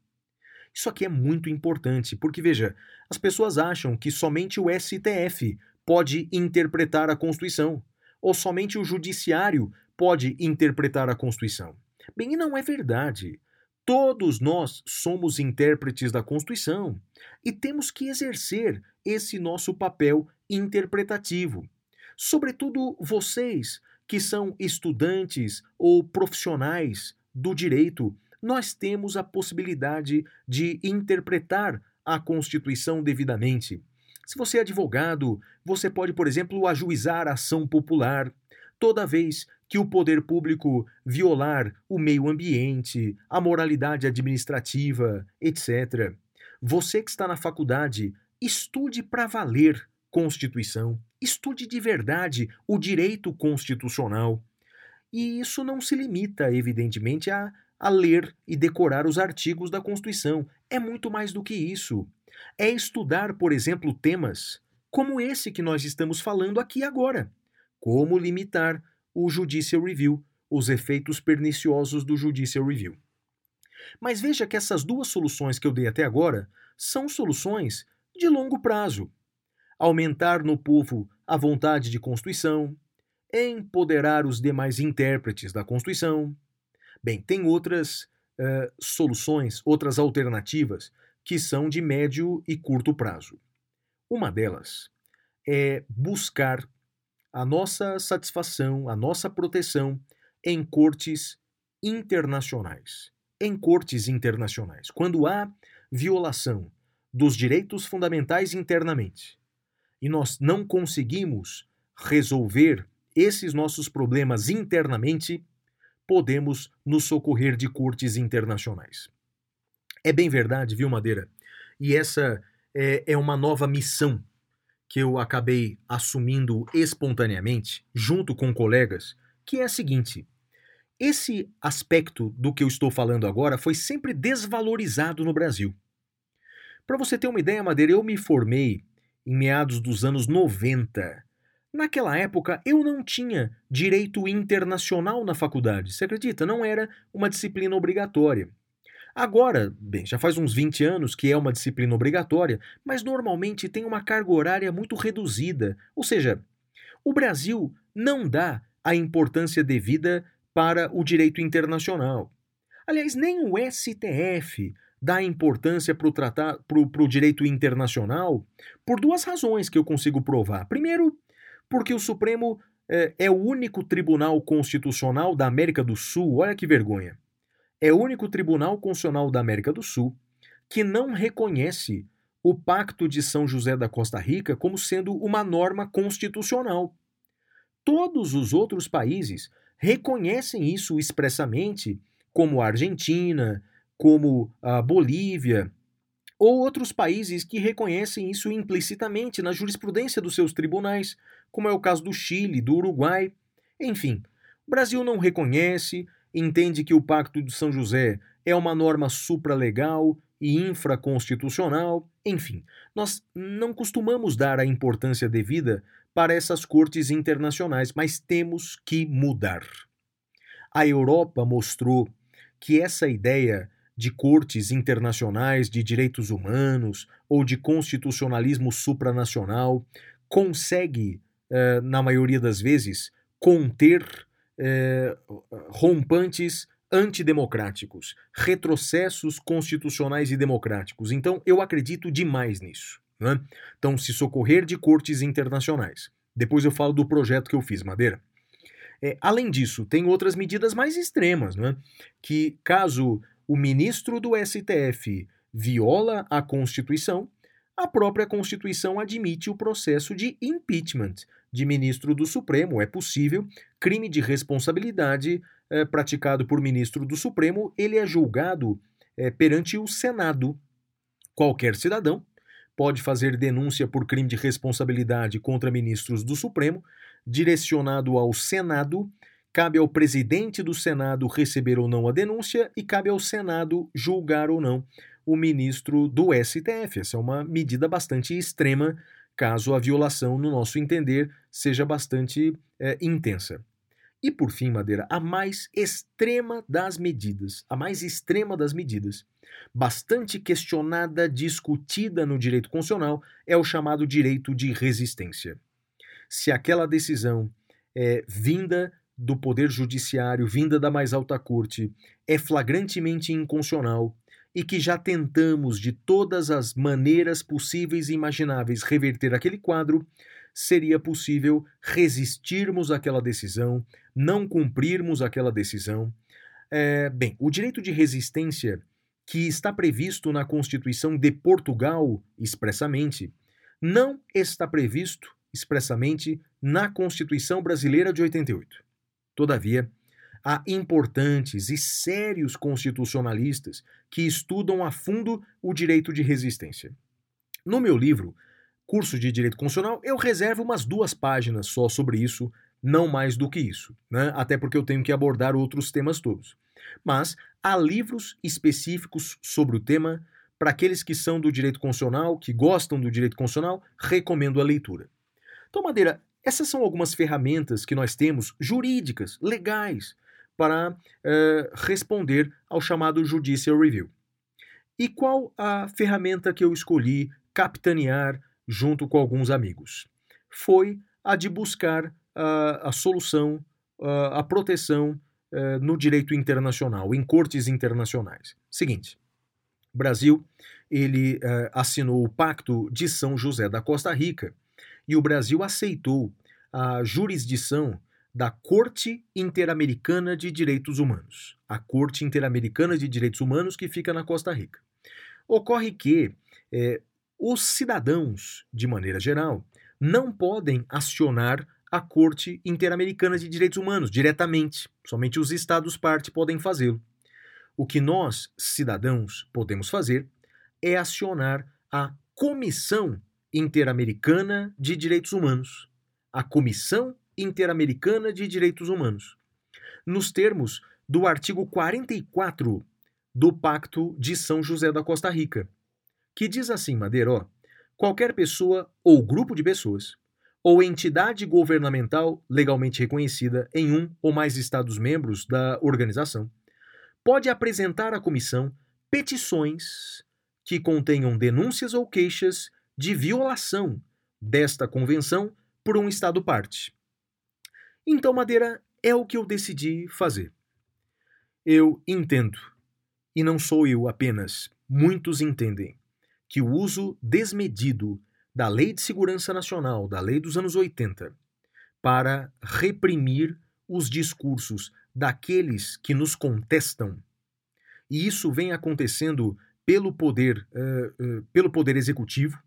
Isso aqui é muito importante, porque veja, as pessoas acham que somente o STF pode interpretar a Constituição, ou somente o judiciário pode interpretar a Constituição? Bem, e não é verdade. Todos nós somos intérpretes da Constituição e temos que exercer esse nosso papel interpretativo. Sobretudo vocês que são estudantes ou profissionais do direito, nós temos a possibilidade de interpretar a Constituição devidamente. Se você é advogado, você pode, por exemplo, ajuizar a ação popular toda vez que o poder público violar o meio ambiente, a moralidade administrativa, etc. Você que está na faculdade, estude para valer Constituição, estude de verdade o direito constitucional. E isso não se limita, evidentemente, a, a ler e decorar os artigos da Constituição. É muito mais do que isso. É estudar, por exemplo, temas como esse que nós estamos falando aqui agora. Como limitar o Judicial Review, os efeitos perniciosos do Judicial Review. Mas veja que essas duas soluções que eu dei até agora são soluções de longo prazo. Aumentar no povo a vontade de Constituição, empoderar os demais intérpretes da Constituição. Bem, tem outras uh, soluções, outras alternativas que são de médio e curto prazo. Uma delas é buscar a nossa satisfação, a nossa proteção em cortes internacionais. Em cortes internacionais. Quando há violação dos direitos fundamentais internamente e nós não conseguimos resolver esses nossos problemas internamente, podemos nos socorrer de cortes internacionais. É bem verdade, viu, Madeira? E essa é, é uma nova missão que eu acabei assumindo espontaneamente, junto com colegas, que é a seguinte: esse aspecto do que eu estou falando agora foi sempre desvalorizado no Brasil. Para você ter uma ideia, Madeira, eu me formei em meados dos anos 90. Naquela época, eu não tinha direito internacional na faculdade. Você acredita? Não era uma disciplina obrigatória. Agora, bem, já faz uns 20 anos que é uma disciplina obrigatória, mas normalmente tem uma carga horária muito reduzida. Ou seja, o Brasil não dá a importância devida para o direito internacional. Aliás, nem o STF dá importância para o direito internacional por duas razões que eu consigo provar. Primeiro, porque o Supremo é, é o único tribunal constitucional da América do Sul, olha que vergonha é o único tribunal constitucional da América do Sul que não reconhece o Pacto de São José da Costa Rica como sendo uma norma constitucional. Todos os outros países reconhecem isso expressamente, como a Argentina, como a Bolívia, ou outros países que reconhecem isso implicitamente na jurisprudência dos seus tribunais, como é o caso do Chile, do Uruguai. Enfim, o Brasil não reconhece, entende que o Pacto de São José é uma norma supralegal e infraconstitucional, enfim, nós não costumamos dar a importância devida para essas cortes internacionais, mas temos que mudar. A Europa mostrou que essa ideia de cortes internacionais de direitos humanos ou de constitucionalismo supranacional consegue, eh, na maioria das vezes, conter é, rompantes antidemocráticos, retrocessos constitucionais e democráticos. Então, eu acredito demais nisso. Né? Então, se socorrer de cortes internacionais. Depois eu falo do projeto que eu fiz, Madeira. É, além disso, tem outras medidas mais extremas, né? que caso o ministro do STF viola a Constituição, a própria Constituição admite o processo de impeachment de ministro do Supremo. É possível. Crime de responsabilidade é, praticado por ministro do Supremo, ele é julgado é, perante o Senado. Qualquer cidadão pode fazer denúncia por crime de responsabilidade contra ministros do Supremo, direcionado ao Senado. Cabe ao presidente do Senado receber ou não a denúncia e cabe ao Senado julgar ou não o ministro do STF. Essa é uma medida bastante extrema, caso a violação, no nosso entender, seja bastante é, intensa. E por fim, Madeira, a mais extrema das medidas, a mais extrema das medidas, bastante questionada, discutida no direito constitucional, é o chamado direito de resistência. Se aquela decisão é vinda do Poder Judiciário vinda da mais alta corte é flagrantemente inconstitucional e que já tentamos de todas as maneiras possíveis e imagináveis reverter aquele quadro, seria possível resistirmos àquela decisão, não cumprirmos aquela decisão. É, bem, o direito de resistência, que está previsto na Constituição de Portugal expressamente, não está previsto expressamente na Constituição Brasileira de 88. Todavia, há importantes e sérios constitucionalistas que estudam a fundo o direito de resistência. No meu livro, Curso de Direito Constitucional, eu reservo umas duas páginas só sobre isso, não mais do que isso, né? até porque eu tenho que abordar outros temas todos. Mas há livros específicos sobre o tema. Para aqueles que são do direito constitucional, que gostam do direito constitucional, recomendo a leitura. Então, Madeira, essas são algumas ferramentas que nós temos, jurídicas, legais, para eh, responder ao chamado Judicial Review. E qual a ferramenta que eu escolhi capitanear junto com alguns amigos? Foi a de buscar a solução, a proteção eh, no direito internacional, em cortes internacionais. Seguinte, Brasil ele eh, assinou o Pacto de São José da Costa Rica e o Brasil aceitou a jurisdição da Corte Interamericana de Direitos Humanos, a Corte Interamericana de Direitos Humanos que fica na Costa Rica. Ocorre que eh, os cidadãos, de maneira geral, não podem acionar a Corte Interamericana de Direitos Humanos diretamente, somente os Estados-parte podem fazê-lo. O que nós, cidadãos, podemos fazer é acionar a Comissão Interamericana de Direitos Humanos, a Comissão Interamericana de Direitos Humanos, nos termos do artigo 44 do Pacto de São José da Costa Rica, que diz assim, Madeira, ó, qualquer pessoa ou grupo de pessoas ou entidade governamental legalmente reconhecida em um ou mais Estados-membros da organização pode apresentar à comissão petições que contenham denúncias ou queixas de violação desta convenção por um Estado-parte. Então, Madeira, é o que eu decidi fazer. Eu entendo, e não sou eu apenas, muitos entendem, que o uso desmedido da Lei de Segurança Nacional, da Lei dos anos 80, para reprimir os discursos daqueles que nos contestam, e isso vem acontecendo pelo poder, uh, uh, pelo poder executivo,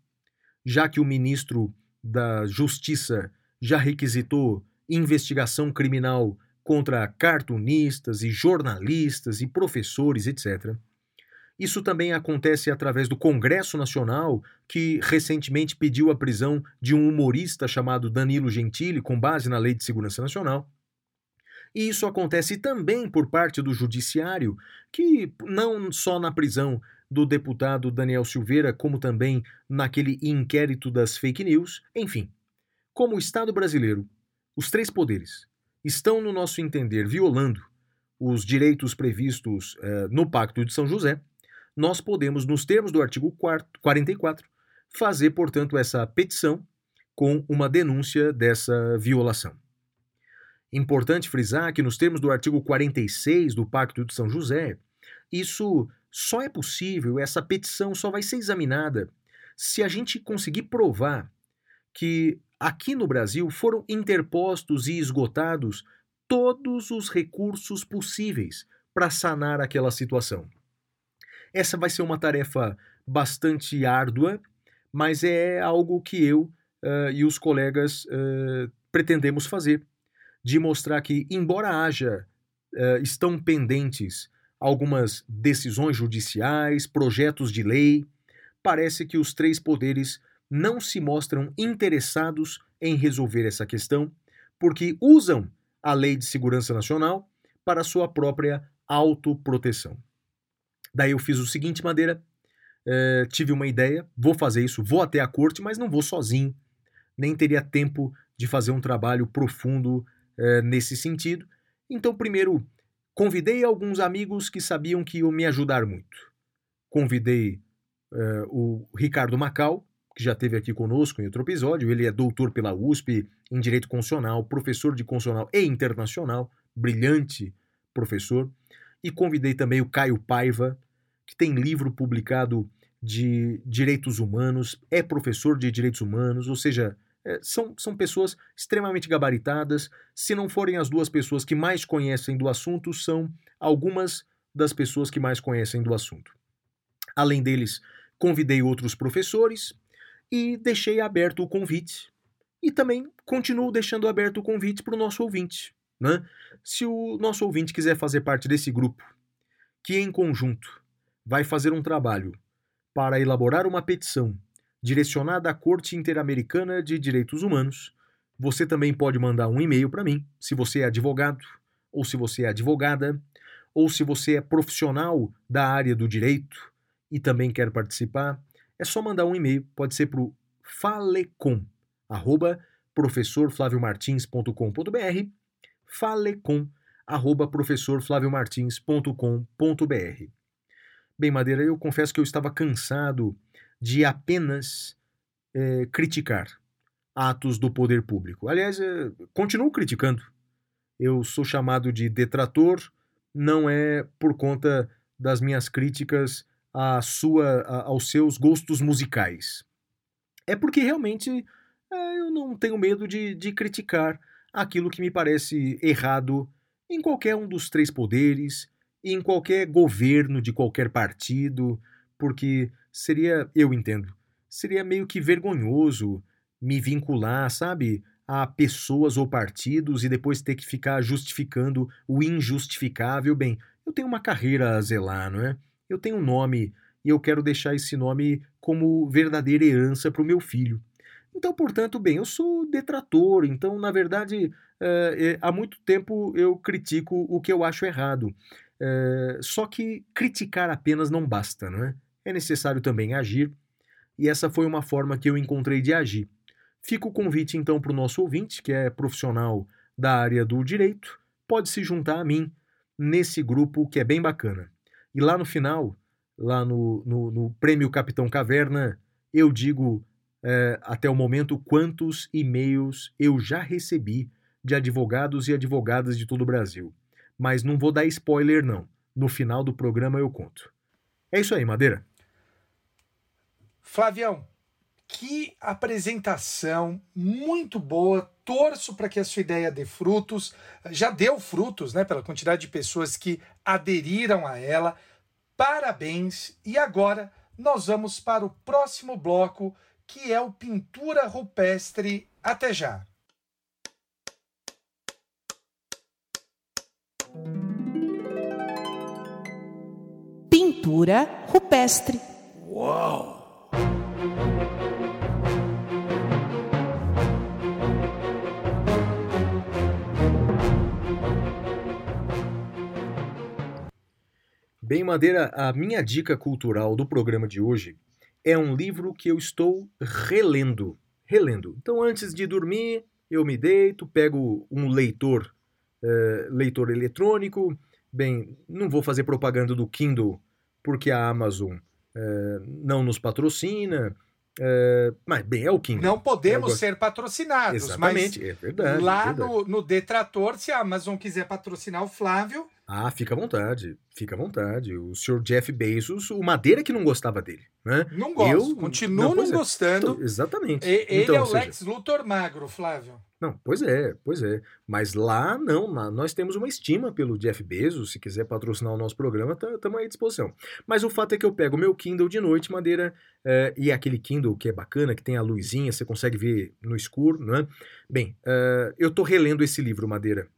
já que o ministro da Justiça já requisitou investigação criminal contra cartunistas e jornalistas e professores, etc. Isso também acontece através do Congresso Nacional, que recentemente pediu a prisão de um humorista chamado Danilo Gentili, com base na Lei de Segurança Nacional. E isso acontece também por parte do Judiciário, que não só na prisão do deputado Daniel Silveira, como também naquele inquérito das fake news, enfim. Como o Estado brasileiro, os três poderes estão, no nosso entender, violando os direitos previstos eh, no Pacto de São José, nós podemos, nos termos do artigo 44, fazer, portanto, essa petição com uma denúncia dessa violação. Importante frisar que, nos termos do artigo 46 do Pacto de São José, isso só é possível, essa petição só vai ser examinada se a gente conseguir provar que aqui no Brasil foram interpostos e esgotados todos os recursos possíveis para sanar aquela situação. Essa vai ser uma tarefa bastante árdua, mas é algo que eu uh, e os colegas uh, pretendemos fazer, de mostrar que, embora haja, uh, estão pendentes algumas decisões judiciais, projetos de lei, parece que os três poderes não se mostram interessados em resolver essa questão, porque usam a Lei de Segurança Nacional para sua própria autoproteção. Daí eu fiz o seguinte, Madeira, é, tive uma ideia, vou fazer isso, vou até a corte, mas não vou sozinho, nem teria tempo de fazer um trabalho profundo é, nesse sentido. Então, primeiro, convidei alguns amigos que sabiam que iam me ajudar muito. Convidei é, o Ricardo Macau, que já esteve aqui conosco em outro episódio. Ele é doutor pela USP em Direito Constitucional, professor de Constitucional e Internacional, brilhante professor. E convidei também o Caio Paiva, que tem livro publicado de direitos humanos, é professor de direitos humanos, ou seja, são, são pessoas extremamente gabaritadas. Se não forem as duas pessoas que mais conhecem do assunto, são algumas das pessoas que mais conhecem do assunto. Além deles, convidei outros professores e deixei aberto o convite. E também continuo deixando aberto o convite para o nosso ouvinte. Né? Se o nosso ouvinte quiser fazer parte desse grupo, que em conjunto vai fazer um trabalho para elaborar uma petição direcionada à Corte Interamericana de Direitos Humanos, você também pode mandar um e-mail para mim, se você é advogado, ou se você é advogada, ou se você é profissional da área do direito e também quer participar, é só mandar um e-mail, pode ser para o falecom, arroba professorflaviomartins.com.br, falecom, arroba professorflaviomartins.com.br. Bem, Madeira, eu confesso que eu estava cansado de apenas eh, criticar atos do poder público. Aliás, eh, continuo criticando. Eu sou chamado de detrator, não é por conta das minhas críticas à sua, a- aos seus gostos musicais. É porque realmente eh, eu não tenho medo de, de criticar aquilo que me parece errado em qualquer um dos três poderes, em qualquer governo de qualquer partido, porque seria, eu entendo, seria meio que vergonhoso me vincular, sabe, a pessoas ou partidos e depois ter que ficar justificando o injustificável. Bem, eu tenho uma carreira a zelar, não é? Eu tenho um nome e eu quero deixar esse nome como verdadeira herança para o meu filho. Então, portanto, bem, eu sou detrator, então, na verdade, eh, eh, há muito tempo eu critico o que eu acho errado. Eh, só que criticar apenas não basta, não é? É necessário também agir, e essa foi uma forma que eu encontrei de agir. Fica o convite então para o nosso ouvinte, que é profissional da área do direito, pode se juntar a mim nesse grupo que é bem bacana. E lá no final, lá no, no, no Prêmio Capitão Caverna, eu digo eh, até o momento quantos e-mails eu já recebi de advogados e advogadas de todo o Brasil. Mas não vou dar spoiler, não. No final do programa eu conto. É isso aí, Madeira.
Flavião, que apresentação muito boa. Torço para que a sua ideia dê frutos. Já deu frutos, né? Pela quantidade de pessoas que aderiram a ela. Parabéns. E agora nós vamos para o próximo bloco, que é o Pintura Rupestre. Até já.
Pintura rupestre.
Bem, Madeira, a minha dica cultural do programa de hoje é um livro que eu estou relendo. Relendo. Então, antes de dormir, eu me deito, pego um leitor, eh, leitor eletrônico. Bem, não vou fazer propaganda do Kindle porque a Amazon eh, não nos patrocina. eh, mas, bem, é o Kindle.
Não podemos ser patrocinados,
Exatamente, é
mas
verdade.
lá
é verdade.
no, no Detrator, se a Amazon quiser patrocinar o Flávio,
Ah, fica à vontade, fica à vontade. O senhor Jeff Bezos, o Madeira que não gostava dele, né?
não gosto.
Eu-
Continuo
não,
não,
é.
gostando.
Então, exatamente.
E- ele
então,
é o
seja,
Lex Luthor magro, Flávio.
Não, pois é, pois é. Mas lá não, lá nós temos uma estima pelo Jeff Bezos. Se quiser patrocinar o nosso programa, estamos aí à disposição. Mas o fato é que eu pego o meu Kindle de noite, Madeira, eh, e aquele Kindle que é bacana, que tem a luzinha, você consegue ver no escuro, não é? Bem, eh, eu tô relendo esse livro, Madeira,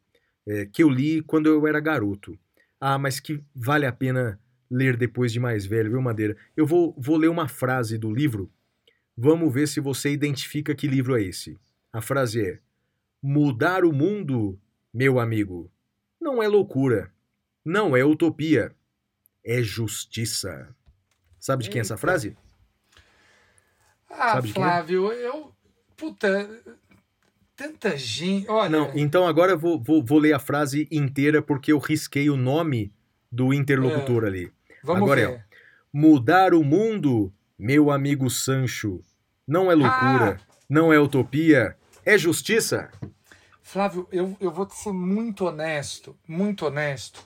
eh, que eu li quando eu era garoto. Ah, mas que vale a pena ler depois de mais velho, viu, Madeira? Eu vou, vou ler uma frase do livro. Vamos ver se você identifica que livro é esse. A frase é: Mudar o mundo, meu amigo, não é loucura, não é utopia, é justiça. Sabe de quem é essa frase?
Ah,
é?
Flávio, eu. Puta. Tanta gente. Olha.
Não, então agora eu vou, vou, vou ler a frase inteira porque eu risquei o nome do interlocutor ali.
vamos
agora é,
ver.
Mudar o mundo, meu amigo Sancho, Não é loucura,
Ah!
não é utopia, é justiça.
Flávio, eu, eu vou ser muito honesto, muito honesto.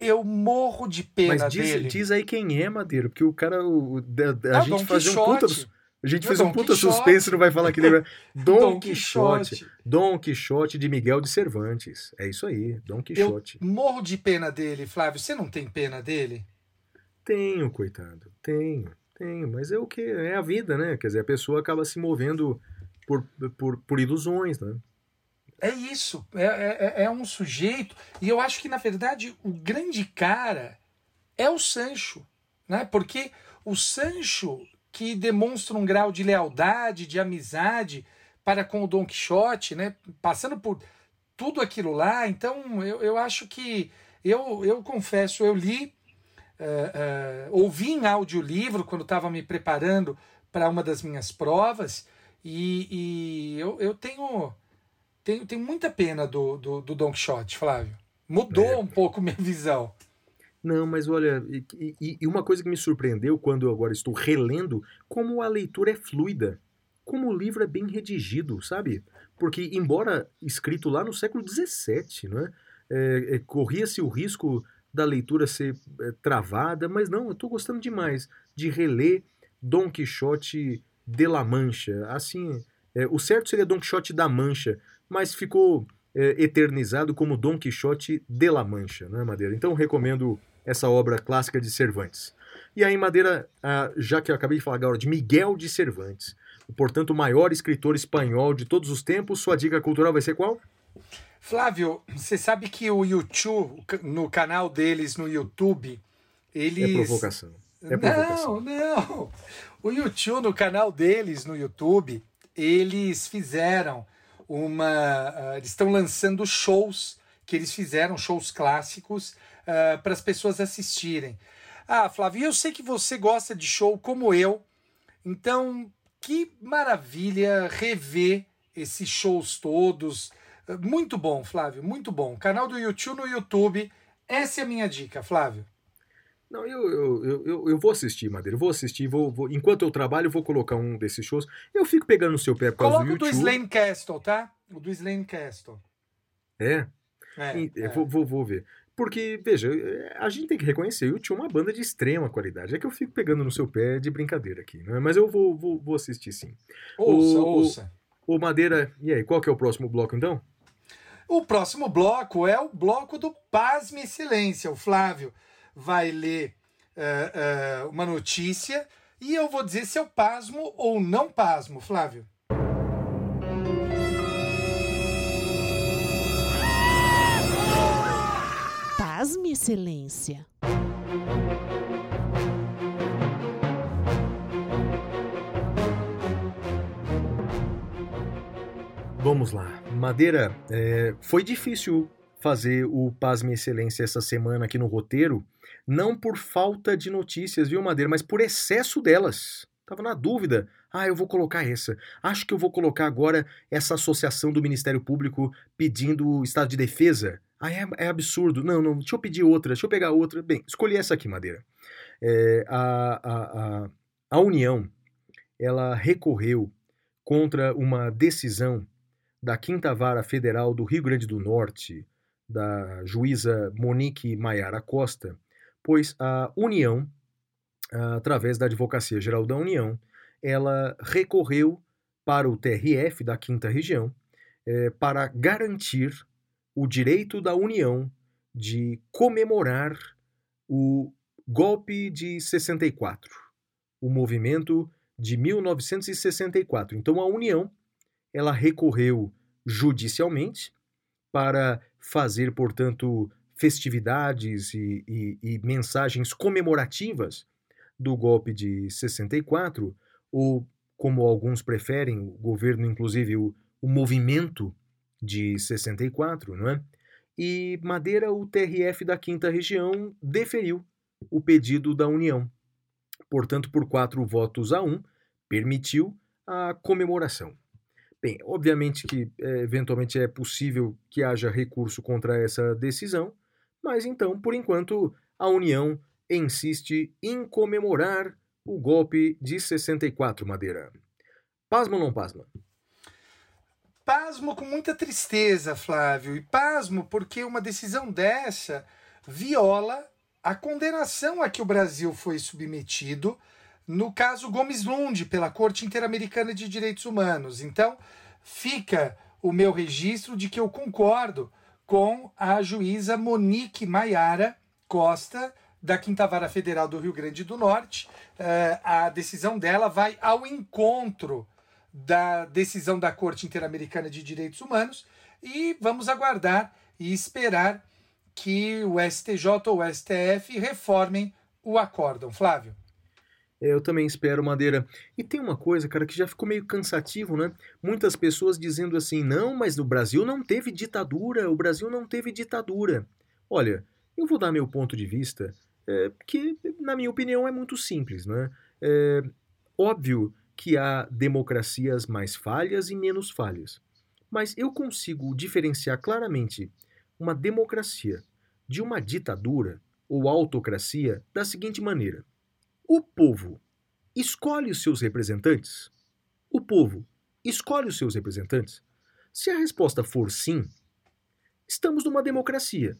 Eu morro de pena
Mas diz,
dele.
diz aí quem é, Madeira, porque o cara. O,
É
a
o
gente
Dom
fazia um puta.
Quixote.
A gente
É o
fez um
Dom
puta
Quixote.
suspense, não vai falar que ele é. Dom,
Dom
Quixote.
Quixote.
Dom Quixote de Miguel de Cervantes. É isso aí, Dom
Eu
Quixote.
morro de pena dele, Flávio. Você não tem pena dele?
Tenho, coitado. Tenho, tenho. Mas é o que? É a vida, né? Quer dizer, a pessoa acaba se movendo por, por, por ilusões, né?
É isso. É, é, é um sujeito. E eu acho que, na verdade, o grande cara é o Sancho. Né? Porque o Sancho, que demonstra um grau de lealdade, de amizade para com o Dom Quixote, né? passando por tudo aquilo lá. Então, eu, eu acho que. Eu, eu confesso, eu li, eh, eh, ouvi em audiolivro quando estava me preparando para uma das minhas provas. E, e eu, eu tenho tenho, tenho muita pena do, do, do Don Quixote, Flávio. Mudou
É.
um pouco minha visão.
Não, mas olha, e, e- uma coisa que me surpreendeu quando eu agora estou relendo, como a leitura é fluida, como o livro é bem redigido, sabe? Porque, embora escrito lá no século XVII, né, é, é, corria-se o risco da leitura ser é, travada, mas não, eu estou gostando demais de reler Dom Quixote de La Mancha. Assim, é, o certo seria Dom Quixote da Mancha, mas ficou é, eternizado como Dom Quixote de La Mancha, né, Madeira? Então recomendo essa obra clássica de Cervantes. E aí, Madeira, ah, já que eu acabei de falar agora de Miguel de Cervantes, portanto, o maior escritor espanhol de todos os tempos, sua dica cultural vai ser qual?
Flávio, você sabe que o YouTube, no canal deles no YouTube, eles.
É provocação. É provocação.
Não, não. O YouTube, no canal deles no YouTube, eles fizeram uma. ah, eles estão lançando shows que eles fizeram, shows clássicos, para as pessoas assistirem. Ah, Flávio, eu sei que você gosta de show como eu, então que maravilha rever esses shows todos. Ah, Muito bom, Flávio, muito bom. Canal do YouTube no YouTube. Essa é a minha dica, Flávio.
Não, eu, eu, eu, eu, vou assistir, Madeira. Eu vou assistir. Vou, vou- enquanto eu trabalho, eu vou colocar um desses shows. Eu fico pegando no seu pé por causa
Coloca
do
o do
YouTube.
Slane Castle, tá? O do Slane Castle.
É,
É, é.
Vou, vou, vou ver. Porque, veja, a gente tem que reconhecer, o YouTube é uma banda de extrema qualidade. É que eu fico pegando no seu pé de brincadeira aqui, né? Mas eu vou, vou, vou assistir sim.
Ouça,
o-
ouça.
Ô, Madeira, e aí, qual que é o próximo bloco então?
O próximo bloco é o bloco do Pasme Excelência. O Flávio vai ler eh, eh, uma notícia e eu vou dizer se eu pasmo ou não pasmo, Flávio.
Pasme, excelência.
Vamos lá. Madeira, é, foi difícil fazer o Pasme Excelência essa semana aqui no roteiro, não por falta de notícias, viu, Madeira, mas por excesso delas. Tava na dúvida. Ah, eu vou colocar essa. Acho que eu vou colocar agora essa associação do Ministério Público pedindo o estado de defesa. Ah, é, é absurdo. Não, não, deixa eu pedir outra, deixa eu pegar outra. Bem, escolhi essa aqui, Madeira. É, a, a, a, a União, ela recorreu contra uma decisão da Quinta Vara Federal do Rio Grande do Norte, da juíza Monique Maiara Costa, pois a União, através da Advocacia Geral da União, ela recorreu para o TRF da Quinta Região eh, para garantir o direito da União de comemorar o golpe de 64, o movimento de 1964. Então a União ela recorreu judicialmente para fazer, portanto, festividades e, e- e mensagens comemorativas do golpe de 64, ou como alguns preferem, o governo, inclusive, o, o movimento de 64, não é? E Madeira, o TRF da Quinta Região, deferiu o pedido da União. Portanto, por quatro votos a um, permitiu a comemoração. Bem, obviamente que é, eventualmente é possível que haja recurso contra essa decisão, mas então, por enquanto, a União insiste em comemorar o golpe de 64, Madeira. Pasma ou não pasma?
Pasmo com muita tristeza, Flávio, e pasmo porque uma decisão dessa viola a condenação a que o Brasil foi submetido no caso Gomes Lund pela Corte Interamericana de Direitos Humanos. Então, fica o meu registro de que eu concordo com a juíza Monique Maiara Costa, da Quinta Vara Federal do Rio Grande do Norte. Eh, a decisão dela vai ao encontro da decisão da Corte Interamericana de Direitos Humanos e vamos aguardar e esperar que o STJ ou o STF reformem o acórdão. Flávio.
É, Eu também espero, Madeira. E tem uma coisa, cara, que já ficou meio cansativo, né? Muitas pessoas dizendo assim: não, mas no Brasil não teve ditadura, o Brasil não teve ditadura. Olha, eu vou dar meu ponto de vista, é, que, na minha opinião, é muito simples, né? É óbvio que há democracias mais falhas e menos falhas. Mas eu consigo diferenciar claramente uma democracia de uma ditadura ou autocracia da seguinte maneira. O povo escolhe os seus representantes? O povo escolhe os seus representantes? Se a resposta for sim, estamos numa democracia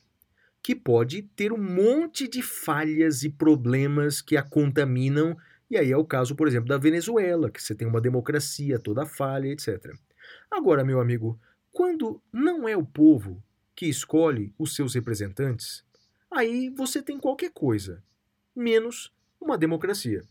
que pode ter um monte de falhas e problemas que a contaminam, e aí é o caso, por exemplo, da Venezuela, que você tem uma democracia toda falha, etc. Agora, meu amigo, quando não é o povo que escolhe os seus representantes, aí você tem qualquer coisa, menos uma democracia.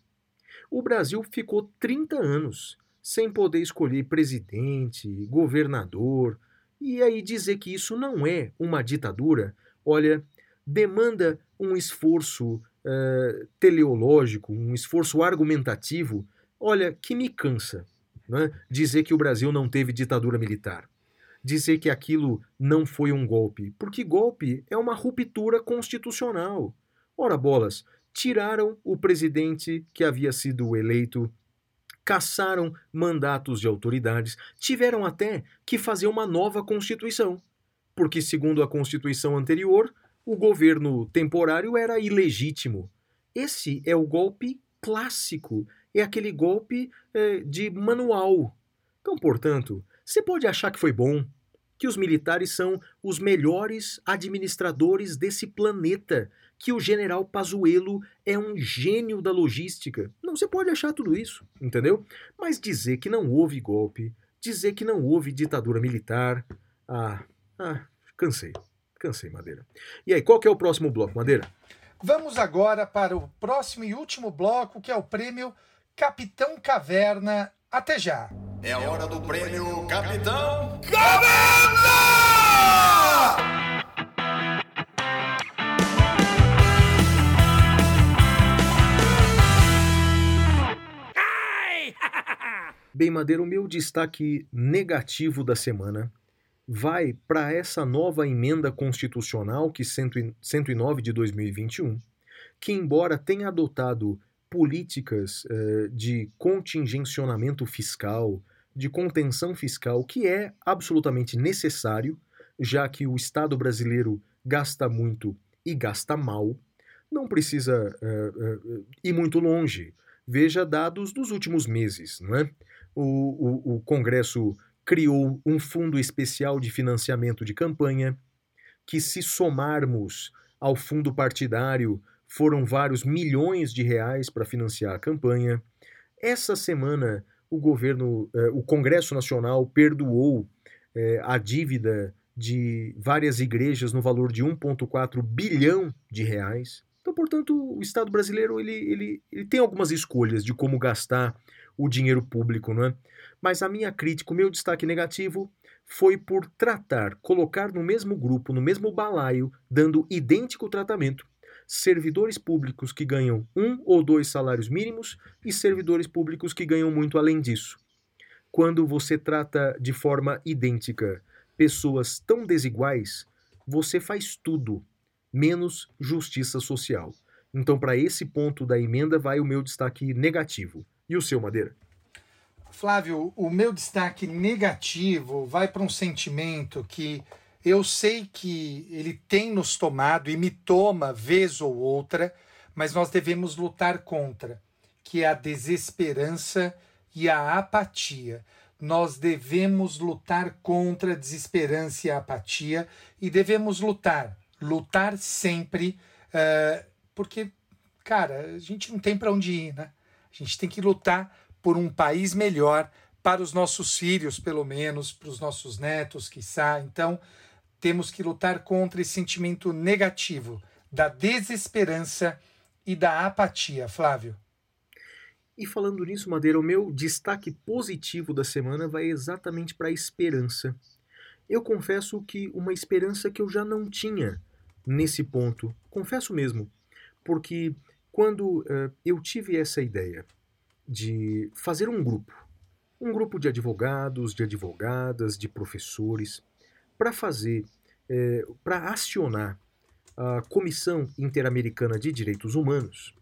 O Brasil ficou 30 anos sem poder escolher presidente, governador, e aí dizer que isso não é uma ditadura, olha, demanda um esforço eh, teleológico, um esforço argumentativo, olha, que me cansa. Né? Dizer que o Brasil não teve ditadura militar. Dizer que aquilo não foi um golpe. Porque golpe é uma ruptura constitucional. Ora, bolas, tiraram o presidente que havia sido eleito, cassaram mandatos de autoridades, tiveram até que fazer uma nova constituição. Porque, segundo a constituição anterior, o governo temporário era ilegítimo. Esse é o golpe clássico, é aquele golpe eh, de manual. Então, portanto, você pode achar que foi bom, que os militares são os melhores administradores desse planeta, que o general Pazuello é um gênio da logística. Não, você pode achar tudo isso, entendeu? Mas dizer que não houve golpe, dizer que não houve ditadura militar, ah, ah, cansei, cansei, Madeira. E aí, qual que é o próximo bloco, Madeira?
Vamos agora para o próximo e último bloco, que é o prêmio Capitão Caverna. Até já!
É a hora do prêmio Capitão
Bem, Madeira, o meu destaque negativo da semana vai para essa nova emenda constitucional, que 100 109 de 2021, que, embora tenha adotado políticas eh, de contingencionamento fiscal, de contenção fiscal, que é absolutamente necessário, já que o Estado brasileiro gasta muito e gasta mal, não precisa eh, eh, ir muito longe. Veja dados dos últimos meses, não é? O, o, o Congresso criou um fundo especial de financiamento de campanha, que, se somarmos ao fundo partidário, foram vários milhões de reais para financiar a campanha. Essa semana, o governo, eh, o Congresso Nacional perdoou eh, a dívida de várias igrejas no valor de 1,4 bilhão de reais. Então, portanto, o Estado brasileiro ele, ele, ele tem algumas escolhas de como gastar o dinheiro público, não é? Mas a minha crítica, o meu destaque negativo foi por tratar, colocar no mesmo grupo, no mesmo balaio, dando idêntico tratamento, servidores públicos que ganham um ou dois salários mínimos e servidores públicos que ganham muito além disso. Quando você trata de forma idêntica pessoas tão desiguais, você faz tudo, menos justiça social. Então, para esse ponto da emenda, vai o meu destaque negativo. E o seu, Madeira?
Flávio, o meu destaque negativo vai para um sentimento que eu sei que ele tem nos tomado e me toma vez ou outra, mas nós devemos lutar contra, que é a desesperança e a apatia. Nós devemos lutar contra a desesperança e a apatia e devemos lutar, lutar sempre, eh, porque, cara, a gente não tem para onde ir, né? A gente tem que lutar por um país melhor para os nossos filhos, pelo menos, para os nossos netos, quiçá. Então, temos que lutar contra esse sentimento negativo da desesperança e da apatia, Flávio.
E falando nisso, Madeira, o meu destaque positivo da semana vai exatamente para a esperança. Eu confesso que uma esperança que eu já não tinha nesse ponto. Confesso mesmo. Porque quando eh, eu tive essa ideia de fazer um grupo, um grupo de advogados, de advogadas, de professores, para fazer, para acionar a Comissão Interamericana de Direitos Humanos,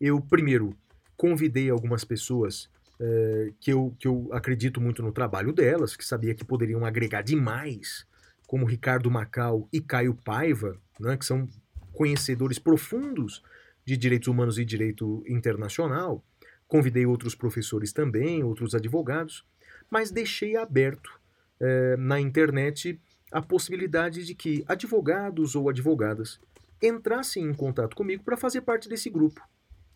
eu primeiro convidei algumas pessoas eh, que, eu, que eu acredito muito no trabalho delas, que sabia que poderiam agregar demais, como Ricardo Macau e Caio Paiva, né, que são conhecedores profundos de direitos humanos e direito internacional. Convidei outros professores também, outros advogados, mas deixei aberto eh, na internet a possibilidade de que advogados ou advogadas entrassem em contato comigo para fazer parte desse grupo.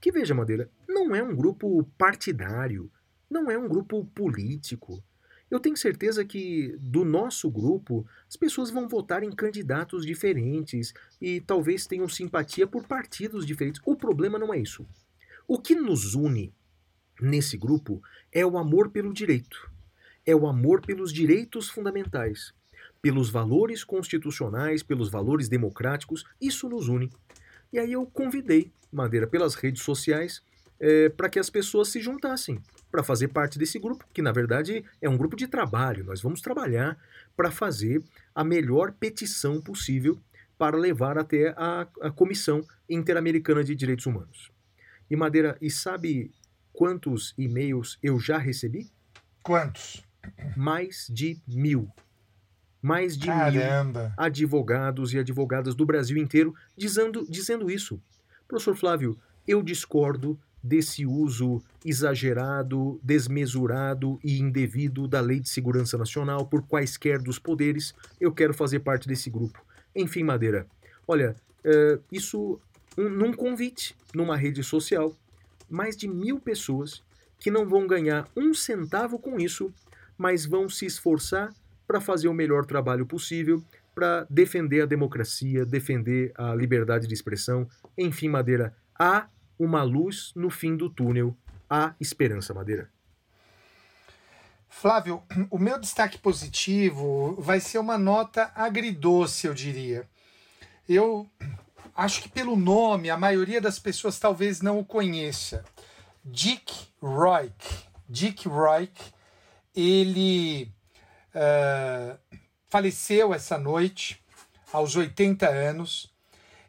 Que veja, Madeira, não é um grupo partidário, não é um grupo político. Eu tenho certeza que do nosso grupo as pessoas vão votar em candidatos diferentes e talvez tenham simpatia por partidos diferentes. O problema não é isso. O que nos une nesse grupo é o amor pelo direito, é o amor pelos direitos fundamentais, pelos valores constitucionais, pelos valores democráticos. Isso nos une. E aí eu convidei Madeira pelas redes sociais é, para que as pessoas se juntassem para fazer parte desse grupo, que na verdade é um grupo de trabalho. Nós vamos trabalhar para fazer a melhor petição possível para levar até a, a Comissão Interamericana de Direitos Humanos. E Madeira, e sabe quantos e-mails eu já recebi?
Quantos?
Mais de mil. Mais de mil
Caramba!
advogados e advogadas do Brasil inteiro dizendo, dizendo isso. Professor Flávio, eu discordo desse uso exagerado, desmesurado e indevido da Lei de Segurança Nacional por quaisquer dos poderes. Eu quero fazer parte desse grupo. Enfim, Madeira, olha, é, isso um- num convite, numa rede social, mais de mil pessoas que não vão ganhar um centavo com isso, mas vão se esforçar para fazer o melhor trabalho possível, para defender a democracia, defender a liberdade de expressão. Enfim, Madeira, há uma luz no fim do túnel, há esperança, Madeira.
Flávio, o meu destaque positivo vai ser uma nota agridoce, eu diria. Eu acho que pelo nome a maioria das pessoas talvez não o conheça. Dick Roik. Dick Roik, ele ah, faleceu essa noite, aos 80 anos.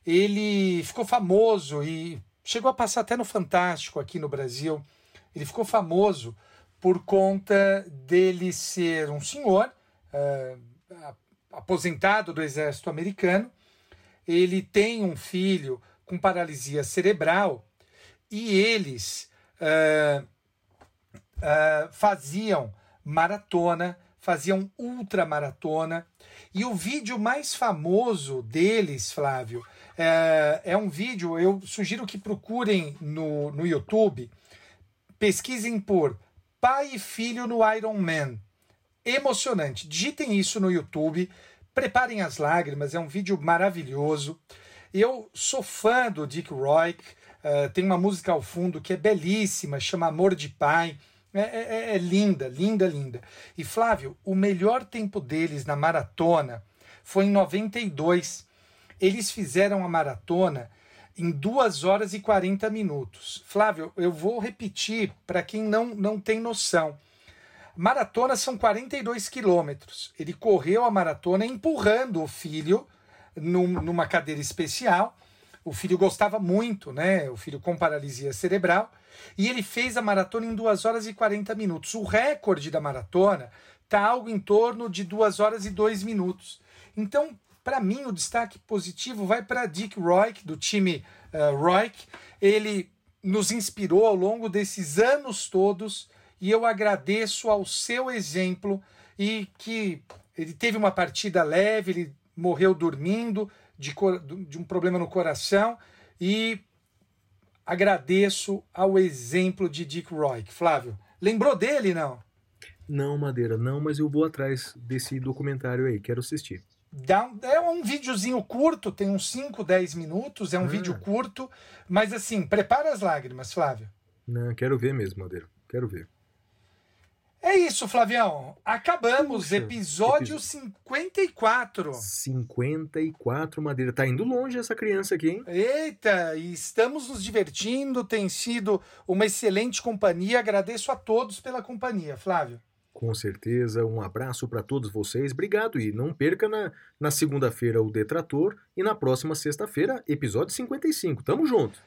Ele ficou famoso e chegou a passar até no Fantástico aqui no Brasil. Ele ficou famoso por conta dele ser um senhor a- aposentado do exército americano. Ele tem um filho com paralisia cerebral e eles ah, ah, faziam maratona, faziam ultramaratona. E o vídeo mais famoso deles, Flávio, é, é um vídeo, eu sugiro que procurem no, no YouTube, pesquisem por pai e filho no Iron Man. Emocionante. Digitem isso no YouTube, preparem as lágrimas, é um vídeo maravilhoso. Eu sou fã do Dick Roik, eh, tem uma música ao fundo que é belíssima, chama Amor de Pai. É, é- é linda, linda, linda. E Flávio, o melhor tempo deles na maratona foi em 92. Eles fizeram a maratona em 2 horas e 40 minutos. Flávio, eu vou repetir para quem não, não tem noção. Maratona são 42 quilômetros. Ele correu a maratona empurrando o filho num- numa cadeira especial. O filho gostava muito, né? O filho com paralisia cerebral. E ele fez a maratona em 2 horas e 40 minutos. O recorde da maratona está algo em torno de 2 horas e 2 minutos. Então, para mim, o destaque positivo vai para Dick Roik, do time uh, Roik. Ele nos inspirou ao longo desses anos todos e eu agradeço ao seu exemplo e que ele teve uma partida leve, ele morreu dormindo de, de um problema no coração e agradeço ao exemplo de Dick Roy. Flávio, lembrou dele, não?
Não, Madeira, não, mas eu vou atrás desse documentário aí, quero assistir.
Dá um- é um videozinho curto, tem uns 5, 10 minutos, é um
Ah.
vídeo curto, mas assim, prepara as lágrimas, Flávio.
Não, quero ver mesmo, Madeira, quero ver.
É isso, Flavião. Acabamos,
Puxa,
episódio
episódio.
54.
54, Madeira. Tá indo longe essa criança aqui, hein?
Eita, e estamos nos divertindo, tem sido uma excelente companhia. Agradeço a todos pela companhia, Flávio.
Com certeza. Um abraço para todos vocês. Obrigado. E não perca na, na segunda-feira o Detrator e na próxima sexta-feira, episódio 55. Tamo junto.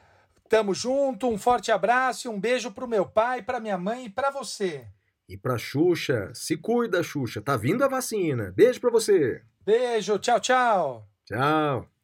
Tamo junto, um forte abraço e um beijo pro meu pai, pra minha mãe e pra você.
E pra Xuxa, se cuida, Xuxa. Tá vindo a vacina. Beijo pra você.
Beijo, tchau, tchau.
Tchau.